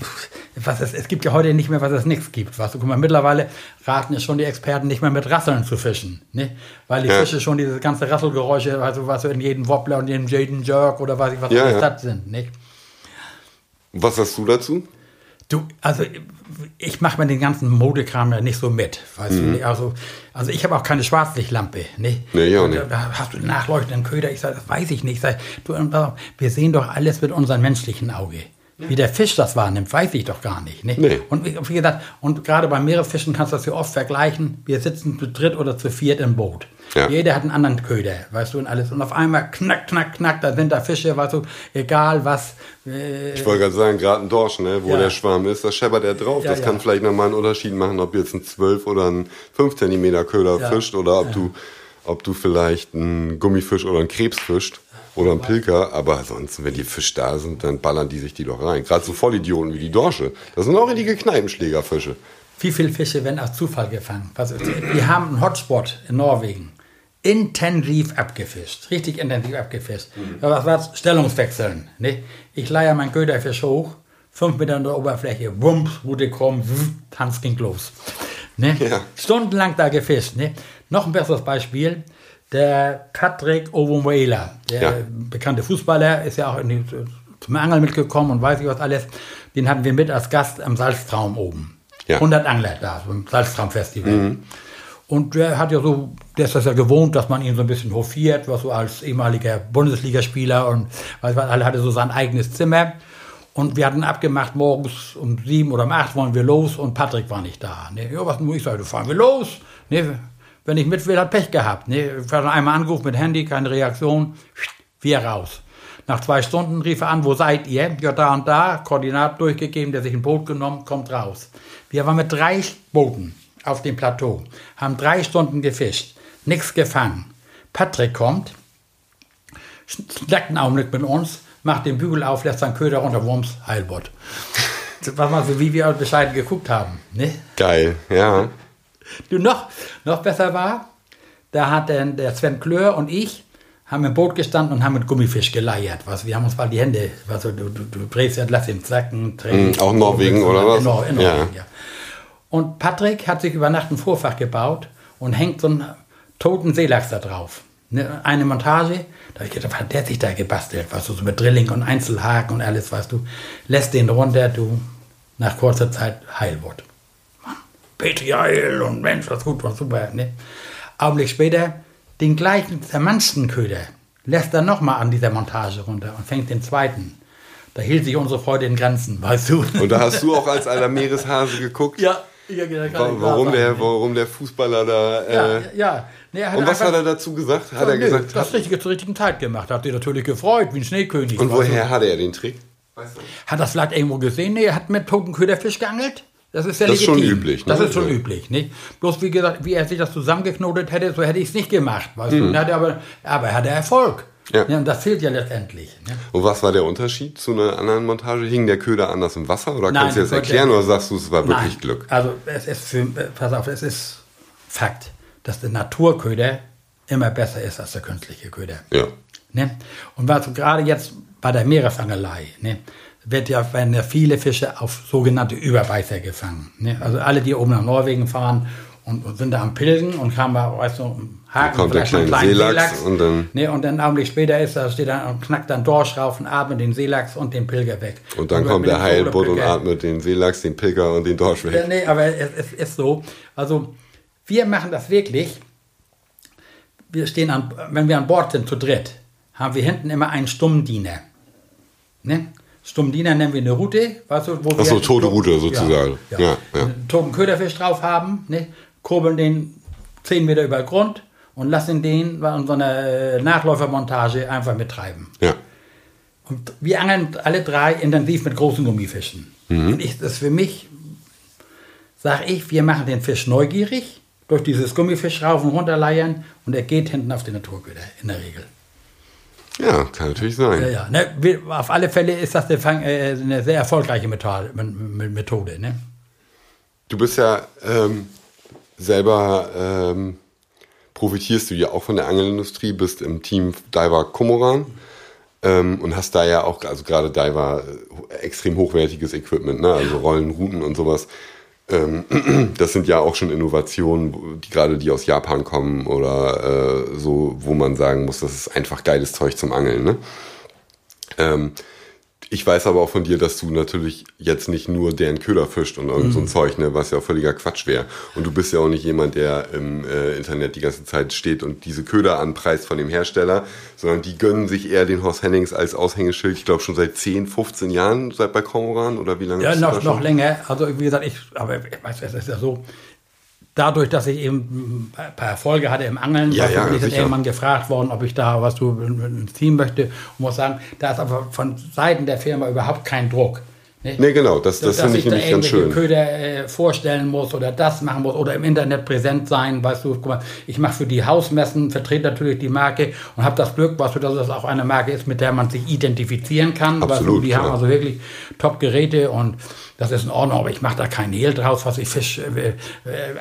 was es, es gibt ja heute nicht mehr, was es nichts gibt. Weißt du, guck mal, mittlerweile raten ja schon die Experten nicht mehr mit Rasseln zu fischen, ne? weil die Ja. Fische schon diese ganze Rasselgeräusche, also was so in jedem Wobbler und jedem Jaden Jerk oder was ich was Ja, ja. das sind, nicht? Was hast du dazu? Du, also ich mache mir den ganzen Modekram ja nicht so mit. Weißt du, nicht? also, also ich habe auch keine Schwarzlichtlampe. Ne? Mhm. Nee, Und nicht. Da, hast du einen nachleuchtenden Köder. Ich sage, das weiß ich nicht. Ich sag, du, wir sehen doch alles mit unserem menschlichen Auge. Wie der Fisch das wahrnimmt, weiß ich doch gar nicht. Ne? Nee. Und wie gesagt, und gerade beim Meeresfischen kannst du das ja oft vergleichen. Wir sitzen zu dritt oder zu viert im Boot. Ja. Jeder hat einen anderen Köder, weißt du, und alles. Und auf einmal knack, knack, knack, da sind da Fische, weißt du, egal was. Äh, Ich wollte gerade sagen, gerade ein Dorsch, ne? wo Ja. der Schwarm ist, da scheppert er drauf. Ja, das kann vielleicht nochmal einen Unterschied machen, ob jetzt ein 12 oder ein 5 cm Köder fischt oder ob du ob du vielleicht einen Gummifisch oder einen Krebs fischt oder einen Pilker, aber ansonsten, wenn die Fisch da sind, dann ballern die sich die doch rein. Gerade so Vollidioten wie die Dorsche. Das sind auch richtige Kneipenschlägerfische. Wie viele Fische werden aus Zufall gefangen? Was, wir haben einen Hotspot in Norwegen. Intensiv abgefischt. Richtig intensiv abgefischt. Aber was war's? Stellungswechseln. Ne? Ich leier meinen Köderfisch hoch, fünf Meter an der Oberfläche, wumps, Rute krumm, Tanz ging los. Ne? Ja. Stundenlang da gefischt. Ne? Noch ein besseres Beispiel. Der Patrick Owenweiler, der Ja. bekannte Fußballer, ist ja auch die, zum Angeln mitgekommen und weiß ich was alles. Den hatten wir mit als Gast am Salztraum oben. Ja. 100 Angler da, so im Salztraumfestival. Und der hat ja so, der ist das ja gewohnt, dass man ihn so ein bisschen hofiert, was so als ehemaliger Bundesligaspieler und weiß was, alle hatte so sein eigenes Zimmer. Und wir hatten abgemacht, morgens um sieben oder um acht wollen wir los und Patrick war nicht da. Ne? Ja, was muss ich sagen? Fahren wir los. Ne? Wenn ich mit will, hat Pech gehabt. Ne? Ich habe einmal angerufen mit Handy, keine Reaktion. Wir raus. Nach zwei Stunden rief er an, wo seid ihr? Ja, da und da, Koordinat durchgegeben, der sich ein Boot genommen, kommt raus. Wir waren mit drei Booten auf dem Plateau, haben drei Stunden gefischt, nichts gefangen. Patrick kommt, snackt einen Augenblick mit uns, macht den Bügel auf, lässt seinen Köder runter, Wurms, Heilbott. War mal so, wie wir bescheiden geguckt haben. Ne? Geil, ja. Du, noch, noch besser war, da hat dann der Sven Klör und ich haben im Boot gestanden und haben mit Gummifisch geleiert. Was, wir haben uns mal die Hände, was, du, du, du drehst ja, lass ihn zacken. Mm, auch Norwegen oder was? In, Nor in Norwegen, ja. ja. Und Patrick hat sich über Nacht ein Vorfach gebaut und hängt so einen toten Seelachs da drauf. Ne, eine Montage, da habe ich gedacht, was hat der sich da gebastelt? Weißt du, so mit Drilling und Einzelhaken und alles, weißt du. Lässt den runter, du, nach kurzer Zeit Heilwort. Petri Heil und Mensch, was gut, was super. Ne? Augenblick später den gleichen zermanschten Köder lässt er nochmal an dieser Montage runter und fängt den zweiten. Da hielt sich unsere Freude in Grenzen, weißt du. Und da hast du auch als alter Meereshase geguckt? Ja. Ja, warum, der, warum der Fußballer da. Äh ja, ja. Nee, und was hat er dazu gesagt? Hat ja, er nö, gesagt, das Richtige zur richtigen Zeit gemacht. Hat sich natürlich gefreut, wie ein Schneekönig. Und woher hatte er den Trick? Weißt du? Hat das vielleicht irgendwo gesehen? Nee, er hat mit toten Köderfisch geangelt. Das ist ja das legitim. ist schon üblich. Ne? Das ist schon ja. üblich. Nicht? Bloß wie gesagt, wie er sich das zusammengeknotet hätte, so hätte ich es nicht gemacht. Weißt mhm. du? Aber, aber er hatte Erfolg. Ja. ja. und das fehlt ja letztendlich. Ne? Und was war der Unterschied zu einer anderen Montage? Hing der Köder anders im Wasser? Oder Nein, kannst du das erklären oder sagst du, es war wirklich Nein. Glück? Also es ist für, pass auf, es ist Fakt, dass der Naturköder immer besser ist als der künstliche Köder. Ja. Ne? Und was gerade jetzt bei der Meeresangelei, ne? Wird ja, werden ja viele Fische auf sogenannte Überbeißer gefangen. Ne? Also alle, die oben nach Norwegen fahren und, und, sind da am Pilgen und haben da, weißt du, einen Haken, kommt vielleicht der kleine Seelachs, Seelachs, und dann... Ne? Und dann einen Augenblick später ist da, steht da und knackt dann Dorsch rauf und atmet den Seelachs und den Pilger weg. Und dann und kommt der Heilbutt und atmet den Seelachs, den Pilger und den Dorsch weg. Ja, nee, aber es, es ist so. Also wir machen das wirklich. Wir stehen an, wenn wir an Bord sind zu dritt, haben wir hinten immer einen Stummdiener. Ne? Stummdiener nennen wir eine Route, weißt du, wo Achso, tote Route sozusagen. Ja, ja. ja, ja. Toten Köderfisch drauf haben, ne? kurbeln den 10 Meter über Grund und lassen den bei unserer äh, Nachläufermontage einfach mittreiben. Ja. Und wir angeln alle drei intensiv mit großen Gummifischen. Mhm. Und ich, das für mich, sage ich, wir machen den Fisch neugierig durch dieses Gummifisch rauf und runter leiern und er geht hinten auf die Naturköder in der Regel. Ja, kann natürlich sein. Ja, ja. Ne, auf alle Fälle ist das eine, äh, sehr erfolgreiche Methode. Ne? Du bist ja ähm, selber, ähm, profitierst du ja auch von der Angelindustrie, bist im Team Diver Komoran ähm, und hast da ja auch, also gerade Diver, äh, extrem hochwertiges Equipment, ne? also Rollen, Routen und sowas. Ähm, das sind ja auch schon Innovationen, die gerade die aus Japan kommen oder äh, so, wo man sagen muss, das ist einfach geiles Zeug zum Angeln. Ne? Ähm, ich weiß aber auch von dir, dass du natürlich jetzt nicht nur deren Köder fischt und irgend so ein mhm. Zeug, ne, was ja auch völliger Quatsch wäre. Und du bist ja auch nicht jemand, der im äh, Internet die ganze Zeit steht und diese Köder anpreist von dem Hersteller, sondern die gönnen sich eher den Horst Hennings als Aushängeschild, ich glaube schon seit 10, 15 Jahren, seit bei Kormoran oder wie lange? Ja, noch, noch länger. Also wie gesagt, ich, aber ich weiß, es ist ja so, dadurch, dass ich eben ein paar Erfolge hatte im Angeln, ja, ja, bin ich dann irgendwann gefragt worden, ob ich da was du ins Team möchte. Und muss sagen, da ist aber von Seiten der Firma überhaupt kein Druck. Ne? Nee, genau, das, das finde ich nämlich da ganz schön. Köder äh, vorstellen muss oder das machen muss oder im Internet präsent sein, weißt du, guck mal, ich mache für die Hausmessen, vertrete natürlich die Marke und habe das Glück, weißt du, dass es auch eine Marke ist, mit der man sich identifizieren kann. Absolut, weißt du, die klar. haben also wirklich Top-Geräte und das ist in Ordnung, aber ich mache da keinen Hehl draus, was ich fisch, äh, äh,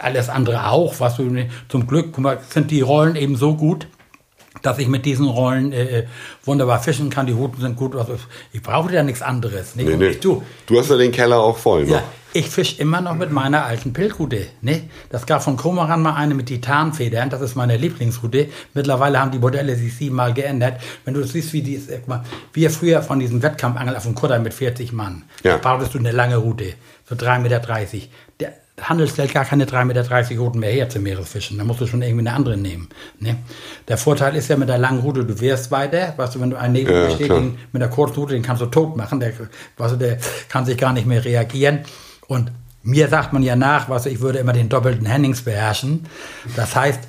alles andere auch, was du, ne, zum Glück, guck mal, sind die Rollen eben so gut, dass ich mit diesen Rollen äh, wunderbar fischen kann. Die Huten sind gut. Also ich brauche ja nichts anderes. Nee, nee. du, du hast ja den Keller auch voll. Ne? Ja, ich fische immer noch mit meiner alten Pilgrute. Ne? Das gab von Komaran mal eine mit Titanfedern. Das ist meine Lieblingsroute. Mittlerweile haben die Modelle sich siebenmal geändert. Wenn du siehst, wie die ist, mal, wir früher von diesem Wettkampfangel auf dem Kutter mit 40 Mann. Ja. Da brauchtest du eine lange Route. So 3,30 Meter. Handel stellt gar keine 3,30 Meter Routen mehr her zum Meeresfischen. Da musst du schon irgendwie eine andere nehmen. Ne? Der Vorteil ist ja mit der langen Route, du wirst weiter. Weißt du, wenn du einen neben Ja, dir steht, klar. den, mit der kurzen Route, den kannst du tot machen. Der, weißt du, der kann sich gar nicht mehr reagieren. Und mir sagt man ja nach, weißt du, ich würde immer den doppelten Hennings beherrschen. Das heißt,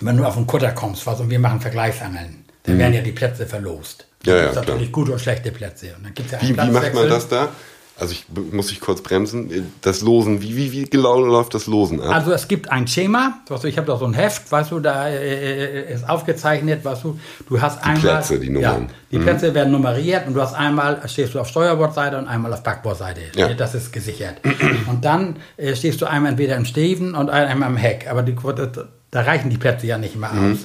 wenn du auf den Kutter kommst, was und wir machen Vergleichsangeln, dann werden ja die Plätze verlost. Mhm. Ja, ja, natürlich gute und schlechte Plätze. Und dann gibt's ja einen Wie, wie macht man das da? Also ich muss ich kurz bremsen. Das Losen, wie, wie, wie genau läuft das Losen ab? Also es gibt ein Schema, du, ich habe da so ein Heft, weißt du, da äh, ist aufgezeichnet, weißt du, du hast einmal... Plätze, die Nummern. Mhm. Ja, die Plätze werden nummeriert und du hast einmal, stehst du auf Steuerbordseite und einmal auf Backbordseite. Ja. Das ist gesichert. und dann äh, stehst du einmal entweder im Steven und einmal im Heck, aber die, da reichen die Plätze ja nicht mehr Mhm.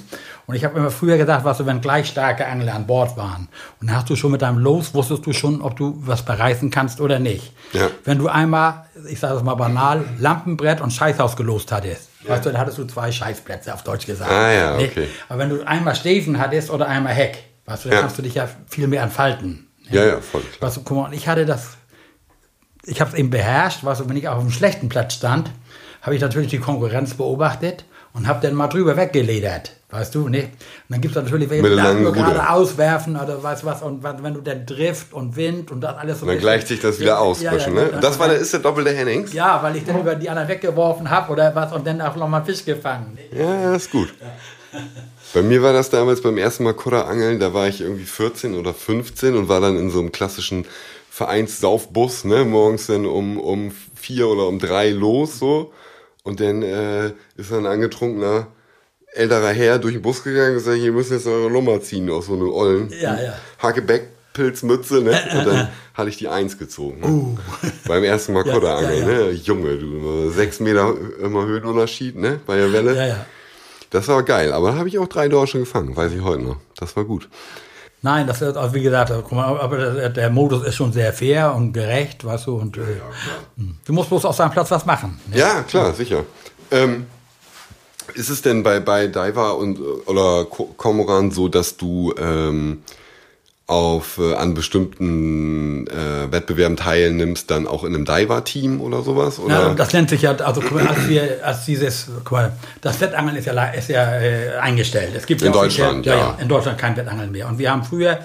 Und ich habe immer früher gesagt, was du, wenn gleich starke Angler an Bord waren. Und dann hast du schon mit deinem Los, wusstest du schon, ob du was bereißen kannst oder nicht. Ja. Wenn du einmal, ich sage es mal banal, Lampenbrett und Scheißhaus gelost hattest, weißt du, dann hattest du zwei Scheißplätze, auf Deutsch gesagt. Ah ja, okay. Aber wenn du einmal Steven hattest oder einmal Heck, weißt du, dann Ja. kannst du dich ja viel mehr entfalten. Ja, ja, voll klar. Weißt du, guck mal, und ich hatte das, ich habe es eben beherrscht, weißt du, wenn ich auf einem schlechten Platz stand, habe ich natürlich die Konkurrenz beobachtet und habe dann mal drüber weggeledert, weißt du, ne? Und dann gibt es natürlich welche, die nur gerade auswerfen oder weißt du was, und wenn du dann Drift und Wind und das alles so Und dann gleicht sich das wieder aus. Ja, ja, ne? Das war der, ist der doppelte Hennings? ja, weil ich dann über die anderen weggeworfen habe oder was und dann auch nochmal Fisch gefangen. Ja, ja, ist gut. Bei mir war das damals beim ersten Mal Kudderangeln, da war ich irgendwie 14 oder 15 und war dann in so einem klassischen Vereinssaufbus, ne, morgens dann um, um vier oder um drei los, so. Und dann äh, ist ein angetrunkener älterer Herr durch den Bus gegangen und gesagt, ihr müsst jetzt eure Nummer ziehen aus so einem ollen Ja, ja. Hackebeck-Pilzmütze, ne? Und dann hatte ich die Eins gezogen. Ne? Beim ersten Mal Uh. Ja, ne? Junge, du, sechs Meter immer Höhenunterschied, ne? Bei der Welle. Das war geil, aber da habe ich auch drei Dorsche gefangen, weiß ich heute noch. Das war gut. Nein, das ist, also wie gesagt, mal, aber der, der Modus ist schon sehr fair und gerecht, weißt du, und äh, du musst bloß auf seinem Platz was machen. Ne? Ja, klar, sicher. Ähm, ist es denn bei, bei Diver und äh, oder Ko- Kormoran so, dass du ähm, auf äh, an bestimmten äh, Wettbewerben teilnimmst, dann auch in einem Diver-Team oder sowas? Oder? Ja, das nennt sich ja, also als wir, als dieses, mal, das Wettangeln ist ja, ist ja äh, eingestellt. Es gibt In ja Deutschland, ja. ja. In Deutschland kein Wettangeln mehr. Und wir haben früher,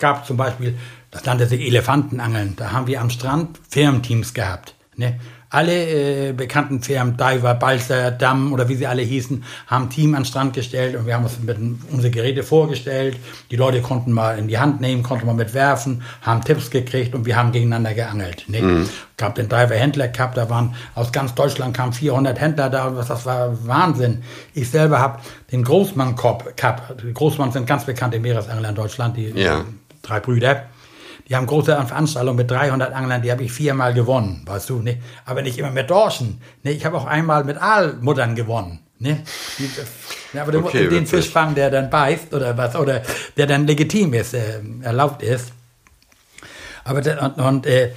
gab zum Beispiel, das nannte sich Elefantenangeln. Da haben wir am Strand Firmenteams gehabt. Ne? Alle äh, bekannten Firmen, Diver, Balzer, Damm oder wie sie alle hießen, haben ein Team an den Strand gestellt und wir haben uns mit unsere Geräte vorgestellt. Die Leute konnten mal in die Hand nehmen, konnten mal mitwerfen, haben Tipps gekriegt und wir haben gegeneinander geangelt. Ne? Gab den Diver Händler Cup, da waren aus ganz Deutschland kamen 400 Händler da, was das war Wahnsinn. Ich selber habe den Großmann Cup. Cup. Die Großmann sind ganz bekannte Meeresangler in Deutschland, die Ja. drei Brüder. Die haben große Veranstaltungen mit 300 Anglern, die habe ich viermal gewonnen, weißt du, ne? Aber nicht immer mit Dorschen, ne? Ich habe auch einmal mit Aalmuttern gewonnen, ne? Die, ja, aber du musst Okay, den witzig. Fisch fangen, der dann beißt oder was, oder der dann legitim ist, äh, erlaubt ist. Aber und, und äh,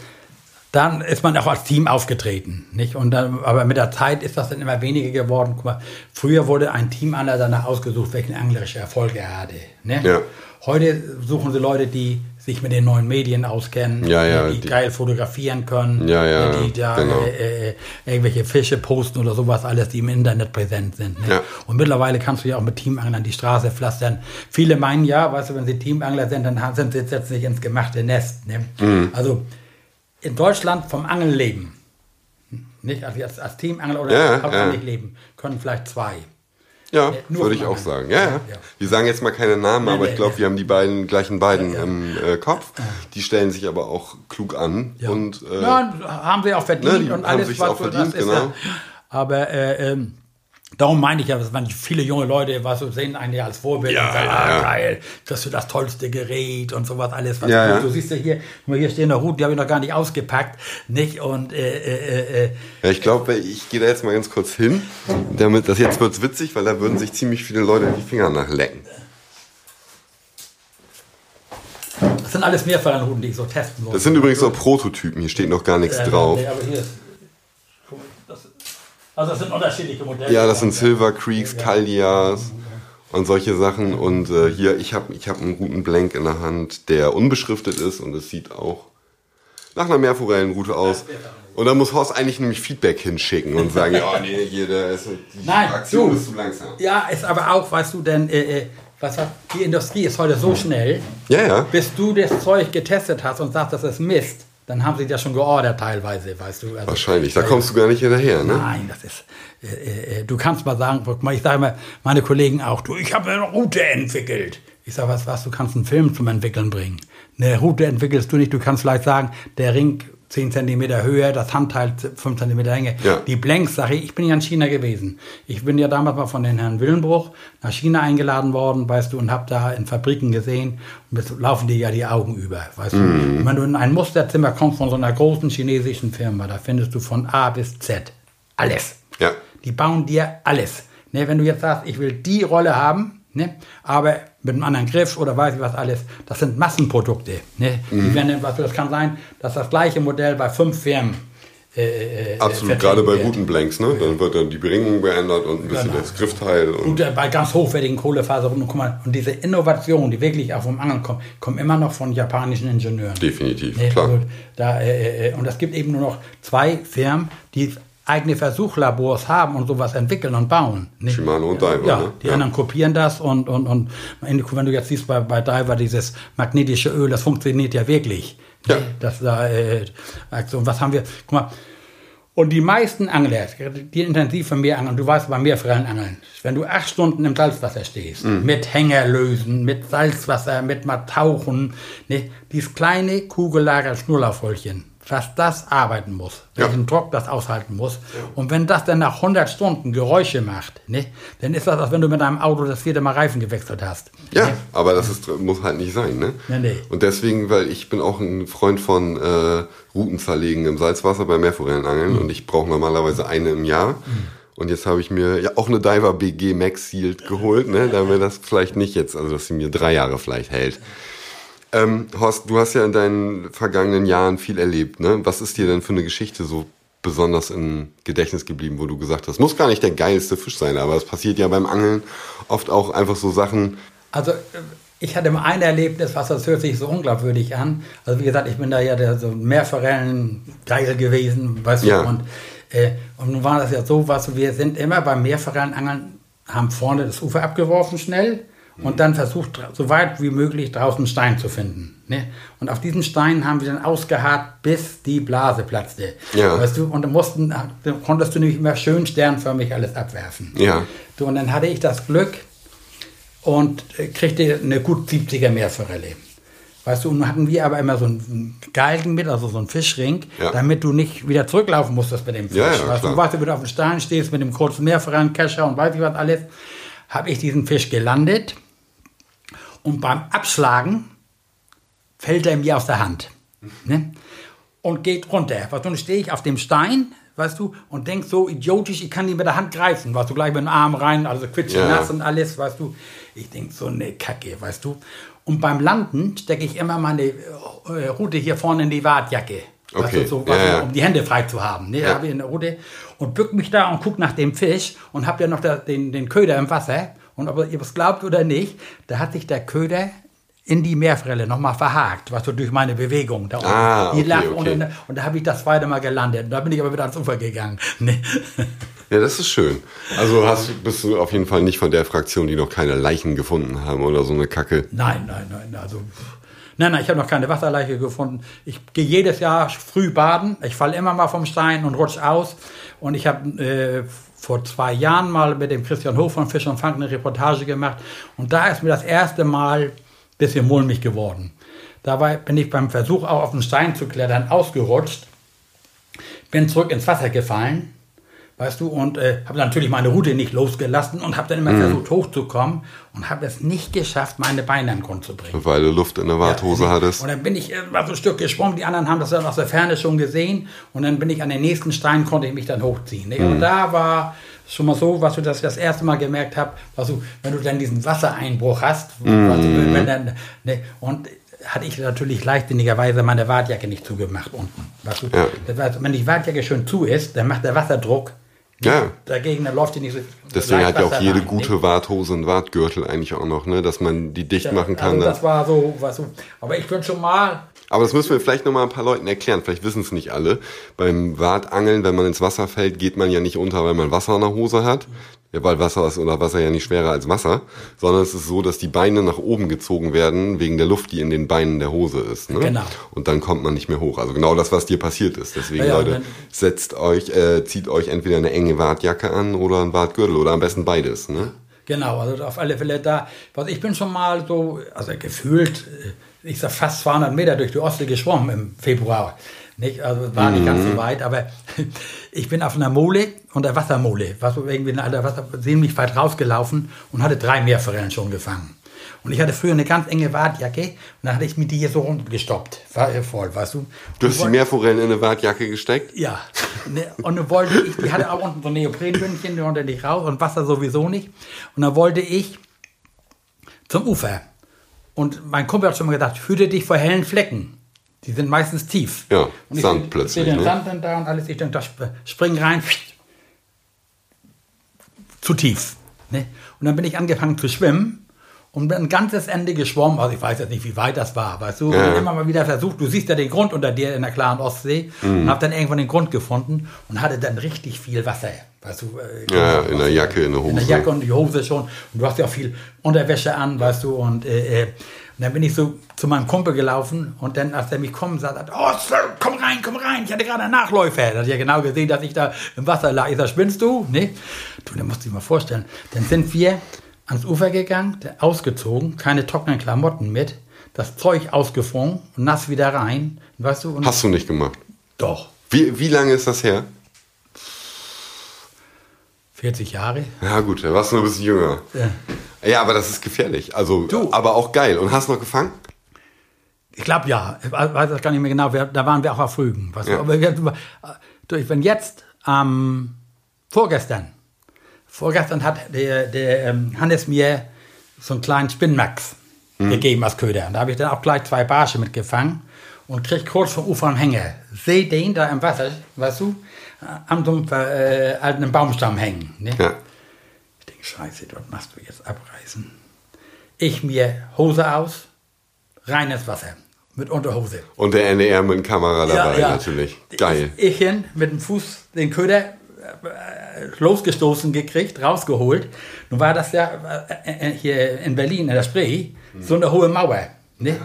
dann ist man auch als Team aufgetreten, nicht? Und dann, aber mit der Zeit ist das dann immer weniger geworden. Guck mal, früher wurde ein Teamangler danach ausgesucht, welchen anglerische Erfolg er hatte. Ne? Ja. Heute suchen sie Leute, die sich mit den neuen Medien auskennen, Ja, ja, die, die- geil fotografieren können, Ja, ja, die da genau. äh, äh, irgendwelche Fische posten oder sowas, alles, die im Internet präsent sind. Ne? Und mittlerweile kannst du ja auch mit Teamanglern die Straße pflastern. Viele meinen ja, weißt du, wenn sie Teamangler sind, dann sind sie jetzt nicht ins gemachte Nest. Ne? Mhm. Also in Deutschland vom Angeln leben. Nicht also als, als Teamangler oder Ja, ja. leben, können vielleicht zwei. Ja, nur würde ich auch sagen. Ja, ja. Wir sagen jetzt mal keine Namen, aber ich glaube, wir haben die beiden gleichen beiden im äh, Kopf. Die stellen sich aber auch klug an. Ja. Und, äh, ja, haben sie auch verdient ne, und alles, sich's auch so- das verdient, ist genau. Ja, aber äh, ähm, darum meine ich ja, dass man viele junge Leute, was so sehen einen ja als Vorbild Ja, und sagen, ja, ah, geil, kriegst du das tollste Gerät und sowas alles. Was Ja, du, ja. du siehst ja hier, hier stehen noch Hut, die habe ich noch gar nicht ausgepackt, nicht? Und äh, äh, äh, Ja, ich glaube, ich gehe da jetzt mal ganz kurz hin. Damit, das jetzt wird's witzig, weil da würden sich ziemlich viele Leute die Finger nachlecken. das sind alles Mehrfachenhuten, die ich so testen muss. Das sind übrigens noch Prototypen, hier steht noch gar nichts Äh, drauf. Nee, aber hier ist, das, also das sind unterschiedliche Modelle. Ja, das sind Silver Creeks, Caldias und solche Sachen. Und äh, hier, ich habe ich hab einen guten Blank in der Hand, der unbeschriftet ist und es sieht auch nach einer Meerforellenroute aus. Und dann muss Horst eigentlich nämlich Feedback hinschicken und sagen, ja, nee, hier, der ist, die Nein, Aktion du. ist zu langsam. Ja, ist aber auch, weißt du, denn äh, äh, was, hat- die Industrie ist heute so schnell, Ja, ja. bis du das Zeug getestet hast und sagst, das ist Mist, dann haben sie das schon geordert teilweise, weißt du. Also, Wahrscheinlich. Da kommst du gar nicht hinterher, ne? Nein, das ist. Äh, äh, du kannst mal sagen, mal, ich sage immer, meine Kollegen auch, du, ich habe eine Route entwickelt. Ich sage, was, was, du kannst einen Film zum Entwickeln bringen. Eine Route entwickelst du nicht, du kannst vielleicht sagen, der Ring 10 cm Höhe, das Handteil 5 cm Länge. Ja. Die Blanks, sage ich, bin ja in China gewesen. Ich bin ja damals mal von den Herrn Willenbruch nach China eingeladen worden, weißt du, und habe da in Fabriken gesehen, und jetzt laufen dir ja die Augen über, weißt du. Und wenn du in ein Musterzimmer kommst von so einer großen chinesischen Firma, da findest du von A bis Z alles. Ja. Die bauen dir alles. Ne, wenn du jetzt sagst, ich will die Rolle haben, ne, aber mit einem anderen Griff oder weiß ich was alles, das sind Massenprodukte. Ne? Mhm. Die werden, was, das kann sein, dass das gleiche Modell bei fünf Firmen äh, äh, Absolut, vertreten gerade bei guten Blanks, ne? Dann wird dann die Beringung geändert und ein bisschen Genau. das Griffteil. Und Und äh, bei ganz hochwertigen Kohlefaserungen, und guck mal, und diese Innovation, die wirklich auch vom Angeln kommt, kommen immer noch von japanischen Ingenieuren. definitiv, Nee, klar. also da, äh, äh, und es gibt eben nur noch zwei Firmen, die eigene Versuchlabors haben und sowas entwickeln und bauen. Ne? Shimano und Diver, Ja, ne? die Ja. anderen kopieren das und, und, und wenn du jetzt siehst bei, bei Diver dieses magnetische Öl, das funktioniert ja wirklich. Ja. Ne? Das da, äh, Aktion, was haben wir? Guck mal. Und die meisten Angler, die intensiv vom Meer angeln, du weißt beim Meerforellenangeln, wenn du acht Stunden im Salzwasser stehst, Mhm. mit Hängerlösen, mit Salzwasser, mit mal Tauchen, ne, dieses kleine Kugellager Schnurlaufröllchen, was das arbeiten muss, Ja. welchen Druck das aushalten muss. Und wenn das dann nach 100 Stunden Geräusche macht, ne, dann ist das, als wenn du mit deinem Auto das vierte Mal Reifen gewechselt hast. Ja, Ne? aber das ist, muss halt nicht sein, ne? Nee, nee. Und deswegen, weil ich bin auch ein Freund von äh, Routen zerlegen im Salzwasser bei Meerforellenangeln Mhm. und ich brauche normalerweise eine im Jahr. Und jetzt habe ich mir ja auch eine Diver BG Max Sealed geholt, ne, damit das vielleicht nicht jetzt, also dass sie mir drei Jahre vielleicht hält. Ähm, Horst, du hast ja in deinen vergangenen Jahren viel erlebt, ne? Was ist dir denn für eine Geschichte so besonders im Gedächtnis geblieben, wo du gesagt hast, muss gar nicht der geilste Fisch sein, aber es passiert ja beim Angeln oft auch einfach so Sachen, Also äh, ich hatte mal ein Erlebnis, was das hört sich so unglaubwürdig an. Also wie gesagt, ich bin da ja der so Meerforellen geil gewesen, weißt Ja. du. Und, äh, und nun war das ja so, was wir sind immer beim Meerforellenangeln, haben vorne das Ufer abgeworfen schnell und dann versucht, so weit wie möglich draußen Stein zu finden. Ne? Und auf diesen Stein haben wir dann ausgeharrt, bis die Blase platzte. Ja. Weißt du, und dann, mussten, dann konntest du nämlich immer schön sternförmig alles abwerfen. Ja. So, und dann hatte ich das Glück, und äh, kriegte eine gut 70er Meerforelle. Weißt du, und hatten wir aber immer so einen Galgen mit, also so einen Fischring, Ja. damit du nicht wieder zurücklaufen musstest mit dem Fisch. Ja, ja, weißt du, klar. du weißt, wenn du auf dem Stein stehst mit dem kurzen Meerforellenkescher und weiß ich was alles, habe ich diesen Fisch gelandet und beim Abschlagen fällt er mir aus der Hand. Ne? Und geht runter. Weißt du, und stehe ich auf dem Stein, weißt du, und denk so idiotisch, ich kann ihn mit der Hand greifen, weißt du, gleich mit dem Arm rein, also quitschig Ja. nass und alles, weißt du. Ich denk so eine Kacke, weißt du. Und beim Landen stecke ich immer meine äh, Rute hier vorne in die Wartjacke. Weißt Okay. du, so, Ja, weißt ja. um die Hände frei zu haben. Ne? Ja. Habe ich eine Rute und bück mich da und guck nach dem Fisch und hab ja noch da, den, den Köder im Wasser. Und ob ihr es glaubt oder nicht, da hat sich der Köder in die Meerforelle nochmal verhakt, was so durch meine Bewegung da oben. Ah, die okay, lag okay. Und, und da habe ich das zweite Mal gelandet. Und da bin ich aber wieder ans Ufer gegangen. Ne? Ja, das ist schön. Also hast, bist du auf jeden Fall nicht von der Fraktion, die noch keine Leichen gefunden haben oder so eine Kacke. Nein, nein, nein. Also, nein, nein, ich habe noch keine Wasserleiche gefunden. Ich gehe jedes Jahr früh baden. Ich falle immer mal vom Stein und rutsch aus. Und ich habe äh, vor zwei Jahren mal mit dem Christian Hoch von Fisch und Fang eine Reportage gemacht. Und da ist mir das erste Mal ein bisschen mulmig geworden. Dabei bin ich beim Versuch, auch auf den Stein zu klettern, ausgerutscht. Bin zurück ins Wasser gefallen. Weißt du, und äh, habe natürlich meine Route nicht losgelassen und habe dann immer versucht hochzukommen und habe es nicht geschafft, meine Beine an den Grund zu bringen. Weil du Luft in der Warthose Ja, hattest. Und dann bin ich äh, mal so ein Stück gesprungen, die anderen haben das dann aus der Ferne schon gesehen und dann bin ich an den nächsten Stein, konnte ich mich dann hochziehen. Ne? Mhm. Und da war schon mal so, was du das, das erste Mal gemerkt habe, was du, wenn du dann diesen Wassereinbruch hast, Mhm. was du, wenn dann, ne? und hatte ich natürlich leichtsinnigerweise meine Wartjacke nicht zugemacht unten. Weißt du? Ja. das heißt, wenn die Wartjacke schön zu ist, dann macht der Wasserdruck Ja. dagegen, dann läuft die nicht so. Deswegen hat ja auch jede ne? gute Warthose einen Wartgürtel eigentlich auch noch, ne? Dass man die dicht machen kann. Also dann- das war so, was so. Aber ich bin schon mal Aber das müssen wir vielleicht noch mal ein paar Leuten erklären. Vielleicht wissen es nicht alle. Beim Wartangeln, wenn man ins Wasser fällt, geht man ja nicht unter, weil man Wasser in der Hose hat. Ja, weil Wasser ist unter Wasser ja nicht schwerer als Wasser, sondern es ist so, dass die Beine nach oben gezogen werden wegen der Luft, die in den Beinen der Hose ist. Ne? Genau. Und dann kommt man nicht mehr hoch. Also genau das, was dir passiert ist. Deswegen, Ja, Leute, setzt euch, äh, zieht euch entweder eine enge Wartjacke an oder einen Wartgürtel oder am besten beides. Ne? Genau, also auf alle Fälle da. Was ich bin schon mal so, also gefühlt, äh, ich sag fast 200 Meter durch die Ostsee geschwommen im Februar. Nicht, also es war nicht ganz so weit, aber ich bin auf einer Mole, unter Wassermole, was so irgendwie in der Wasser, ziemlich weit rausgelaufen und hatte drei Meerforellen schon gefangen. Und ich hatte früher eine ganz enge Wartjacke und dann hatte ich mir die hier so rumgestoppt, war voll, weißt du. Du hast die Und Meerforellen in eine Wartjacke gesteckt? ja, ne, und dann wollte ich, die hatte auch unten so ein Neoprenbündchen, die konnte nicht raus und Wasser sowieso nicht. Und dann wollte ich zum Ufer. Und mein Kumpel hat schon mal gesagt, hüte dich vor hellen Flecken. Die sind meistens tief. Ja, und ich Sand plötzlich, sehe den ne? Sand dann da und alles. Ich denke, da sp- spring rein. Zu tief. Ne? Und dann bin ich angefangen zu schwimmen und bin ein ganzes Ende geschwommen. Also ich weiß jetzt nicht, wie weit das war, weißt du. Ja. Immer mal wieder versucht, du siehst ja den Grund unter dir in der klaren Ostsee Mhm. und habe dann irgendwann den Grund gefunden und hatte dann richtig viel Wasser. Weißt du, äh, Ja, in der Jacke, in der In der Hose. Jacke und die Hose schon. Und du hast ja auch viel Unterwäsche an, weißt du. Und, äh, äh, und dann bin ich so zu meinem Kumpel gelaufen und dann, als er mich kommen sah, sagt, oh, Sir, komm rein, komm rein, ich hatte gerade einen Nachläufer. Da hat ja genau gesehen, dass ich da im Wasser lag. Ich sag, spinnst du? Nee. Du, da musst du dir mal vorstellen. Dann sind wir ans Ufer gegangen, ausgezogen, keine trockenen Klamotten mit, das Zeug ausgefroren und nass wieder rein. Weißt du? Hast du nicht gemacht. Doch. Wie, wie lange ist das her? 40 Jahre. Ja gut, da warst du noch ein bisschen jünger. Ja. Ja, aber das ist gefährlich. Also, Du. aber auch geil. Und hast noch gefangen? Ich glaube ja, ich weiß das gar nicht mehr genau. Da waren wir auch auf Rügen. Ja. aber du, ich bin jetzt ähm, vorgestern, vorgestern hat der, der ähm, Hannes mir so einen kleinen Spinnmax gegeben als Köder. Und da habe ich dann auch gleich zwei Barsche mitgefangen und krieg kurz vom Ufer am Hänger. Seh den da im Wasser, weißt du, an so einem äh, alten Baumstamm hängen. Ne? Ja. Ich denke, scheiße, dort machst du jetzt abreißen. Ich mir Hose aus, reines Wasser mit Unterhose. Und der NDR mit Kamera dabei, natürlich. Geil. Ich, ich hin mit dem Fuß den Köder äh, losgestoßen gekriegt, rausgeholt. Nun war das ja äh, äh, hier in Berlin, in der Spree, so eine hohe Mauer. Ne? Und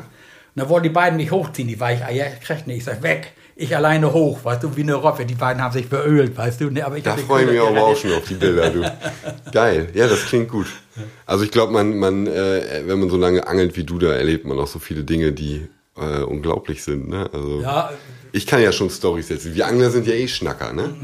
da wollten die beiden mich hochziehen, die Weicheier. Ich krieg nicht, ich sag, weg. Ich alleine hoch, weißt du, wie eine Robbe. Die beiden haben sich beölt, weißt du. Ne, aber ich Da freue ich mich auch gerettet. schon auf die Bilder, du. Geil. Ja, das klingt gut. Also ich glaube, man, man, äh, wenn man so lange angelt wie du, da erlebt man auch so viele Dinge, die äh, unglaublich sind. Ne? Also Ja, ich kann ja schon Storys erzählen. Wir Angler sind ja eh Schnacker, ne?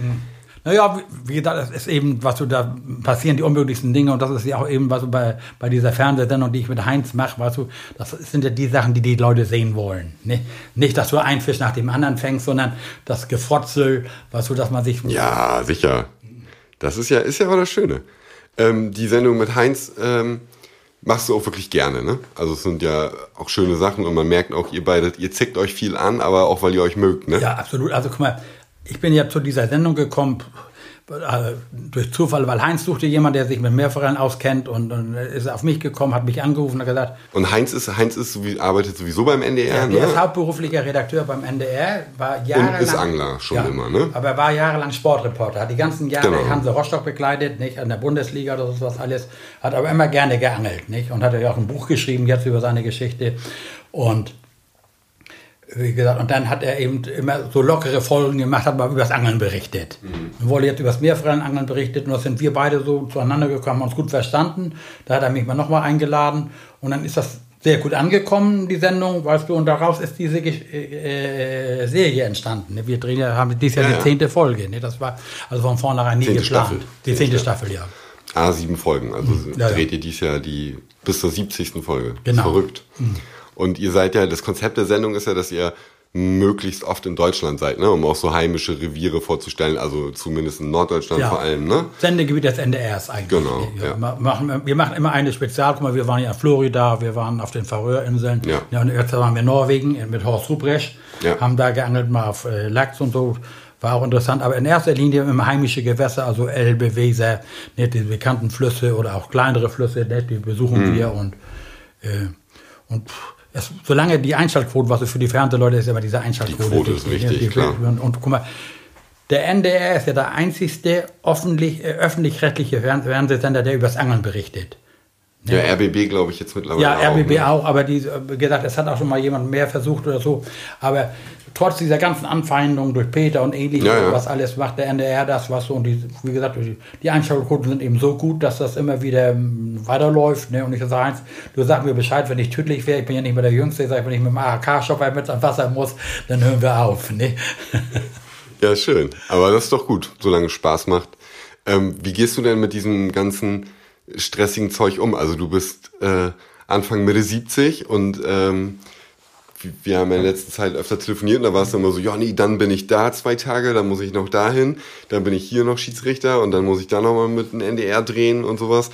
Naja, wie- gesagt, das ist eben, was du da passieren, die unmöglichsten Dinge und das ist ja auch eben, was du bei, bei dieser Fernsehsendung, die ich mit Heinz mache, weißt du, das sind ja die Sachen, die die Leute sehen wollen. Ne? Nicht, dass du einen Fisch nach dem anderen fängst, sondern das Gefrotzel, weißt du, dass man sich. Ja, sicher. Das ist ja, ist ja auch das Schöne. Ähm, die Sendung mit Heinz ähm, machst du auch wirklich gerne, ne? Also es sind ja auch schöne Sachen und man merkt auch, ihr beide, ihr zickt euch viel an, aber auch weil ihr euch mögt, ne? Ja, absolut. Also guck mal, ich bin ja zu dieser Sendung gekommen äh, durch Zufall, weil Heinz suchte jemanden, der sich mit Meerforellen auskennt und, und ist auf mich gekommen, hat mich angerufen und gesagt, Und Heinz ist, Heinz ist, arbeitet sowieso beim NDR, Ja, ne? er ist hauptberuflicher Redakteur beim NDR, war jahrelang... ist Angler schon immer, ne? Aber er war jahrelang Sportreporter, hat die ganzen Jahre Genau. Hanse Rostock begleitet, nicht, an der Bundesliga oder sowas alles, hat aber immer gerne geangelt, nicht, und hat ja auch ein Buch geschrieben jetzt über seine Geschichte und wie gesagt, und dann hat er eben immer so lockere Folgen gemacht, hat mal über das Angeln berichtet. Und wurde jetzt über das Meerforellenangeln berichtet und da sind wir beide so zueinander gekommen, haben uns gut verstanden. Da hat er mich mal nochmal eingeladen und dann ist das sehr gut angekommen, die Sendung, weißt du, und daraus ist diese äh, äh, Serie entstanden. Wir drehen ja, haben dieses Jahr Ja, die ja. zehnte Folge, ne? das war also von vornherein nie geplant. Staffel. Die zehnte Staffel, ja. Ah, sieben Folgen. Also Ja, ja. dreht ihr dies Jahr die bis zur 70. Folge. Genau. Verrückt. Und ihr seid ja, das Konzept der Sendung ist ja, dass ihr möglichst oft in Deutschland seid, ne? um auch so heimische Reviere vorzustellen, also zumindest in Norddeutschland Ja. vor allem. Ne? Sendegebiet des NDRs eigentlich. Genau, Wir, ja. ma- machen, wir machen immer eine Spezial. Guck mal, wir waren ja in Florida, wir waren auf den Färöerinseln. Ja. und jetzt waren wir in Norwegen mit Horst Ruprecht. Ja. Haben da geangelt mal auf äh, Lachs und so. War auch interessant. Aber in erster Linie immer heimische Gewässer, also Elbe, Weser, ne, die bekannten Flüsse oder auch kleinere Flüsse, ne, die besuchen Mhm. wir und, äh, und pff, es, solange die Einschaltquote, was für die Fernsehleute ist, immer diese Einschaltquote. Die Quote ist wichtig, die, klar. Und, und, guck mal, der NDR ist ja der einzigste öffentlich, äh, öffentlich-rechtliche Fernsehsender, der übers Angeln berichtet. Ja, ja RBB glaube ich jetzt mittlerweile. Ja, RBB auch, ne? auch aber die, äh, gesagt, es hat auch schon mal jemand mehr versucht oder so. Aber trotz dieser ganzen Anfeindungen durch Peter und ähnliches, ja, ja. was alles macht der NDR das, was so, und die, wie gesagt, die Einschaltquoten sind eben so gut, dass das immer wieder ähm, weiterläuft. Ne? Und ich sage eins, du sagst mir Bescheid, wenn ich tödlich wäre, ich bin ja nicht mehr der Jüngste, ich sage, wenn ich mit dem AHK-Shopper mit ans Wasser muss, dann hören wir auf. Ne? ja, schön. Aber das ist doch gut, solange es Spaß macht. Ähm, wie gehst du denn mit diesem ganzen stressigen Zeug um? Also du bist äh, Anfang Mitte 70 und ähm, wir haben in der letzten Zeit öfter telefoniert und da war es immer so, ja nee, dann bin ich da zwei Tage, dann muss ich noch dahin, dann bin ich hier noch Schiedsrichter und dann muss ich da nochmal mit einem NDR drehen und sowas.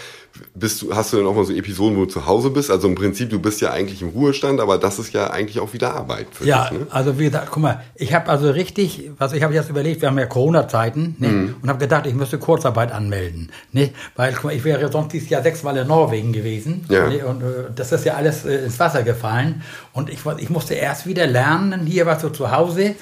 Bist du, hast du denn auch mal so Episoden, wo du zu Hause bist? Also im Prinzip, du bist ja eigentlich im Ruhestand, aber das ist ja eigentlich auch wieder Arbeit für ja, dich. Ja, ne? also wie gesagt, guck mal, ich habe also richtig, was ich habe jetzt überlegt, wir haben ja Corona-Zeiten ne? mhm. und habe gedacht, ich müsste Kurzarbeit anmelden, ne? weil guck mal, ich wäre sonst dieses Jahr sechsmal in Norwegen gewesen ja. ne? und äh, das ist ja alles äh, ins Wasser gefallen und ich, ich musste erst wieder lernen, hier was so zu Hause,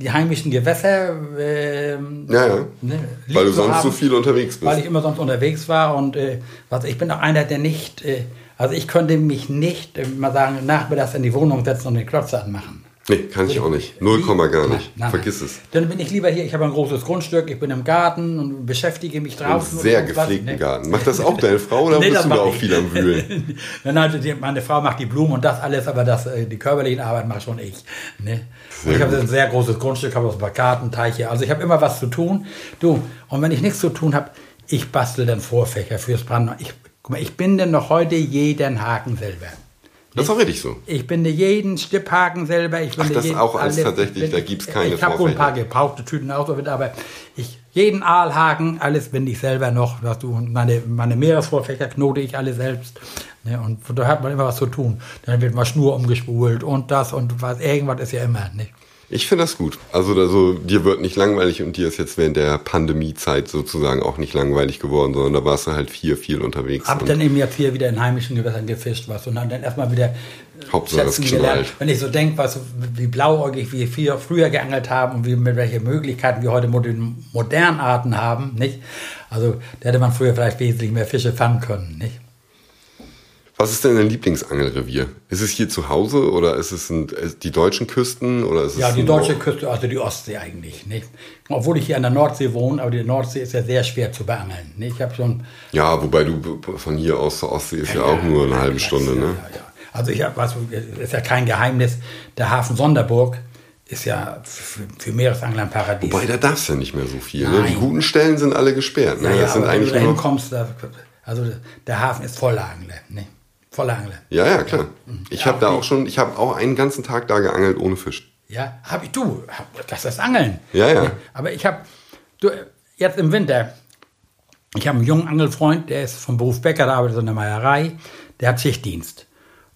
die heimischen Gewässer. Äh, ja, ja. Ne, weil du sonst haben, so viel unterwegs bist. Weil ich immer sonst unterwegs war und äh, was, ich bin auch einer, der nicht, äh, also ich könnte mich nicht, äh, mal sagen, nachmittags in die Wohnung setzen und den Klotzer anmachen. Nee, kann ich auch nicht. Null Komma gar nicht. Nein, nein, Vergiss es. Dann bin ich lieber hier, ich habe ein großes Grundstück, ich bin im Garten und beschäftige mich draußen. Einen sehr gepflegten nee. Garten. Macht das auch deine Frau oder nee, bist du da auch viel am Wühlen? Nein, also meine Frau macht die Blumen und das alles, aber das, äh, die körperliche Arbeit mache schon ich. Ne? ich habe ein sehr großes Grundstück, habe auch ein paar Gartenteiche. Also ich habe immer was zu tun. Du, und wenn ich nichts zu tun habe, ich bastel dann Vorfächer fürs Brand. Ich, guck mal, ich binde noch heute jeden Haken selber. Das ist auch richtig so. Ich binde jeden Stipphaken selber. Ich binde Ach, das jeden, auch alles tatsächlich, da gibt es keine Ich habe wohl ein paar gebrauchte Tüten auch, aber ich, jeden Aalhaken, alles binde ich selber noch. Was du, meine, meine Meeresvorfächer knote ich alle selbst. Ne, und da hat man immer was zu tun. Dann wird mal Schnur umgespult und das und was. Irgendwas ist ja immer. Nicht? Ich finde das gut. Also, also dir wird nicht langweilig und dir ist jetzt während der Pandemiezeit sozusagen auch nicht langweilig geworden, sondern da warst du halt viel, viel unterwegs. Hab dann eben jetzt hier wieder in heimischen Gewässern gefischt was und dann, dann erstmal wieder Hauptsache das gelernt. Wenn ich so denke, was, wie blauäugig wir viel früher geangelt haben und wie, mit welchen Möglichkeiten wir heute modernen Arten haben, nicht? Also da hätte man früher vielleicht wesentlich mehr Fische fangen können, nicht? Was ist denn dein Lieblingsangelrevier? Ist es hier zu Hause oder ist es ein, äh, die deutschen Küsten oder ist es Ja, die deutsche Küste, also die Ostsee eigentlich. Nicht? Obwohl ich hier an der Nordsee wohne, aber die Nordsee ist ja sehr schwer zu beangeln. Nicht? Ich habe schon. Ja, wobei du von hier aus zur Ostsee ist ja, ja auch nur eine halbe Stunde, ne? Ja, ja. Also ich habe, ist ja kein Geheimnis, der Hafen Sonderburg ist ja für, für Meeresangler ein Paradies. Wobei da darfst du ja nicht mehr so viel. Ne? Die guten Stellen sind alle gesperrt. Ne? Ja, das sind eigentlich wenn du da hinkommst, also der Hafen ist voller Angler. Ne? Voller Angler. Ja, ja, klar. Ich ja, habe da auch schon, ich habe auch einen ganzen Tag da geangelt ohne Fisch. Ja, habe ich, du, das ist Angeln. Ja, ja. Aber ich habe, du, jetzt im Winter, ich habe einen jungen Angelfreund, der ist vom Beruf Bäcker, der arbeitet in der Meierei, der hat Schichtdienst.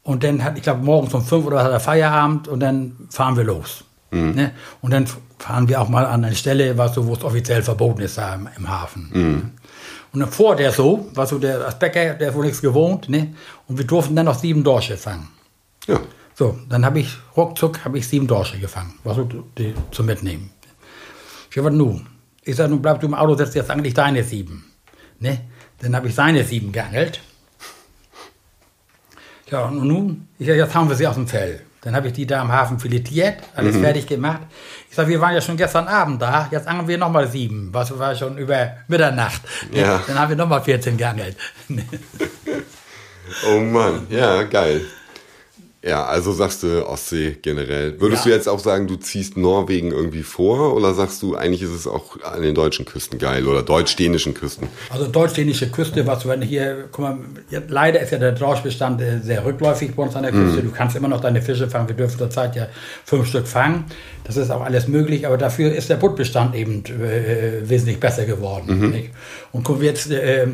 Und dann hat, ich glaube, morgens um fünf oder was hat er Feierabend und dann fahren wir los. Mhm. Ne? Und dann fahren wir auch mal an eine Stelle, was so, wo es offiziell verboten ist, da im, im Hafen. Mhm. Und dann vor der so, war so der als Bäcker, der wohl nichts gewohnt, ne? Und wir durften dann noch sieben Dorsche fangen. Ja. So, dann habe ich ruckzuck habe ich sieben Dorsche gefangen, was so die, zum Mitnehmen. Ich sage, nun? Ich sage, nun bleib du im Auto, setzt jetzt eigentlich deine sieben. Ne? Dann habe ich seine sieben geangelt. Ja, und nun, ich sage, jetzt haben wir sie aus dem Fell. Dann habe ich die da am Hafen filetiert, alles mhm. fertig gemacht. Ich sage, wir waren ja schon gestern Abend da, jetzt angeln wir nochmal sieben. Was war schon über Mitternacht. Ja. Dann haben wir nochmal 14 geangelt. oh Mann, ja, geil. Ja, also sagst du Ostsee generell. Würdest ja. du jetzt auch sagen, du ziehst Norwegen irgendwie vor oder sagst du, eigentlich ist es auch an den deutschen Küsten geil oder deutsch-dänischen Küsten? Also deutsch-dänische Küste, was wenn hier, guck mal, leider ist ja der Rauschbestand äh, sehr rückläufig bei uns an der Küste. Mm. Du kannst immer noch deine Fische fangen. Wir dürfen zurzeit ja fünf Stück fangen. Das ist auch alles möglich, aber dafür ist der Buttbestand eben äh, wesentlich besser geworden. Mm -hmm. Und gucken wir jetzt, äh,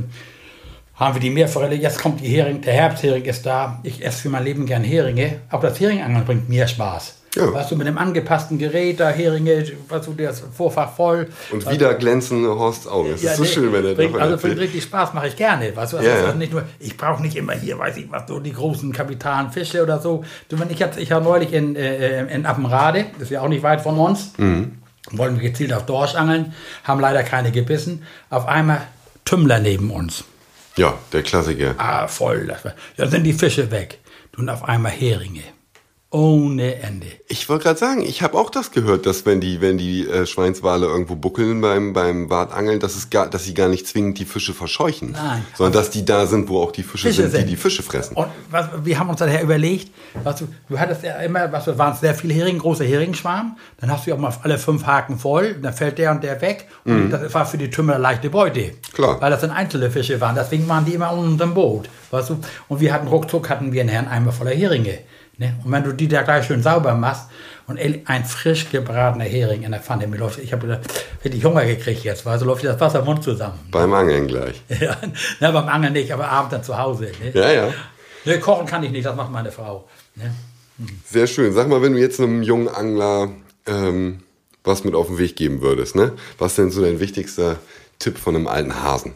haben wir die Meerforelle. Jetzt kommt die Hering, der Herbsthering ist da. Ich esse für mein Leben gern Heringe. Auch das Heringangeln bringt mir Spaß. Ja. Weißt du, mit dem angepassten Gerät, da Heringe, weißt du, das Vorfach voll. Und weißt wieder glänzende Horst Augen. Es ja, ist so nee, schön, wenn er bringt, Also bringt richtig Spaß, mache ich gerne. Weißt du, also ja, nicht nur, ich brauche nicht immer hier, weiß ich was, so die großen kapitalen Fische oder so. Du, wenn ich jetzt, ich habe neulich in, äh, in Appenrade, das ist ja auch nicht weit von uns, mhm. wollen wir gezielt auf Dorsch angeln, haben leider keine gebissen. Auf einmal Tümmler neben uns. Ja, der Klassiker. Ah, voll. Da sind die Fische weg. Und auf einmal Heringe. Ohne Ende. Ich wollte gerade sagen, ich habe auch das gehört, dass wenn die, wenn die äh, Schweinswale irgendwo buckeln beim, beim Wartangeln, dass, es gar, dass sie gar nicht zwingend die Fische verscheuchen. Nein. Sondern dass die da sind, wo auch die Fische, Fische sind, sind, die die Fische fressen. Und was, wir haben uns daher überlegt, was du, du hattest ja immer, was waren sehr viele Heringe, große Heringsschwarm, dann hast du ja auch mal alle fünf Haken voll, dann fällt der und der weg und mhm. das war für die Tümmer leichte Beute. Klar. Weil das dann einzelne Fische waren, deswegen waren die immer unter dem Boot. Weißt du? Und wir hatten ruckzuck hatten wir einen Herrn Eimer voller Heringe. Ne? Und wenn du die da gleich schön sauber machst und ein frisch gebratener Hering in der Pfanne, mir läuft, ich habe richtig Hunger gekriegt jetzt, weil so läuft das Wasser im Mund zusammen. Beim Angeln gleich. ja, na, beim Angeln nicht, aber abends dann zu Hause. Ne? Ja, ja. Ne, kochen kann ich nicht, das macht meine Frau. Ne? Hm. Sehr schön. Sag mal, wenn du jetzt einem jungen Angler ähm, was mit auf den Weg geben würdest, ne? was ist denn so dein wichtigster Tipp von einem alten Hasen?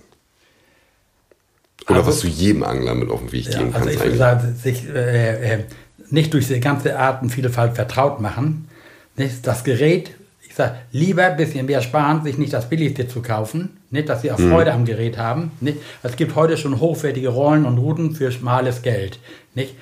Oder also, was du jedem Angler mit auf den Weg geben ja, also kannst. Ich würde sagen, sich äh, äh, nicht durch die ganze Artenvielfalt vertraut machen. Nicht? Das Gerät, ich sage, lieber ein bisschen mehr sparen, sich nicht das Billigste zu kaufen, nicht, dass sie auch mhm. Freude mhm. am Gerät haben. Nicht? Es gibt heute schon hochwertige Rollen und Routen für schmales Geld. Nicht?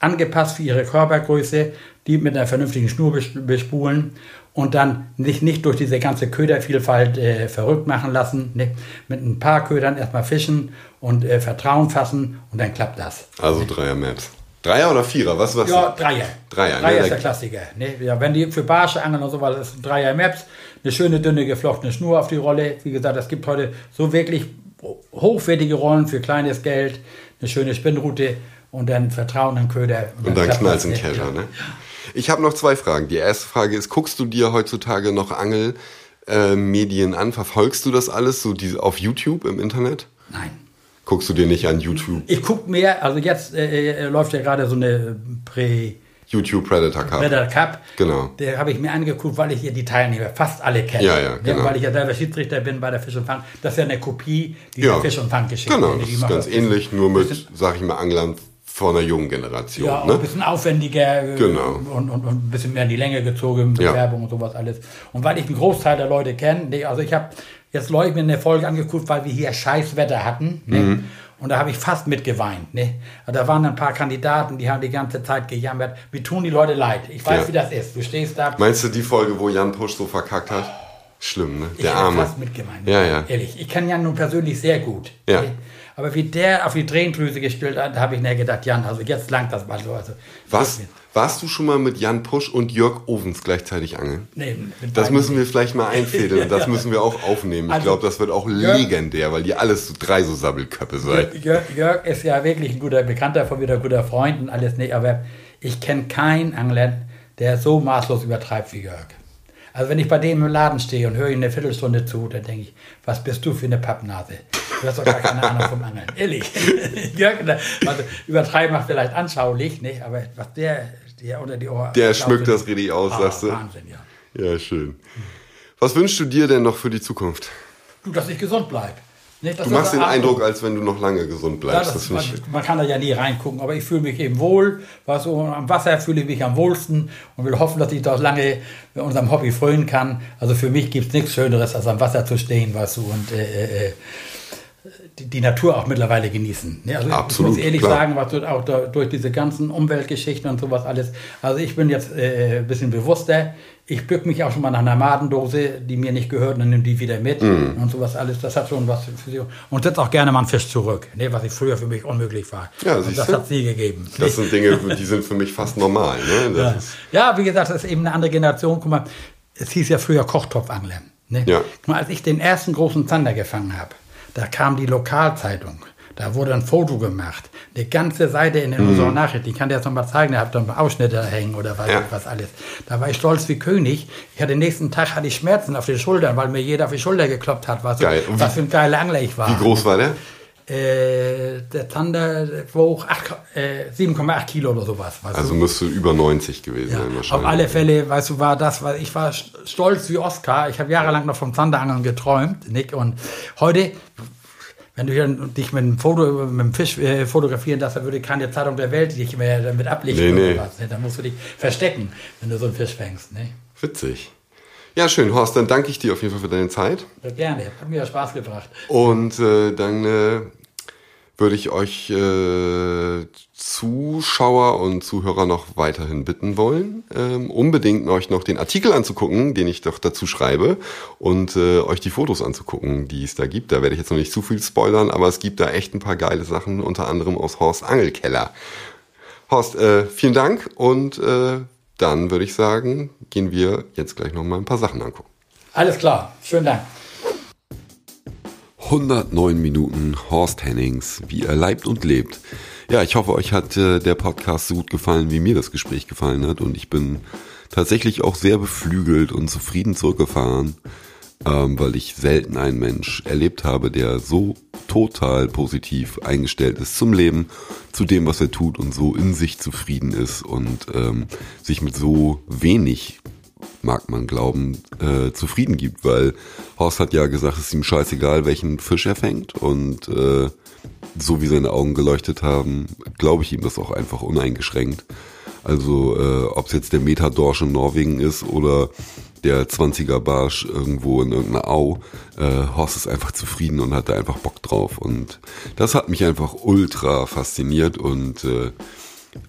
Angepasst für ihre Körpergröße, die mit einer vernünftigen Schnur bespulen und dann sich nicht durch diese ganze Ködervielfalt äh, verrückt machen lassen. Nicht? Mit ein paar Ködern erstmal fischen und äh, Vertrauen fassen und dann klappt das. Also Dreier Maps. Dreier oder Vierer? Was was? Ja, Dreier. Dreier, Dreier ne? ist der Klassiker. Ne? Ja, wenn die für Barsche angeln und so was, ist ein Dreier Maps, eine schöne dünne geflochtene Schnur auf die Rolle. Wie gesagt, es gibt heute so wirklich hochwertige Rollen für kleines Geld, eine schöne Spinnroute und dann Vertrauen im Köder. Und, und dann, dann knallt ein Kescher, ne? Ich habe noch zwei Fragen. Die erste Frage ist, guckst du dir heutzutage noch Angelmedien an? Verfolgst du das alles so die, auf YouTube im Internet? Nein. Guckst du dir nicht an YouTube? Ich gucke mehr, also jetzt äh, äh, läuft ja gerade so eine Prä... YouTube Predator Cup. Predator Cup. Genau. Der habe ich mir angeguckt, weil ich hier die Teilnehmer fast alle kenne. Ja, ja, genau. Ja, weil ich ja selber Schiedsrichter bin bei der Fisch und Fang. Das ist ja eine Kopie dieser ja. Fisch- und Fang-Geschichte. Genau, das ist ganz ähnlich, nur mit, sag ich mal, Anglern von der jungen Generation. Ja, ne? ein bisschen aufwendiger äh, genau. und, und, und, ein bisschen mehr in die Länge gezogen, Bewerbung ja. und sowas alles. Und weil ich einen Großteil der Leute kenne, also ich habe jetzt Leute mir eine Folge angeguckt, weil wir hier scheiß Wetter hatten. Ne? Mhm. Und da habe ich fast mitgeweint. Ne? Da waren ein paar Kandidaten, die haben die ganze Zeit gejammert. Wie tun die Leute leid? Ich weiß, ja. wie das ist. Du stehst da. Meinst du die Folge, wo Jan Pusch so verkackt hat? Schlimm, ne? Der ich Arme. fast mitgeweint. Ja, ja. Ehrlich. Ich kenne Jan nun persönlich sehr gut. Ja. Ne? Aber wie der auf die Tränendrüse gestellt hat, habe ich mir gedacht, Jan, also jetzt langt das mal so. Also, Was? Warst du schon mal mit Jan Pusch und Jörg Ovens gleichzeitig angeln? Nee, das müssen wir vielleicht mal einfädeln. Das müssen wir auch aufnehmen. Ich also, glaube, das wird auch Jörg, legendär, weil ihr alles so drei so Sabbelköppe seid. Jörg, Jörg, ist ja wirklich ein guter Bekannter von mir, ein guter Freund und alles. Nee, aber ich kenne keinen Angler, der so maßlos übertreibt wie Jörg. Also wenn ich bei dem im Laden stehe und höre ihn eine Viertelstunde zu, dann denke ich, was bist du für eine Pappnase? Du hast doch gar keine Ahnung vom Angeln. Ehrlich. Jörg, also übertreiben macht vielleicht anschaulich, nicht? aber was der der unter die Ohren. Der schmückt das richtig aus, ah, sagst du. Wahnsinn, ja. Ja, schön. Was wünschst du dir denn noch für die Zukunft? Du, dass ich gesund bleibe. Nicht, du machst den Eindruck, als wenn du noch lange gesund bleibst. Ja, das, man, man, kann da ja nie reingucken, aber ich fühle mich eben wohl. Was, am Wasser fühle ich mich am wohlsten und will hoffen, dass ich dort lange unserem Hobby frönen kann. Also für mich gibt es nichts Schöneres, als am Wasser zu stehen, weißt du, und äh, äh, die, die, Natur auch mittlerweile genießen. Ja, also Absolut, ich muss ehrlich klar. sagen, was auch da, durch diese ganzen Umweltgeschichten und sowas alles. Also ich bin jetzt äh, ein bisschen bewusster. Ich bück mich auch schon mal nach einer Madendose, die mir nicht gehört, und dann nehme die wieder mit mm. und sowas alles. Das hat schon was für sie. Und setze auch gerne mal einen Fisch zurück, ne, was ich früher für mich unmöglich war. Ja, und das hat es nie gegeben. Das sind Dinge, die sind für mich fast normal. Ne? Ja. ja. wie gesagt, das ist eben eine andere Generation. Guck mal, es hieß ja früher Kochtopfangler. Ne? Ja. Guck mal, als ich den ersten großen Zander gefangen habe, da kam die Lokalzeitung. Da wurde ein Foto gemacht. Eine ganze Seite in den mhm. Nachrichten. Ich kann dir das nochmal zeigen. Da habt ihr Ausschnitte hängen oder was, ja. was alles. Da war ich stolz wie König. Ich hatte den nächsten Tag hatte ich Schmerzen auf den Schultern, weil mir jeder auf die Schulter gekloppt hat. Was, Geil. was für ein geiler Angler ich war. Wie groß war der? Äh, der Zander wog äh, 7,8 Kilo oder sowas. also du? müsste über 90 gewesen ja. sein wahrscheinlich. Auf alle Fälle, weißt du, war das, weil ich war stolz wie Oscar. Ich habe jahrelang noch vom Zanderangeln geträumt, Nick. Und heute wenn du dich mit einem, Foto, mit einem Fisch äh, fotografieren darfst, dann würde keine Zeitung der Welt dich mehr damit ablichten nee, nee. Was, ne? Dann musst du dich verstecken, wenn du so einen Fisch fängst. Ne? Witzig. Ja, schön, Horst, dann danke ich dir auf jeden Fall für deine Zeit. Gerne, hat mir Spaß gebracht. Und äh, dann äh, würde ich euch äh, Zuschauer und Zuhörer noch weiterhin bitten wollen, ähm, unbedingt euch noch den Artikel anzugucken, den ich doch dazu schreibe und äh, euch die Fotos anzugucken, die es da gibt. Da werde ich jetzt noch nicht zu viel spoilern, aber es gibt da echt ein paar geile Sachen, unter anderem aus Horst Angelkeller. Horst, äh, vielen Dank und äh, dann würde ich sagen, gehen wir jetzt gleich noch mal ein paar Sachen angucken. Alles klar, schönen Dank. 109 Minuten Horst Hennings, wie er leibt und lebt. Ja, ich hoffe, euch hat äh, der Podcast so gut gefallen, wie mir das Gespräch gefallen hat. Und ich bin tatsächlich auch sehr beflügelt und zufrieden zurückgefahren, ähm, weil ich selten einen Mensch erlebt habe, der so total positiv eingestellt ist zum Leben, zu dem, was er tut und so in sich zufrieden ist und ähm, sich mit so wenig mag man glauben, äh, zufrieden gibt, weil Horst hat ja gesagt, es ist ihm scheißegal, welchen Fisch er fängt und äh, so wie seine Augen geleuchtet haben, glaube ich ihm das auch einfach uneingeschränkt. Also äh, ob es jetzt der Metadorsch in Norwegen ist oder der 20er Barsch irgendwo in irgendeiner Au, äh, Horst ist einfach zufrieden und hat da einfach Bock drauf. Und das hat mich einfach ultra fasziniert und äh,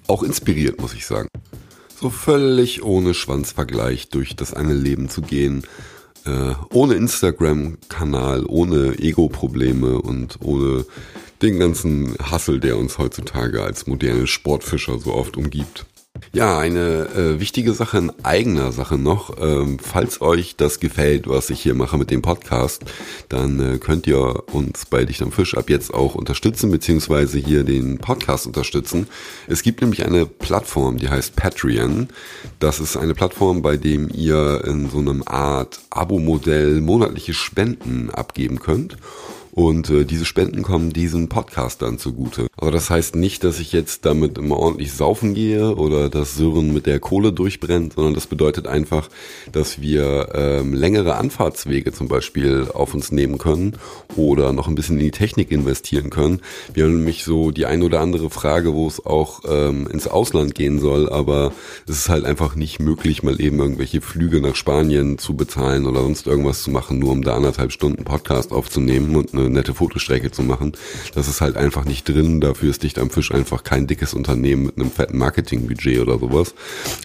auch inspiriert, muss ich sagen so völlig ohne Schwanzvergleich durch das Angelleben zu gehen, äh, ohne Instagram-Kanal, ohne Ego-Probleme und ohne den ganzen Hassel, der uns heutzutage als moderne Sportfischer so oft umgibt. Ja, eine äh, wichtige Sache in eigener Sache noch. Ähm, falls euch das gefällt, was ich hier mache mit dem Podcast, dann äh, könnt ihr uns bei Dicht am Fisch ab jetzt auch unterstützen, beziehungsweise hier den Podcast unterstützen. Es gibt nämlich eine Plattform, die heißt Patreon. Das ist eine Plattform, bei dem ihr in so einem Art Abo-Modell monatliche Spenden abgeben könnt. Und äh, diese Spenden kommen diesen Podcastern zugute. Aber das heißt nicht, dass ich jetzt damit immer ordentlich saufen gehe oder dass Sören mit der Kohle durchbrennt, sondern das bedeutet einfach, dass wir ähm, längere Anfahrtswege zum Beispiel auf uns nehmen können oder noch ein bisschen in die Technik investieren können. Wir haben nämlich so die ein oder andere Frage, wo es auch ähm, ins Ausland gehen soll, aber es ist halt einfach nicht möglich, mal eben irgendwelche Flüge nach Spanien zu bezahlen oder sonst irgendwas zu machen, nur um da anderthalb Stunden Podcast aufzunehmen und eine nette Fotostrecke zu machen. Das ist halt einfach nicht drin. Dafür ist Dicht am Fisch einfach kein dickes Unternehmen mit einem fetten Marketingbudget oder sowas.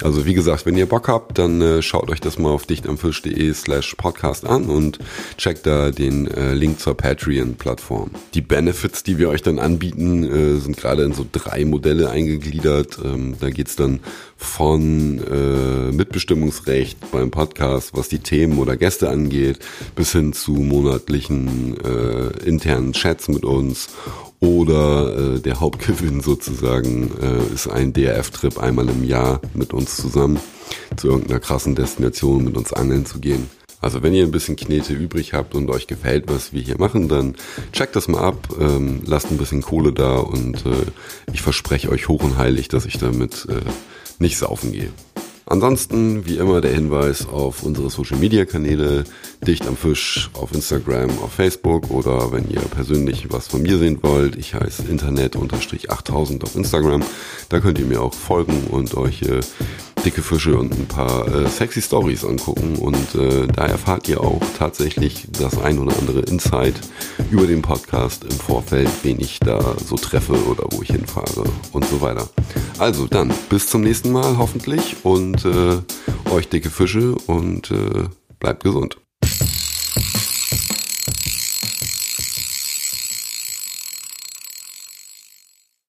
Also wie gesagt, wenn ihr Bock habt, dann äh, schaut euch das mal auf dichtamfisch.de slash podcast an und checkt da den äh, Link zur Patreon-Plattform. Die Benefits, die wir euch dann anbieten, äh, sind gerade in so drei Modelle eingegliedert. Ähm, da geht's dann von äh, Mitbestimmungsrecht beim Podcast, was die Themen oder Gäste angeht, bis hin zu monatlichen äh, internen Chats mit uns oder äh, der Hauptgewinn sozusagen äh, ist ein DRF-Trip einmal im Jahr mit uns zusammen zu irgendeiner krassen Destination mit uns angeln zu gehen. Also wenn ihr ein bisschen Knete übrig habt und euch gefällt, was wir hier machen, dann checkt das mal ab, ähm, lasst ein bisschen Kohle da und äh, ich verspreche euch hoch und heilig, dass ich damit äh, nicht saufen gehe. Ansonsten, wie immer, der Hinweis auf unsere Social Media Kanäle, Dicht am Fisch auf Instagram, auf Facebook oder wenn ihr persönlich was von mir sehen wollt, ich heiße Internet-8000 auf Instagram. Da könnt ihr mir auch folgen und euch äh, dicke Fische und ein paar äh, sexy Stories angucken. Und äh, da erfahrt ihr auch tatsächlich das ein oder andere Insight über den Podcast im Vorfeld, wen ich da so treffe oder wo ich hinfahre und so weiter. Also dann, bis zum nächsten Mal hoffentlich und äh, euch dicke Fische und äh, bleibt gesund.